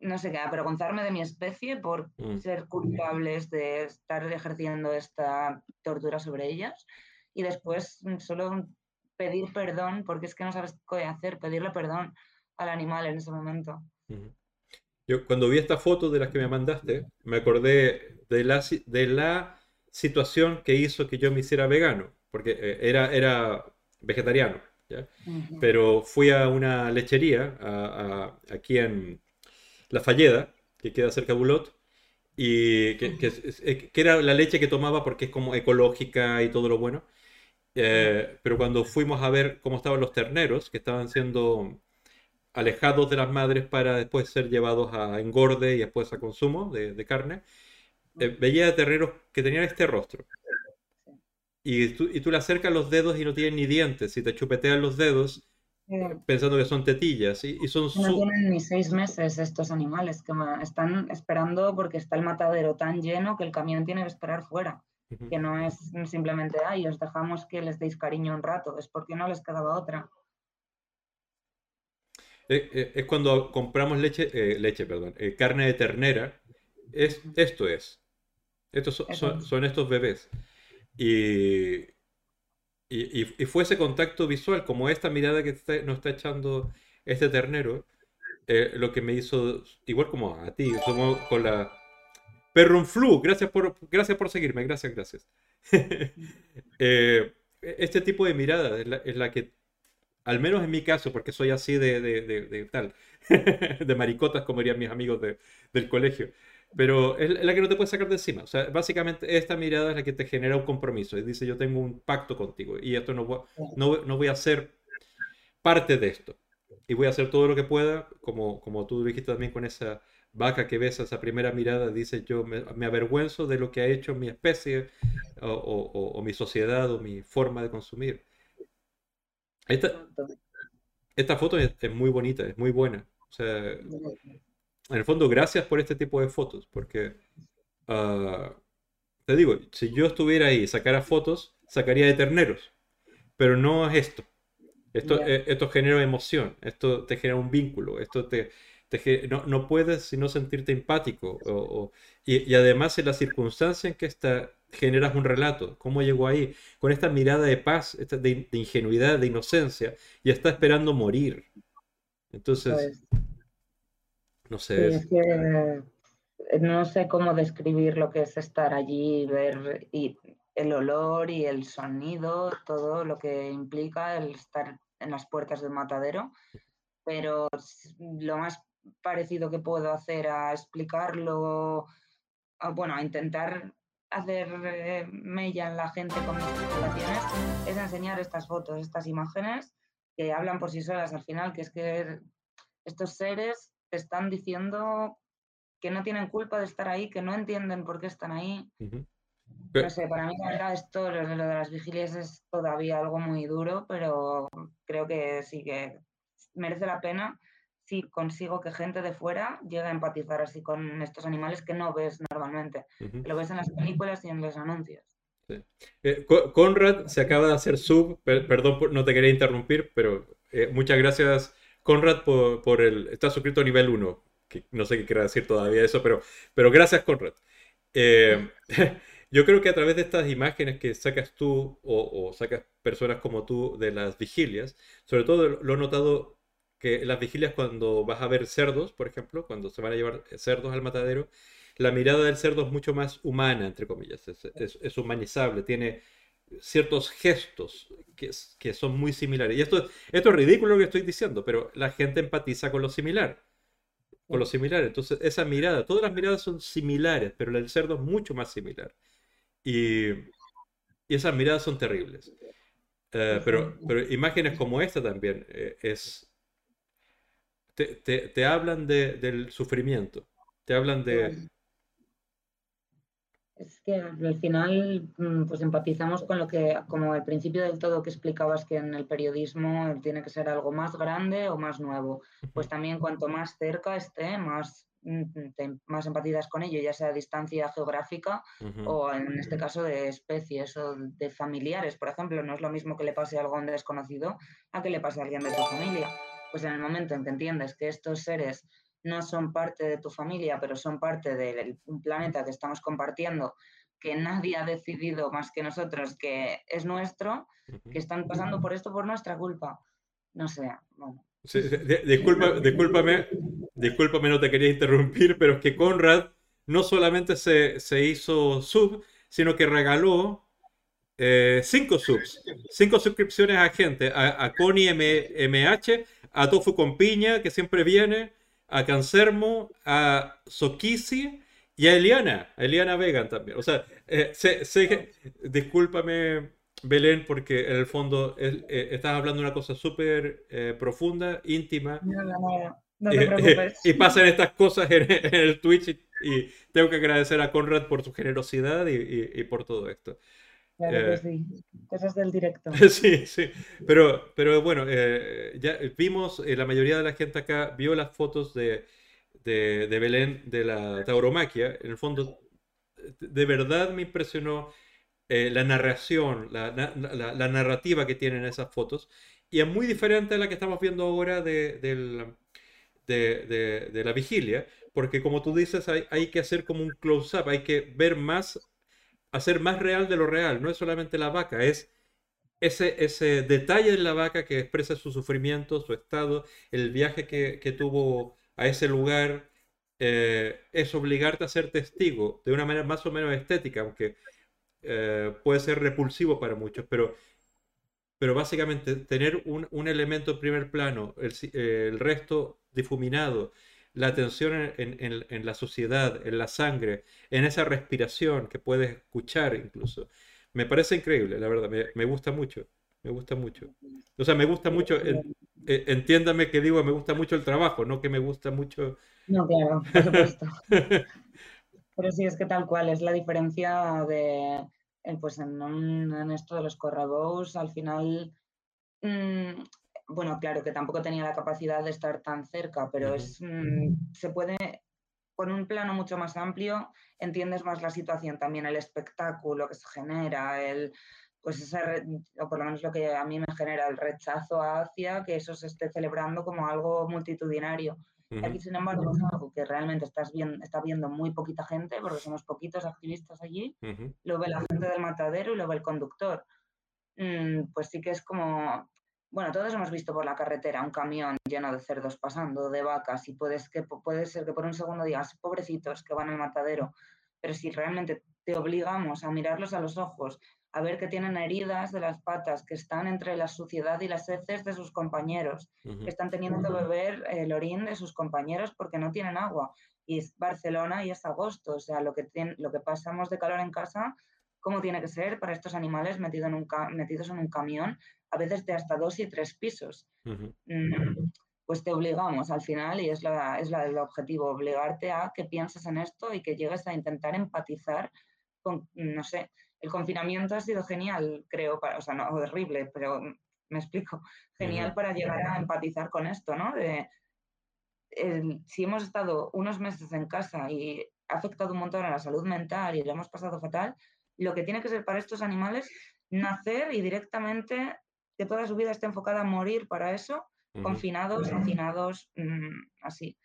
no sé qué, avergonzarme de mi especie por mm. ser culpables de estar ejerciendo esta tortura sobre ellas y después mm, solo pedir perdón porque es que no sabes qué hacer, pedirle perdón al animal en ese momento. Yo cuando vi esta foto de las que me mandaste, me acordé de la, de la situación que hizo que yo me hiciera vegano, porque eh, era, era vegetariano, pero fui a una lechería aquí en, la Falleda, que queda cerca de Bulot, y que, que, era la leche que tomaba porque es como ecológica y todo lo bueno. Eh, pero cuando fuimos a ver cómo estaban los terneros, que estaban siendo alejados de las madres para después ser llevados a engorde y después a consumo de, carne, eh, veía terneros que tenían este rostro. Y tú, y tú le acercas los dedos y no tienen ni dientes. Si te chupetean los dedos, pensando que son tetillas. Y, son No tienen ni seis meses estos animales, que están esperando porque está el matadero tan lleno que el camión tiene que esperar fuera. Que no es simplemente, ay, os dejamos que les deis cariño un rato, es porque no les quedaba otra. Eh, eh, es cuando compramos leche, eh, leche, perdón, carne de ternera. Es, esto es. Estos son, son estos bebés. Y, y, fue ese contacto visual, como esta mirada que nos está echando este ternero, eh, lo que me hizo, igual como a ti, somos con la... Perrunflu, gracias por, gracias por seguirme, gracias, gracias. Eh, este tipo de mirada es la, que, al menos en mi caso, porque soy así de, de, de tal, de maricotas, como dirían mis amigos del colegio, pero es la que no te puedes sacar de encima. O sea, básicamente esta mirada es la que te genera un compromiso y dice yo tengo un pacto contigo y esto no voy, no, no voy a ser parte de esto. Y voy a hacer todo lo que pueda, como, como tú dijiste también con esa vaca que ves, esa primera mirada, dice yo me, me avergüenzo de lo que ha hecho mi especie o, o, mi sociedad o mi forma de consumir. Esta, esta foto es, es muy bonita, es muy buena. O sea, en el fondo, gracias por este tipo de fotos, porque ah, te digo, si yo estuviera ahí y sacara fotos, sacaría de terneros, pero no es esto. Esto, eh, esto genera emoción, esto te genera un vínculo, esto te, no, no, puedes sino sentirte empático. y, además en la circunstancia en que está, generas un relato. ¿Cómo llegó ahí? Con esta mirada de paz, de, ingenuidad, de inocencia, y está esperando morir. Entonces, pues, no sé. no sé cómo describir lo que es estar allí, ver y el olor y el sonido, todo lo que implica el estar en las puertas del matadero, pero lo más parecido que puedo hacer a explicarlo, bueno, a intentar hacer eh, mella en la gente con mis explicaciones es enseñar estas fotos, estas imágenes que hablan por sí solas al final, que es que estos seres están diciendo que no tienen culpa de estar ahí, que no entienden por qué están ahí. No sé, para mí esto, lo de las vigilias es todavía algo muy duro, pero creo que sí que merece la pena si consigo que gente de fuera llegue a empatizar así con estos animales que no ves normalmente. Lo ves en las películas y en los anuncios. Eh, Conrad se acaba de hacer sub, perdón, no te quería interrumpir, pero eh, muchas gracias Conrad por, el... Está suscrito a nivel 1, que no sé qué quiere decir todavía eso, pero, pero gracias Conrad. Eh, Yo creo que a través de estas imágenes que sacas tú o, sacas personas como tú de las vigilias, sobre todo lo he notado que las vigilias cuando vas a ver cerdos, por ejemplo, cuando se van a llevar cerdos al matadero, la mirada del cerdo es mucho más humana, entre comillas, es, humanizable, tiene ciertos gestos que, que, son muy similares. Y esto, esto es ridículo lo que estoy diciendo, pero la gente empatiza con lo similar. Con lo similar. Entonces, esa mirada, todas las miradas son similares, pero la del cerdo es mucho más similar. Y, esas miradas son terribles. Eh, pero, pero imágenes como esta también eh, es... Te, hablan del sufrimiento, te hablan de... Es que al final mm, pues empatizamos con lo que, como el principio del todo que explicabas que en el periodismo tiene que ser algo más grande o más nuevo. Pues también cuanto más cerca esté, más más empatizas con ello, ya sea a distancia geográfica o en este caso de especies o de familiares, por ejemplo. No es lo mismo que le pase a algún desconocido a que le pase a alguien de tu familia. Pues en el momento en que entiendes que estos seres no son parte de tu familia, pero son parte de un planeta que estamos compartiendo, que nadie ha decidido más que nosotros que es nuestro, que están pasando por esto por nuestra culpa. No sé, bueno, disculpa, discúlpame, discúlpame, no te quería interrumpir, pero es que Conrad no solamente se, se hizo sub, sino que regaló eh, cinco subs, cinco suscripciones a gente, a, a Connie MH, a Tofu con Piña, que siempre viene, a Cancermo, a Sokisi y a Eliana, a Eliana Vegan también. O sea, eh, sé, discúlpame Belén, porque en el fondo eh, estás hablando de una cosa súper eh, profunda, íntima. No, no, no, no te preocupes. y pasan estas cosas en, el Twitch y, tengo que agradecer a Conrad por su generosidad y, por todo esto. Claro que eh, sí, cosas del directo. sí, sí, pero, pero bueno, ya vimos, la mayoría de la gente acá vio las fotos de, de, de Belén de la tauromaquia. En el fondo, de verdad me impresionó eh, la narración, la, narrativa que tienen esas fotos. Y es muy diferente a la que estamos viendo ahora de, de, la vigilia, porque como tú dices, hay, hay que hacer como un close-up, hay que ver más, hacer más real de lo real. No es solamente la vaca, es ese, ese detalle de la vaca que expresa su sufrimiento, su estado, el viaje que, tuvo a ese lugar. Eh, es obligarte a ser testigo de una manera más o menos estética, aunque eh, puede ser repulsivo para muchos, pero, pero básicamente tener un, un elemento en primer plano, el, el, resto difuminado, la atención en, en, en, la sociedad, en la sangre, en esa respiración que puedes escuchar incluso. Me parece increíble, la verdad, me, me gusta mucho, me gusta mucho. O sea, me gusta mucho, eh, entiéndame que digo, me gusta mucho el trabajo, no que me gusta mucho... No, claro, por supuesto. Pero sí, es que tal cual, es la diferencia de, eh, pues en, esto de los correbous, al final, mm, bueno, claro que tampoco tenía la capacidad de estar tan cerca, pero es, mm, se puede, con un plano mucho más amplio, entiendes más la situación, también el espectáculo que se genera, el, pues ese, o por lo menos lo que a mí me genera el rechazo hacia que eso se esté celebrando como algo multitudinario. Aquí, sin embargo, es algo que realmente estás viendo, está viendo muy poquita gente, porque somos poquitos activistas allí, lo ve la gente del matadero y lo ve el conductor. Mm, pues sí que es como, bueno, todos hemos visto por la carretera un camión lleno de cerdos pasando, de vacas, y puedes que, puede ser que por un segundo digas, pobrecitos que van al matadero, pero si realmente te obligamos a mirarlos a los ojos, a ver que tienen heridas de las patas, que están entre la suciedad y las heces de sus compañeros, que están teniendo que beber el orín de sus compañeros porque no tienen agua. Y es Barcelona y es agosto, o sea, lo que, lo que pasamos de calor en casa, ¿cómo tiene que ser para estos animales metido en un metidos en un camión, a veces de hasta dos y tres pisos? Mm, pues te obligamos al final y es, la, es la, el objetivo, obligarte a que pienses en esto y que llegues a intentar empatizar con, no sé, el confinamiento ha sido genial, creo, para, o sea, no horrible, pero me explico, genial para llegar a empatizar con esto, ¿no? De, si hemos estado unos meses en casa y ha afectado un montón a la salud mental y lo hemos pasado fatal, lo que tiene que ser para estos animales nacer y directamente que toda su vida esté enfocada a morir para eso, confinados, hacinados, mm, así.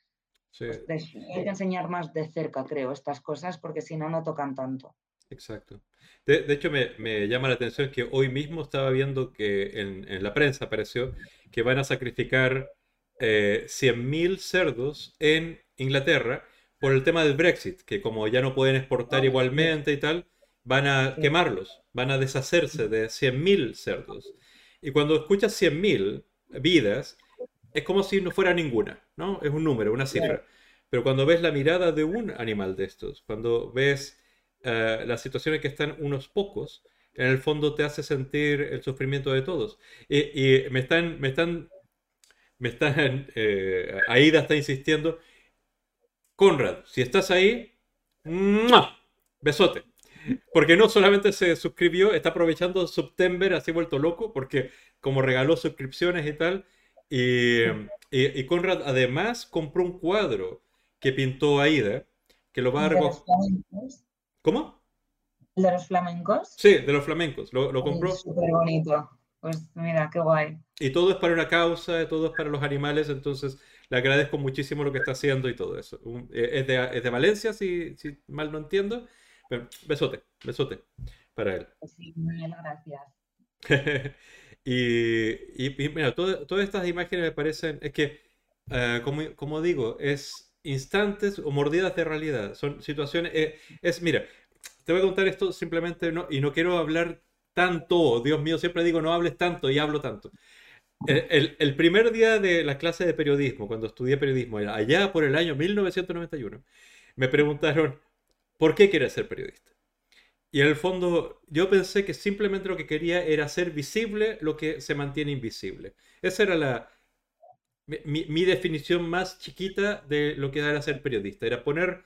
Pues hay que enseñar más de cerca, creo, estas cosas, porque si no, no tocan tanto. Exacto. De, hecho, me, llama la atención que hoy mismo estaba viendo que en, la prensa apareció que van a sacrificar eh, 100.000 cerdos en Inglaterra por el tema del Brexit, que como ya no pueden exportar ah, igualmente y tal, van a quemarlos, van a deshacerse de 100.000 cerdos. Y cuando escuchas 100.000 vidas, es como si no fuera ninguna, ¿no? Es un número, una cifra. Pero cuando ves la mirada de un animal de estos, cuando ves eh, las situaciones que están unos pocos, en el fondo te hace sentir el sufrimiento de todos. Y, me están, me están, me están, eh, Aida está insistiendo, Conrad, si estás ahí, besote. Porque no solamente se suscribió, está aprovechando September, así vuelto loco, porque como regaló suscripciones y tal. Y, y, Conrad además compró un cuadro que pintó Aida, que lo va a recoger. ¿Cómo? ¿De los flamencos? Sí, de los flamencos. Lo, lo compró. Súper bonito. Pues mira, qué guay. Y todo es para una causa, todo es para los animales, entonces le agradezco muchísimo lo que está haciendo y todo eso. Eh, es de, es de Valencia, si, si, mal no entiendo. Besote, besote para él. Pues sí, muchas gracias. y, y, mira, todas estas imágenes me parecen, es que, uh, como, como digo, es instantes o mordidas de realidad. Son situaciones. Eh, es, mira, te voy a contar esto simplemente no, y no quiero hablar tanto. Dios mío, siempre digo no hables tanto y hablo tanto. El, el, primer día de la clase de periodismo, cuando estudié periodismo, allá por el año 1991, me preguntaron, ¿por qué quieres ser periodista? Y en el fondo yo pensé que simplemente lo que quería era hacer visible lo que se mantiene invisible. Esa era la, mi, definición más chiquita de lo que era ser periodista. Era poner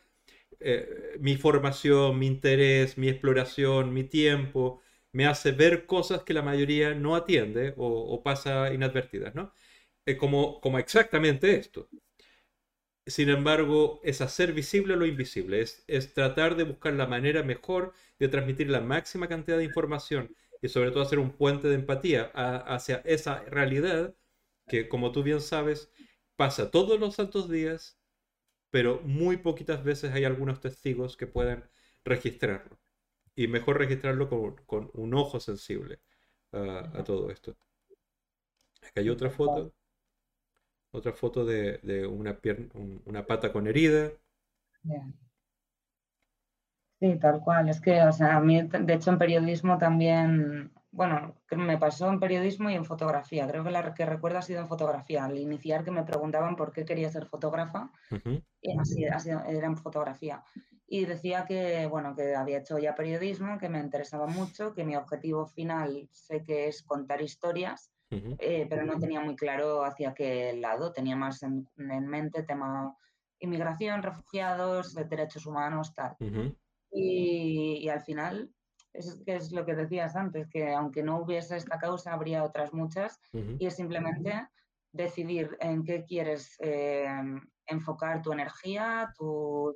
eh, mi formación, mi interés, mi exploración, mi tiempo, me hace ver cosas que la mayoría no atiende o, pasa inadvertidas, ¿no? Eh, como, como exactamente esto. Sin embargo, es hacer visible lo invisible, es, es tratar de buscar la manera mejor de transmitir la máxima cantidad de información y sobre todo hacer un puente de empatía hacia esa realidad que como tú bien sabes, pasa todos los santos días, pero muy poquitas veces hay algunos testigos que pueden registrarlo. Y mejor registrarlo con, un ojo sensible a, todo esto. Acá hay otra foto. Otra foto de, una, pierna, una pata con herida. Sí, tal cual. Es que, o sea, a mí, de hecho, en periodismo también bueno, me pasó en periodismo y en fotografía. Creo que la que recuerdo ha sido en fotografía. Al iniciar que me preguntaban por qué quería ser fotógrafa, y así, era en fotografía. Y decía que, bueno, que había hecho ya periodismo, que me interesaba mucho, que mi objetivo final sé que es contar historias, eh, pero no tenía muy claro hacia qué lado. Tenía más en, mente tema inmigración, refugiados, derechos humanos, tal. y, y al final es, que es lo que decías antes, que aunque no hubiese esta causa, habría otras muchas, y es simplemente decidir en qué quieres eh, enfocar tu energía, tus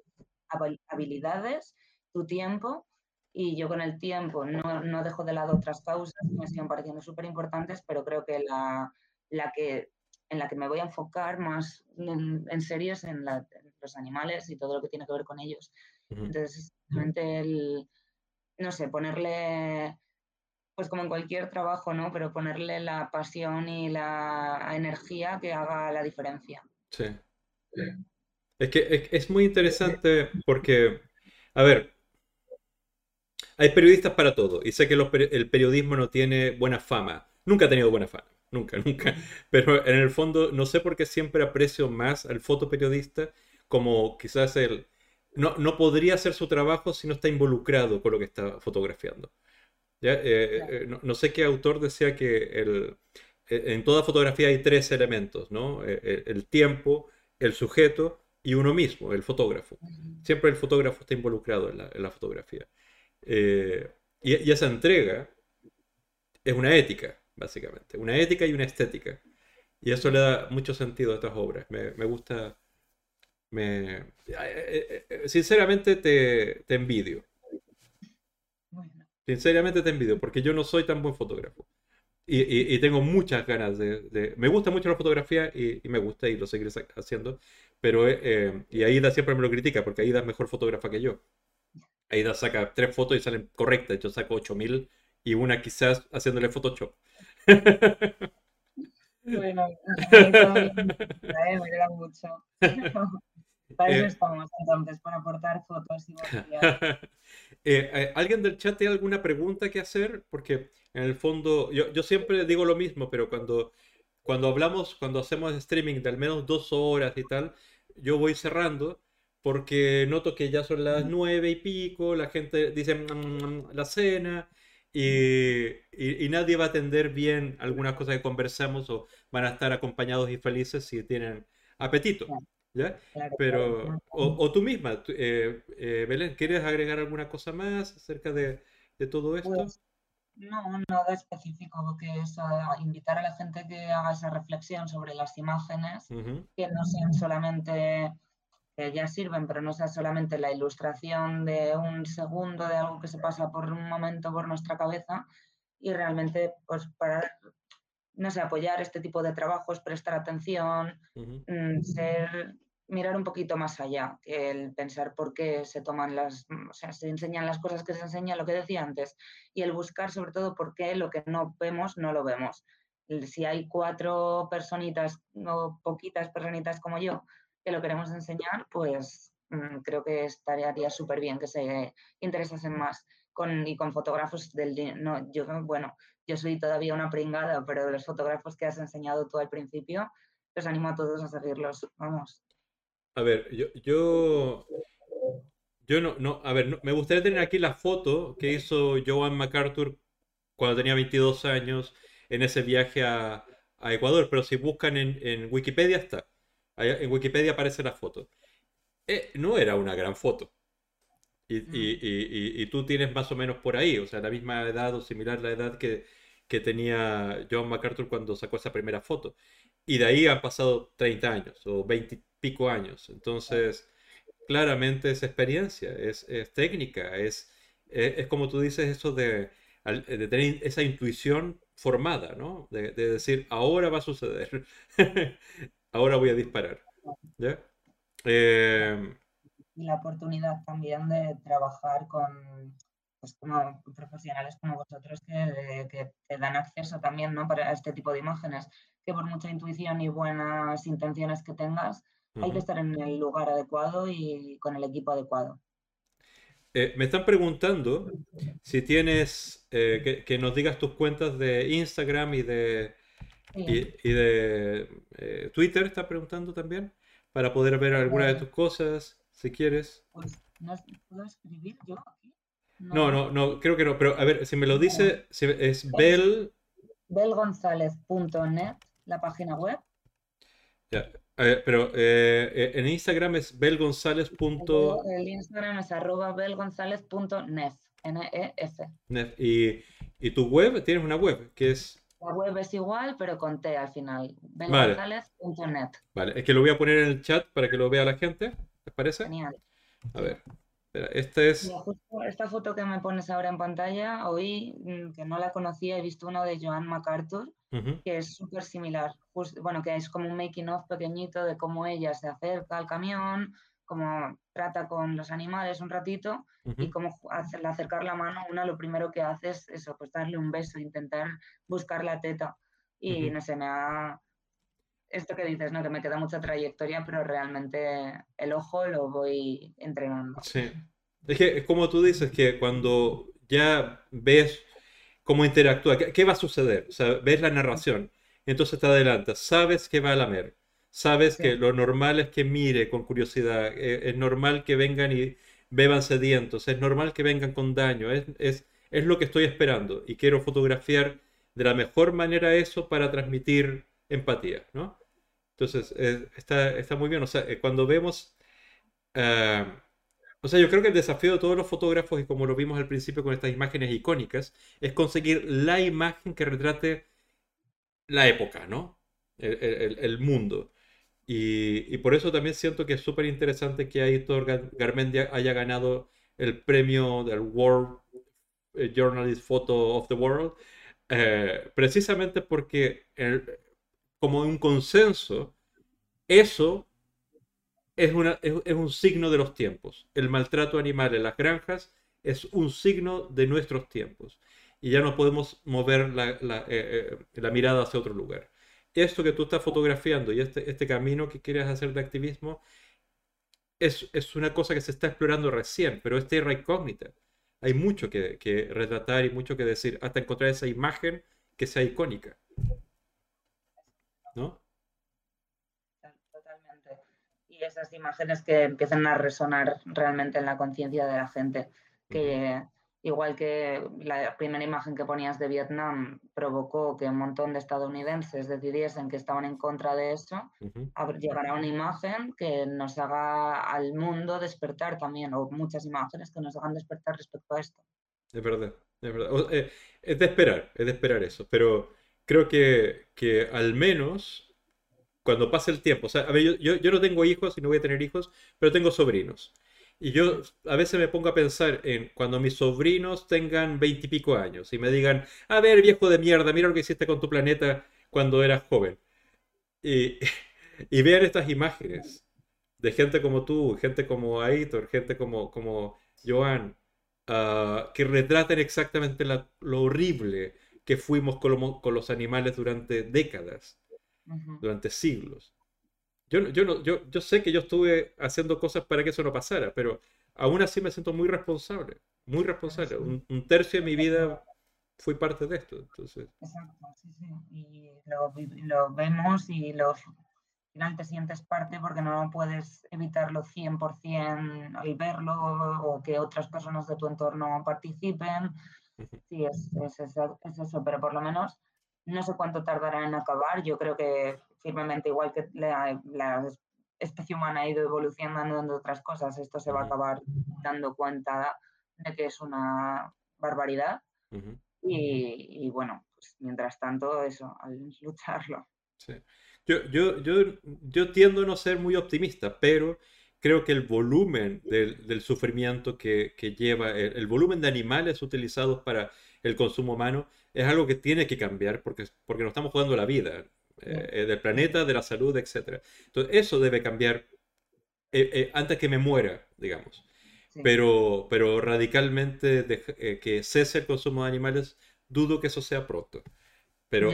habilidades, tu tiempo, y yo con el tiempo no, no dejo de lado otras causas que me siguen pareciendo súper importantes, pero creo que la, la que en la que me voy a enfocar más en, en serio es en, los animales y todo lo que tiene que ver con ellos. Entonces, simplemente el, no sé, ponerle, pues como en cualquier trabajo, ¿no? Pero ponerle la pasión y la energía que haga la diferencia. Sí. Es que es, muy interesante porque, a ver, hay periodistas para todo y sé que el periodismo no tiene buena fama. Nunca ha tenido buena fama. Nunca, nunca. Pero en el fondo no sé por qué siempre aprecio más al fotoperiodista como quizás él no, no podría hacer su trabajo si no está involucrado con lo que está fotografiando. ¿Ya? Eh, eh, no, sé qué autor decía que el, en toda fotografía hay tres elementos, ¿no? El, tiempo, el sujeto y uno mismo, el fotógrafo. Siempre el fotógrafo está involucrado en la, fotografía. Eh, y, esa entrega es una ética, básicamente. Una ética y una estética. Y eso le da mucho sentido a estas obras. Me, me gusta me, eh, eh, sinceramente te, envidio. Sinceramente te envidio, porque yo no soy tan buen fotógrafo. Y, tengo muchas ganas de, Me gusta mucho la fotografía y, me gusta y lo seguiré haciendo. Pero, y Aida siempre me lo critica porque Aida es mejor fotógrafa que yo. Aida saca tres fotos y salen correctas. Yo saco 8000 y una quizás haciéndole Photoshop. Bueno, me mucho. Para eso eh, estamos entonces, para aportar fotos y eh, eh, ¿Alguien del chat tiene alguna pregunta que hacer? Porque en el fondo, yo, yo, siempre digo lo mismo, pero cuando, cuando hablamos, cuando hacemos streaming de al menos dos horas y tal, yo voy cerrando porque noto que ya son las nueve y pico, la gente dice mm, mm, mm, la cena. Y, y, nadie va a atender bien algunas cosas que conversamos o van a estar acompañados y felices si tienen apetito. ¿Ya? Pero, o, tú misma, eh, eh, Belén, ¿quieres agregar alguna cosa más acerca de, todo esto? Pues, no, nada específico, que es invitar a la gente que haga esa reflexión sobre las imágenes, que no sean solamente, que ya sirven, pero no sea solamente la ilustración de un segundo de algo que se pasa por un momento por nuestra cabeza y realmente, pues, para no sé, apoyar este tipo de trabajos, prestar atención, mm, ser mirar un poquito más allá que el pensar por qué se toman las, mm, o sea, se enseñan las cosas que se enseñan, lo que decía antes, y el buscar sobre todo por qué lo que no vemos, no lo vemos. Si hay cuatro personitas o poquitas personitas como yo que lo queremos enseñar, pues mm, creo que estaría súper bien que se interesasen más con, y con fotógrafos del... No, yo, bueno, yo soy todavía una pringada, pero los fotógrafos que has enseñado tú al principio, los animo a todos a seguirlos, vamos. A ver, yo, yo, no, no, a ver, me gustaría tener aquí la foto que hizo Joan MacArthur cuando tenía 22 años en ese viaje a, Ecuador, pero si buscan en, Wikipedia está. En Wikipedia aparece la foto. Eh, no era una gran foto. Y, y, tú tienes más o menos por ahí, o sea, la misma edad o similar la edad que, que tenía Joan MacArthur cuando sacó esa primera foto. Y de ahí han pasado 30 años o 20 pico años. Entonces, claramente es experiencia, es, técnica, es, es, como tú dices, eso de, de, tener esa intuición formada, ¿no? De, decir, ahora va a suceder, ahora voy a disparar. Eh, y la oportunidad también de trabajar con pues, como profesionales como vosotros que, que, te dan acceso también ¿no? para este tipo de imágenes, que por mucha intuición y buenas intenciones que tengas, hay que estar en el lugar adecuado y con el equipo adecuado. Eh, me están preguntando si tienes, eh, que, nos digas tus cuentas de Instagram y de, y, de eh, Twitter, está preguntando también, para poder ver alguna de tus cosas, si quieres. Pues, ¿no puedo escribir yo aquí? No. no, no, creo que no, pero a ver, si me lo dice, es Bel... belgonzalez.net, la página web. Ya, pero eh, eh, en Instagram es belgonzález. El Instagram es arroba belgonzález.nef. N-E-F. ¿Y, ¿Y tu web? ¿Tienes una web? que es? La web es igual, pero con T al final. belgonzález.net. Vale. es que lo voy a poner en el chat para que lo vea la gente. ¿Les parece? Genial. A ver. Esta es... esta foto que me pones ahora en pantalla, hoy, mm, que no la conocía, he visto una de Joan MacArthur, que es súper similar. bueno, que es como un making of pequeñito de cómo ella se acerca al camión, cómo trata con los animales un ratito y cómo al acercar la mano, una lo primero que hace es eso, pues darle un beso, intentar buscar la teta. Y no sé, me ha, esto que dices, ¿no? Que me queda mucha trayectoria, pero realmente el ojo lo voy entrenando. Sí. Es que, como tú dices, que cuando ya ves cómo interactúa, ¿qué, va a suceder? O sea, ves la narración, entonces te adelantas, sabes que va a lamer, sabes que lo normal es que mire con curiosidad, eh, es normal que vengan y beban sedientos, es normal que vengan con daño, es, es, es lo que estoy esperando y quiero fotografiar de la mejor manera eso para transmitir empatía, ¿no? Entonces, eh, está, está muy bien. O sea, eh, cuando vemos... O sea, yo creo que el desafío de todos los fotógrafos, y como lo vimos al principio con estas imágenes icónicas, es conseguir la imagen que retrate la época, ¿no? El, mundo. Y, por eso también siento que es súper interesante que Aitor Garmendia haya ganado el premio del World Journalist Photo of the World, precisamente porque como un consenso, eso es, una, es, un signo de los tiempos. El maltrato animal en las granjas es un signo de nuestros tiempos. Y ya no podemos mover la, la, eh, eh, la mirada hacia otro lugar. Esto que tú estás fotografiando y este, este camino que quieres hacer de activismo es, es, una cosa que se está explorando recién, pero es tierra incógnita. Hay mucho que, que retratar y mucho que decir hasta encontrar esa imagen que sea icónica. ¿no? Totalmente. Y esas imágenes que empiezan a resonar realmente en la conciencia de la gente, que igual que la primera imagen que ponías de Vietnam provocó que un montón de estadounidenses decidiesen que estaban en contra de eso, llegará una imagen que nos haga al mundo despertar también, o muchas imágenes que nos hagan despertar respecto a esto. Es verdad, es verdad. Eh, es de esperar, es de esperar eso, pero creo que, que al menos cuando pase el tiempo, o sea, a ver, yo, yo, yo, no tengo hijos y no voy a tener hijos, pero tengo sobrinos. Y yo a veces me pongo a pensar en cuando mis sobrinos tengan veintipico años y me digan, a ver, viejo de mierda, mira lo que hiciste con tu planeta cuando eras joven. Y, y vean estas imágenes de gente como tú, gente como Aitor, gente como, como Joan, uh, que retraten exactamente la, lo horrible que fuimos con, los animales durante décadas, durante siglos. Yo, yo, no, yo, yo sé que yo estuve haciendo cosas para que eso no pasara, pero aún así me siento muy responsable, muy responsable. Un, tercio de mi vida fui parte de esto. Entonces. Exacto, sí, sí. Y lo, lo vemos y lo, al final te sientes parte porque no puedes evitarlo 100% al verlo o que otras personas de tu entorno participen Sí, es, es, eso, pero por lo menos no sé cuánto tardará en acabar. Yo creo que firmemente, igual que la, especie humana ha ido evolucionando en otras cosas, esto se va a acabar dando cuenta de que es una barbaridad. y, bueno, pues mientras tanto, eso, al lucharlo. Sí. Yo, yo, yo, yo tiendo a no ser muy optimista, pero creo que el volumen del, sufrimiento que, lleva, el, volumen de animales utilizados para el consumo humano, es algo que tiene que cambiar porque, porque nos estamos jugando la vida eh, eh, del planeta, de la salud, etc. Entonces, eso debe cambiar eh, antes que me muera, digamos. Pero, pero radicalmente que cese el consumo de animales, dudo que eso sea pronto. Pero,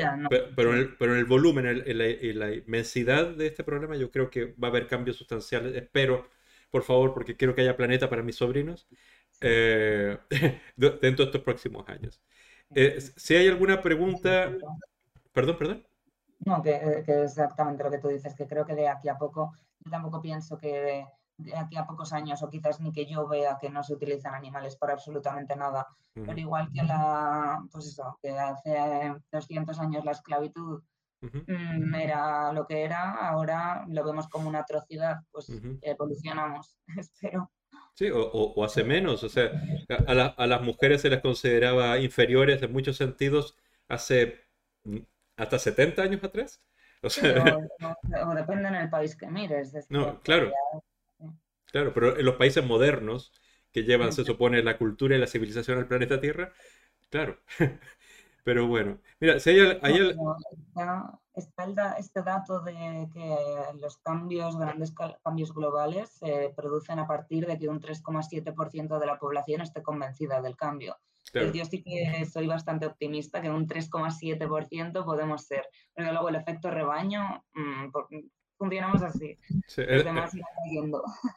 pero, en el, pero, en el, volumen, en, la, inmensidad de este problema, yo creo que va a haber cambios sustanciales. Espero, por favor, porque quiero que haya planeta para mis sobrinos eh, dentro de estos próximos años. Eh, si hay alguna pregunta. Perdón, perdón. No, que, que, exactamente lo que tú dices, que creo que de aquí a poco, yo tampoco pienso que de aquí a pocos años, o quizás ni que yo vea que no se utilizan animales para absolutamente nada, pero igual que la, pues eso, que hace 200 años la esclavitud mm, era lo que era, ahora lo vemos como una atrocidad, pues evolucionamos, espero. Sí, o, hace menos, o sea, a, a, las mujeres se les consideraba inferiores en muchos sentidos hace hasta 70 años atrás. O, sea... o, depende en el país que mires. No, claro. Claro, pero en los países modernos, que llevan, se supone, la cultura y la civilización al planeta Tierra. Claro. Pero bueno, mira, si hay, Está, este dato de que los cambios, grandes cambios globales, se producen a partir de que un 3,7% de la población esté convencida del cambio. Yo sí que soy bastante optimista que un 3,7% podemos ser. Pero luego el efecto rebaño, mm, funcionamos así.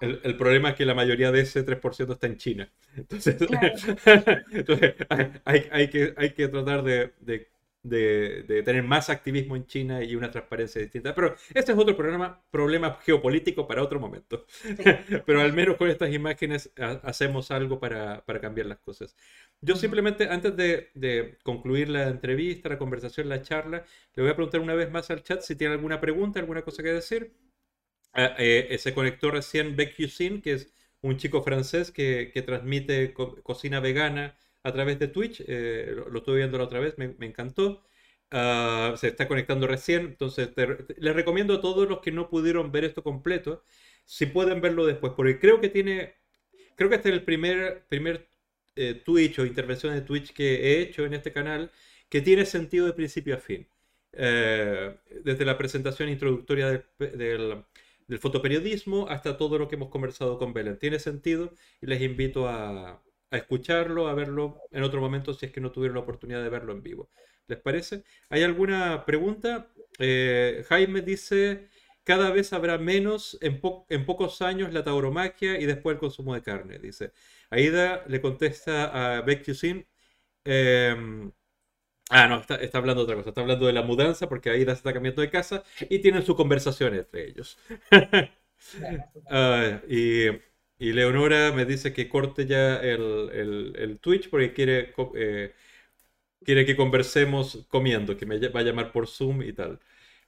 el, problema es que la mayoría de ese 3% está en China. Entonces, hay, que, hay que tratar de, de, tener más activismo en China y una transparencia distinta. Pero este es otro problema, problema geopolítico para otro momento. Pero al menos con estas imágenes hacemos algo para, cambiar las cosas. Yo simplemente, antes de, concluir la entrevista, la conversación, la charla, le voy a preguntar una vez más al chat si tiene alguna pregunta, alguna cosa que decir. Ah, eh, se conectó recién Beck Yusin, que es un chico francés que, transmite cocina vegana a través de Twitch. Eh, lo, estuve viendo la otra vez, me, encantó. Ah, se está conectando recién, entonces les recomiendo a todos los que no pudieron ver esto completo, si pueden verlo después, porque creo que tiene, creo que este es el primer, primer eh, Twitch o intervención de Twitch que he hecho en este canal que tiene sentido de principio a fin. Eh, desde la presentación introductoria del, del, fotoperiodismo hasta todo lo que hemos conversado con Belén. Tiene sentido y les invito a, a escucharlo, a verlo en otro momento si es que no tuvieron la oportunidad de verlo en vivo. ¿Les parece? ¿Hay alguna pregunta? Eh, Jaime dice, cada vez habrá menos en, pocos años la tauromaquia y después el consumo de carne, dice. Aida le contesta a Beck em, ah, no, está, hablando de otra cosa, está hablando de la mudanza porque Aida se está cambiando de casa y tienen su conversación entre ellos. Ah, y y Leonora me dice que corte ya el, el, Twitch porque quiere, eh, quiere que conversemos comiendo, que me va a llamar por Zoom y tal.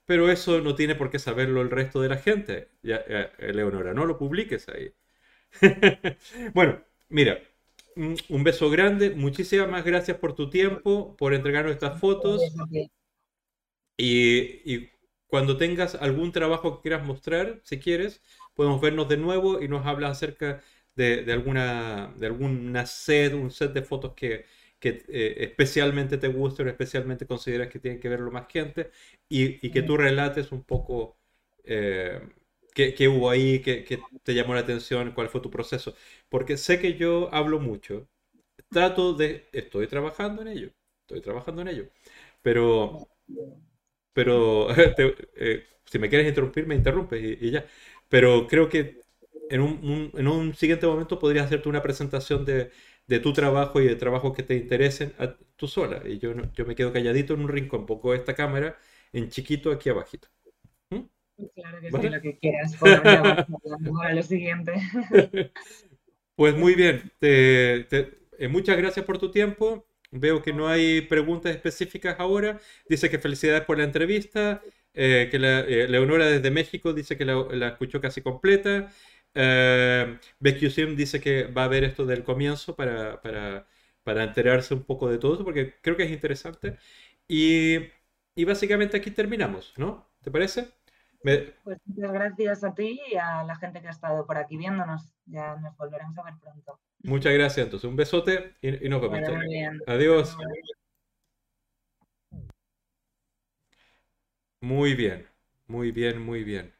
Pero eso no tiene por qué saberlo el resto de la gente, ya, eh, Leonora, no lo publiques ahí. bueno, mira, un beso grande, muchísimas gracias por tu tiempo, por entregarnos estas fotos. Y, y cuando tengas algún trabajo que quieras mostrar, si quieres, podemos vernos de nuevo y nos hablas acerca de, alguna, de alguna set, un set de fotos que, eh, especialmente te gusten o especialmente consideras que tienen que verlo más gente y, que tú relates un poco eh, qué, hubo ahí, qué, te llamó la atención, cuál fue tu proceso. Porque sé que yo hablo mucho, trato de, estoy trabajando en ello, estoy trabajando en ello, pero, pero eh, si me quieres interrumpir, me interrumpes y ya. Pero creo que en un, siguiente momento podrías hacerte una presentación de, tu trabajo y de trabajos que te interesen a, tú sola. Y yo, yo me quedo calladito en un rincón, pongo esta cámara en chiquito aquí abajito. ¿Mm? Claro que sí, lo que quieras. Por lo siguiente. Pues muy bien. Eh, muchas gracias por tu tiempo. Veo que no hay preguntas específicas ahora. Dice que felicidades por la entrevista. Eh, que la, eh, Leonora desde México dice que la, escuchó casi completa. Eh, Sim dice que va a ver esto del comienzo para, para, para, enterarse un poco de todo eso, porque creo que es interesante. Y, y básicamente aquí terminamos, ¿no? ¿Te parece? Pues muchas gracias a ti y a la gente que ha estado por aquí viéndonos. Ya nos volveremos a ver pronto. Muchas gracias, entonces. Un besote y, nos vemos. Adiós. Muy bien, muy bien, muy bien.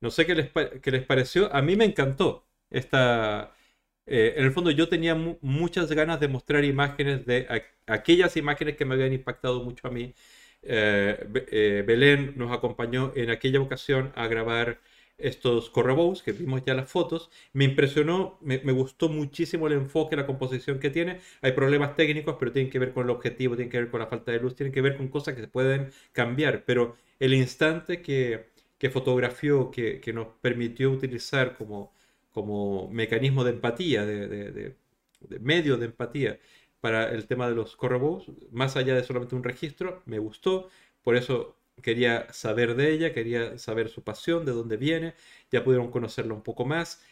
No sé qué les, les pareció. A mí me encantó esta... Eh, en el fondo yo tenía muchas ganas de mostrar imágenes de aquellas imágenes que me habían impactado mucho a mí. Eh, eh, Belén nos acompañó en aquella ocasión a grabar estos correbous, que vimos ya las fotos, me impresionó, me, gustó muchísimo el enfoque, la composición que tiene. Hay problemas técnicos, pero tienen que ver con el objetivo, tienen que ver con la falta de luz, tienen que ver con cosas que se pueden cambiar. Pero el instante que, fotografió, que, nos permitió utilizar como, como mecanismo de empatía, de, medio de empatía para el tema de los correbous, más allá de solamente un registro, me gustó. Por eso quería saber de ella, quería saber su pasión, de dónde viene, ya pudieron conocerla un poco más.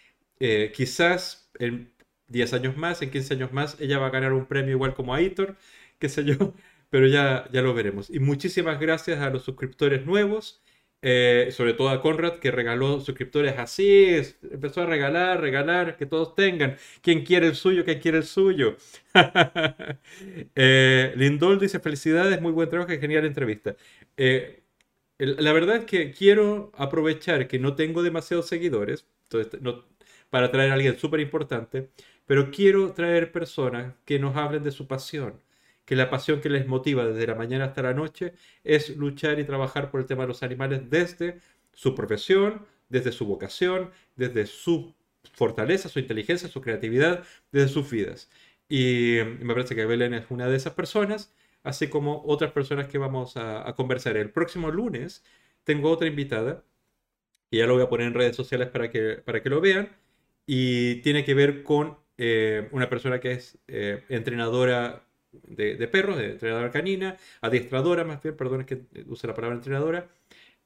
Eh, quizás en 10 años más, en 15 años más, ella va a ganar un premio igual como Aitor, qué sé yo, pero ya, ya lo veremos. Y muchísimas gracias a los suscriptores nuevos Eh, sobre todo a Conrad, que regaló suscriptores así, empezó a regalar, regalar, que todos tengan. ¿Quién quiere el suyo? ¿Quién quiere el suyo? eh, Lindol dice, felicidades, muy buen trabajo, genial entrevista. Eh, la verdad es que quiero aprovechar que no tengo demasiados seguidores entonces, para traer a alguien súper importante, pero quiero traer personas que nos hablen de su pasión que la pasión que les motiva desde la mañana hasta la noche es luchar y trabajar por el tema de los animales desde su profesión, desde su vocación, desde su fortaleza, su inteligencia, su creatividad, desde sus vidas. Y me parece que Belén es una de esas personas, así como otras personas que vamos a, conversar. El próximo lunes tengo otra invitada, y ya lo voy a poner en redes sociales para que, para que lo vean, y tiene que ver con eh, una persona que es eh, entrenadora de, perros, de entrenadora canina, adiestradora más bien, perdón, es que use la palabra entrenadora.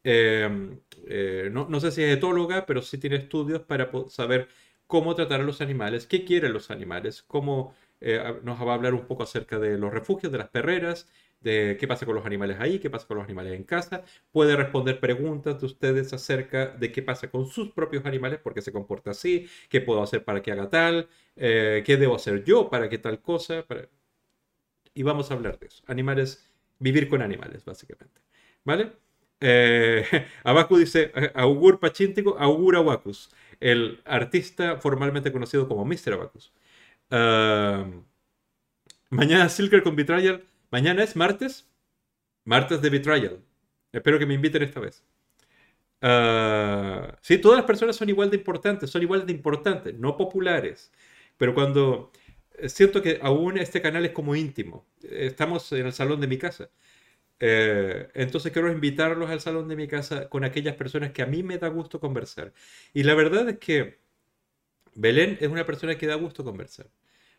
Em, eh, no, no, sé si es etóloga, pero sí tiene estudios para saber cómo tratar a los animales, qué quieren los animales, cómo eh, nos va a hablar un poco acerca de los refugios, de las perreras, de qué pasa con los animales ahí, qué pasa con los animales en casa. Puede responder preguntas de ustedes acerca de qué pasa con sus propios animales, por qué se comporta así, qué puedo hacer para que haga tal, eh, qué debo hacer yo para que tal cosa. Y vamos a hablar de eso. Animales, vivir con animales, básicamente. ¿Vale? Eh, Abacu dice, Augur Pachíntico, Augur Awacus, el artista formalmente conocido como Mr. Abacus. mañana Silker con Betrayal. Mañana es martes. Martes de Betrayal. Espero que me inviten esta vez. Uh, sí, todas las personas son igual de importantes, son igual de importantes, no populares. Pero cuando siento que aún este canal es como íntimo. Estamos en el salón de mi casa. Eh, entonces quiero invitarlos al salón de mi casa con aquellas personas que a mí me da gusto conversar. Y la verdad es que Belén es una persona que da gusto conversar.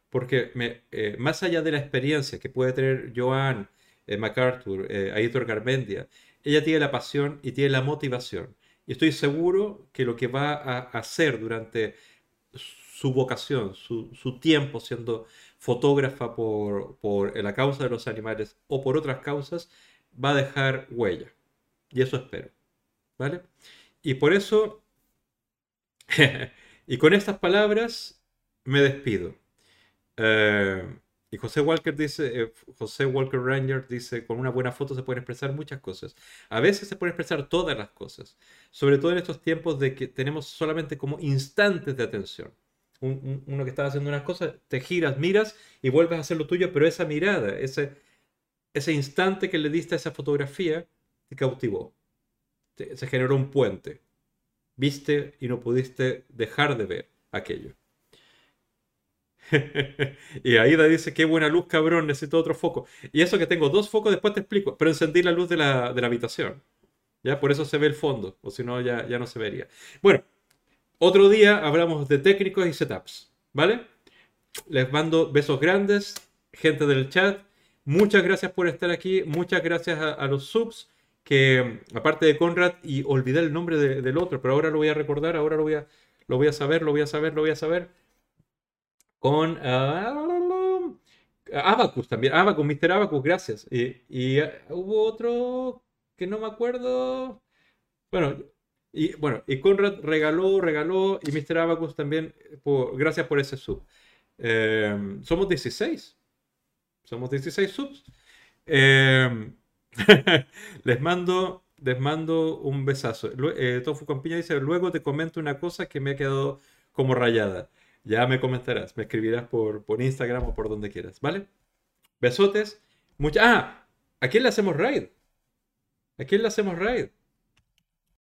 Porque eh, más allá de la experiencia que puede tener Joan eh, MacArthur, Aitor Garmendia, ella tiene la pasión y tiene la motivación. Y estoy seguro que lo que va a hacer durante su vocación, su, tiempo siendo fotógrafa por, la causa de los animales o por otras causas, va a dejar huella. Y eso espero. ¿Vale? Y por eso, y con estas palabras, me despido. Eh, y José Walker dice, eh, José Walker Ranger dice, con una buena foto se pueden expresar muchas cosas. A veces se pueden expresar todas las cosas. Sobre todo en estos tiempos de que tenemos solamente como instantes de atención uno que estaba haciendo unas cosas, te giras, miras y vuelves a hacer lo tuyo, pero esa mirada, ese, ese instante que le diste a esa fotografía, te cautivó. se generó un puente. Viste y no pudiste dejar de ver aquello. y Aida dice, qué buena luz, cabrón, necesito otro foco. Y eso que tengo dos focos, después te explico, pero encendí la luz de la, de la habitación. ¿Ya? Por eso se ve el fondo, o si no, ya, ya no se vería. Bueno, otro día hablamos de técnicos y setups, ¿vale? Les mando besos grandes, gente del chat. Muchas gracias por estar aquí, muchas gracias a, los subs, que aparte de Conrad, y olvidé el nombre del otro, pero ahora lo voy a recordar, ahora lo voy a, lo voy a saber, lo voy a saber, lo voy a saber. Con uh, Abacus también, Abacus, Mr. Abacus, gracias. Y, uh, hubo otro que no me acuerdo. Bueno, y bueno, y Conrad regaló, regaló, y Mr. Abacus también, gracias por ese sub. Em, somos 16. Somos 16 subs. Em, les mando les mando un besazo. Eh, Tofu Campiña dice, luego te comento una cosa que me ha quedado como rayada. Ya me comentarás, me escribirás por, por Instagram o por donde quieras, ¿vale? Besotes. Mucha... Ah, ¿a quién le hacemos raid? ¿A quién le hacemos raid?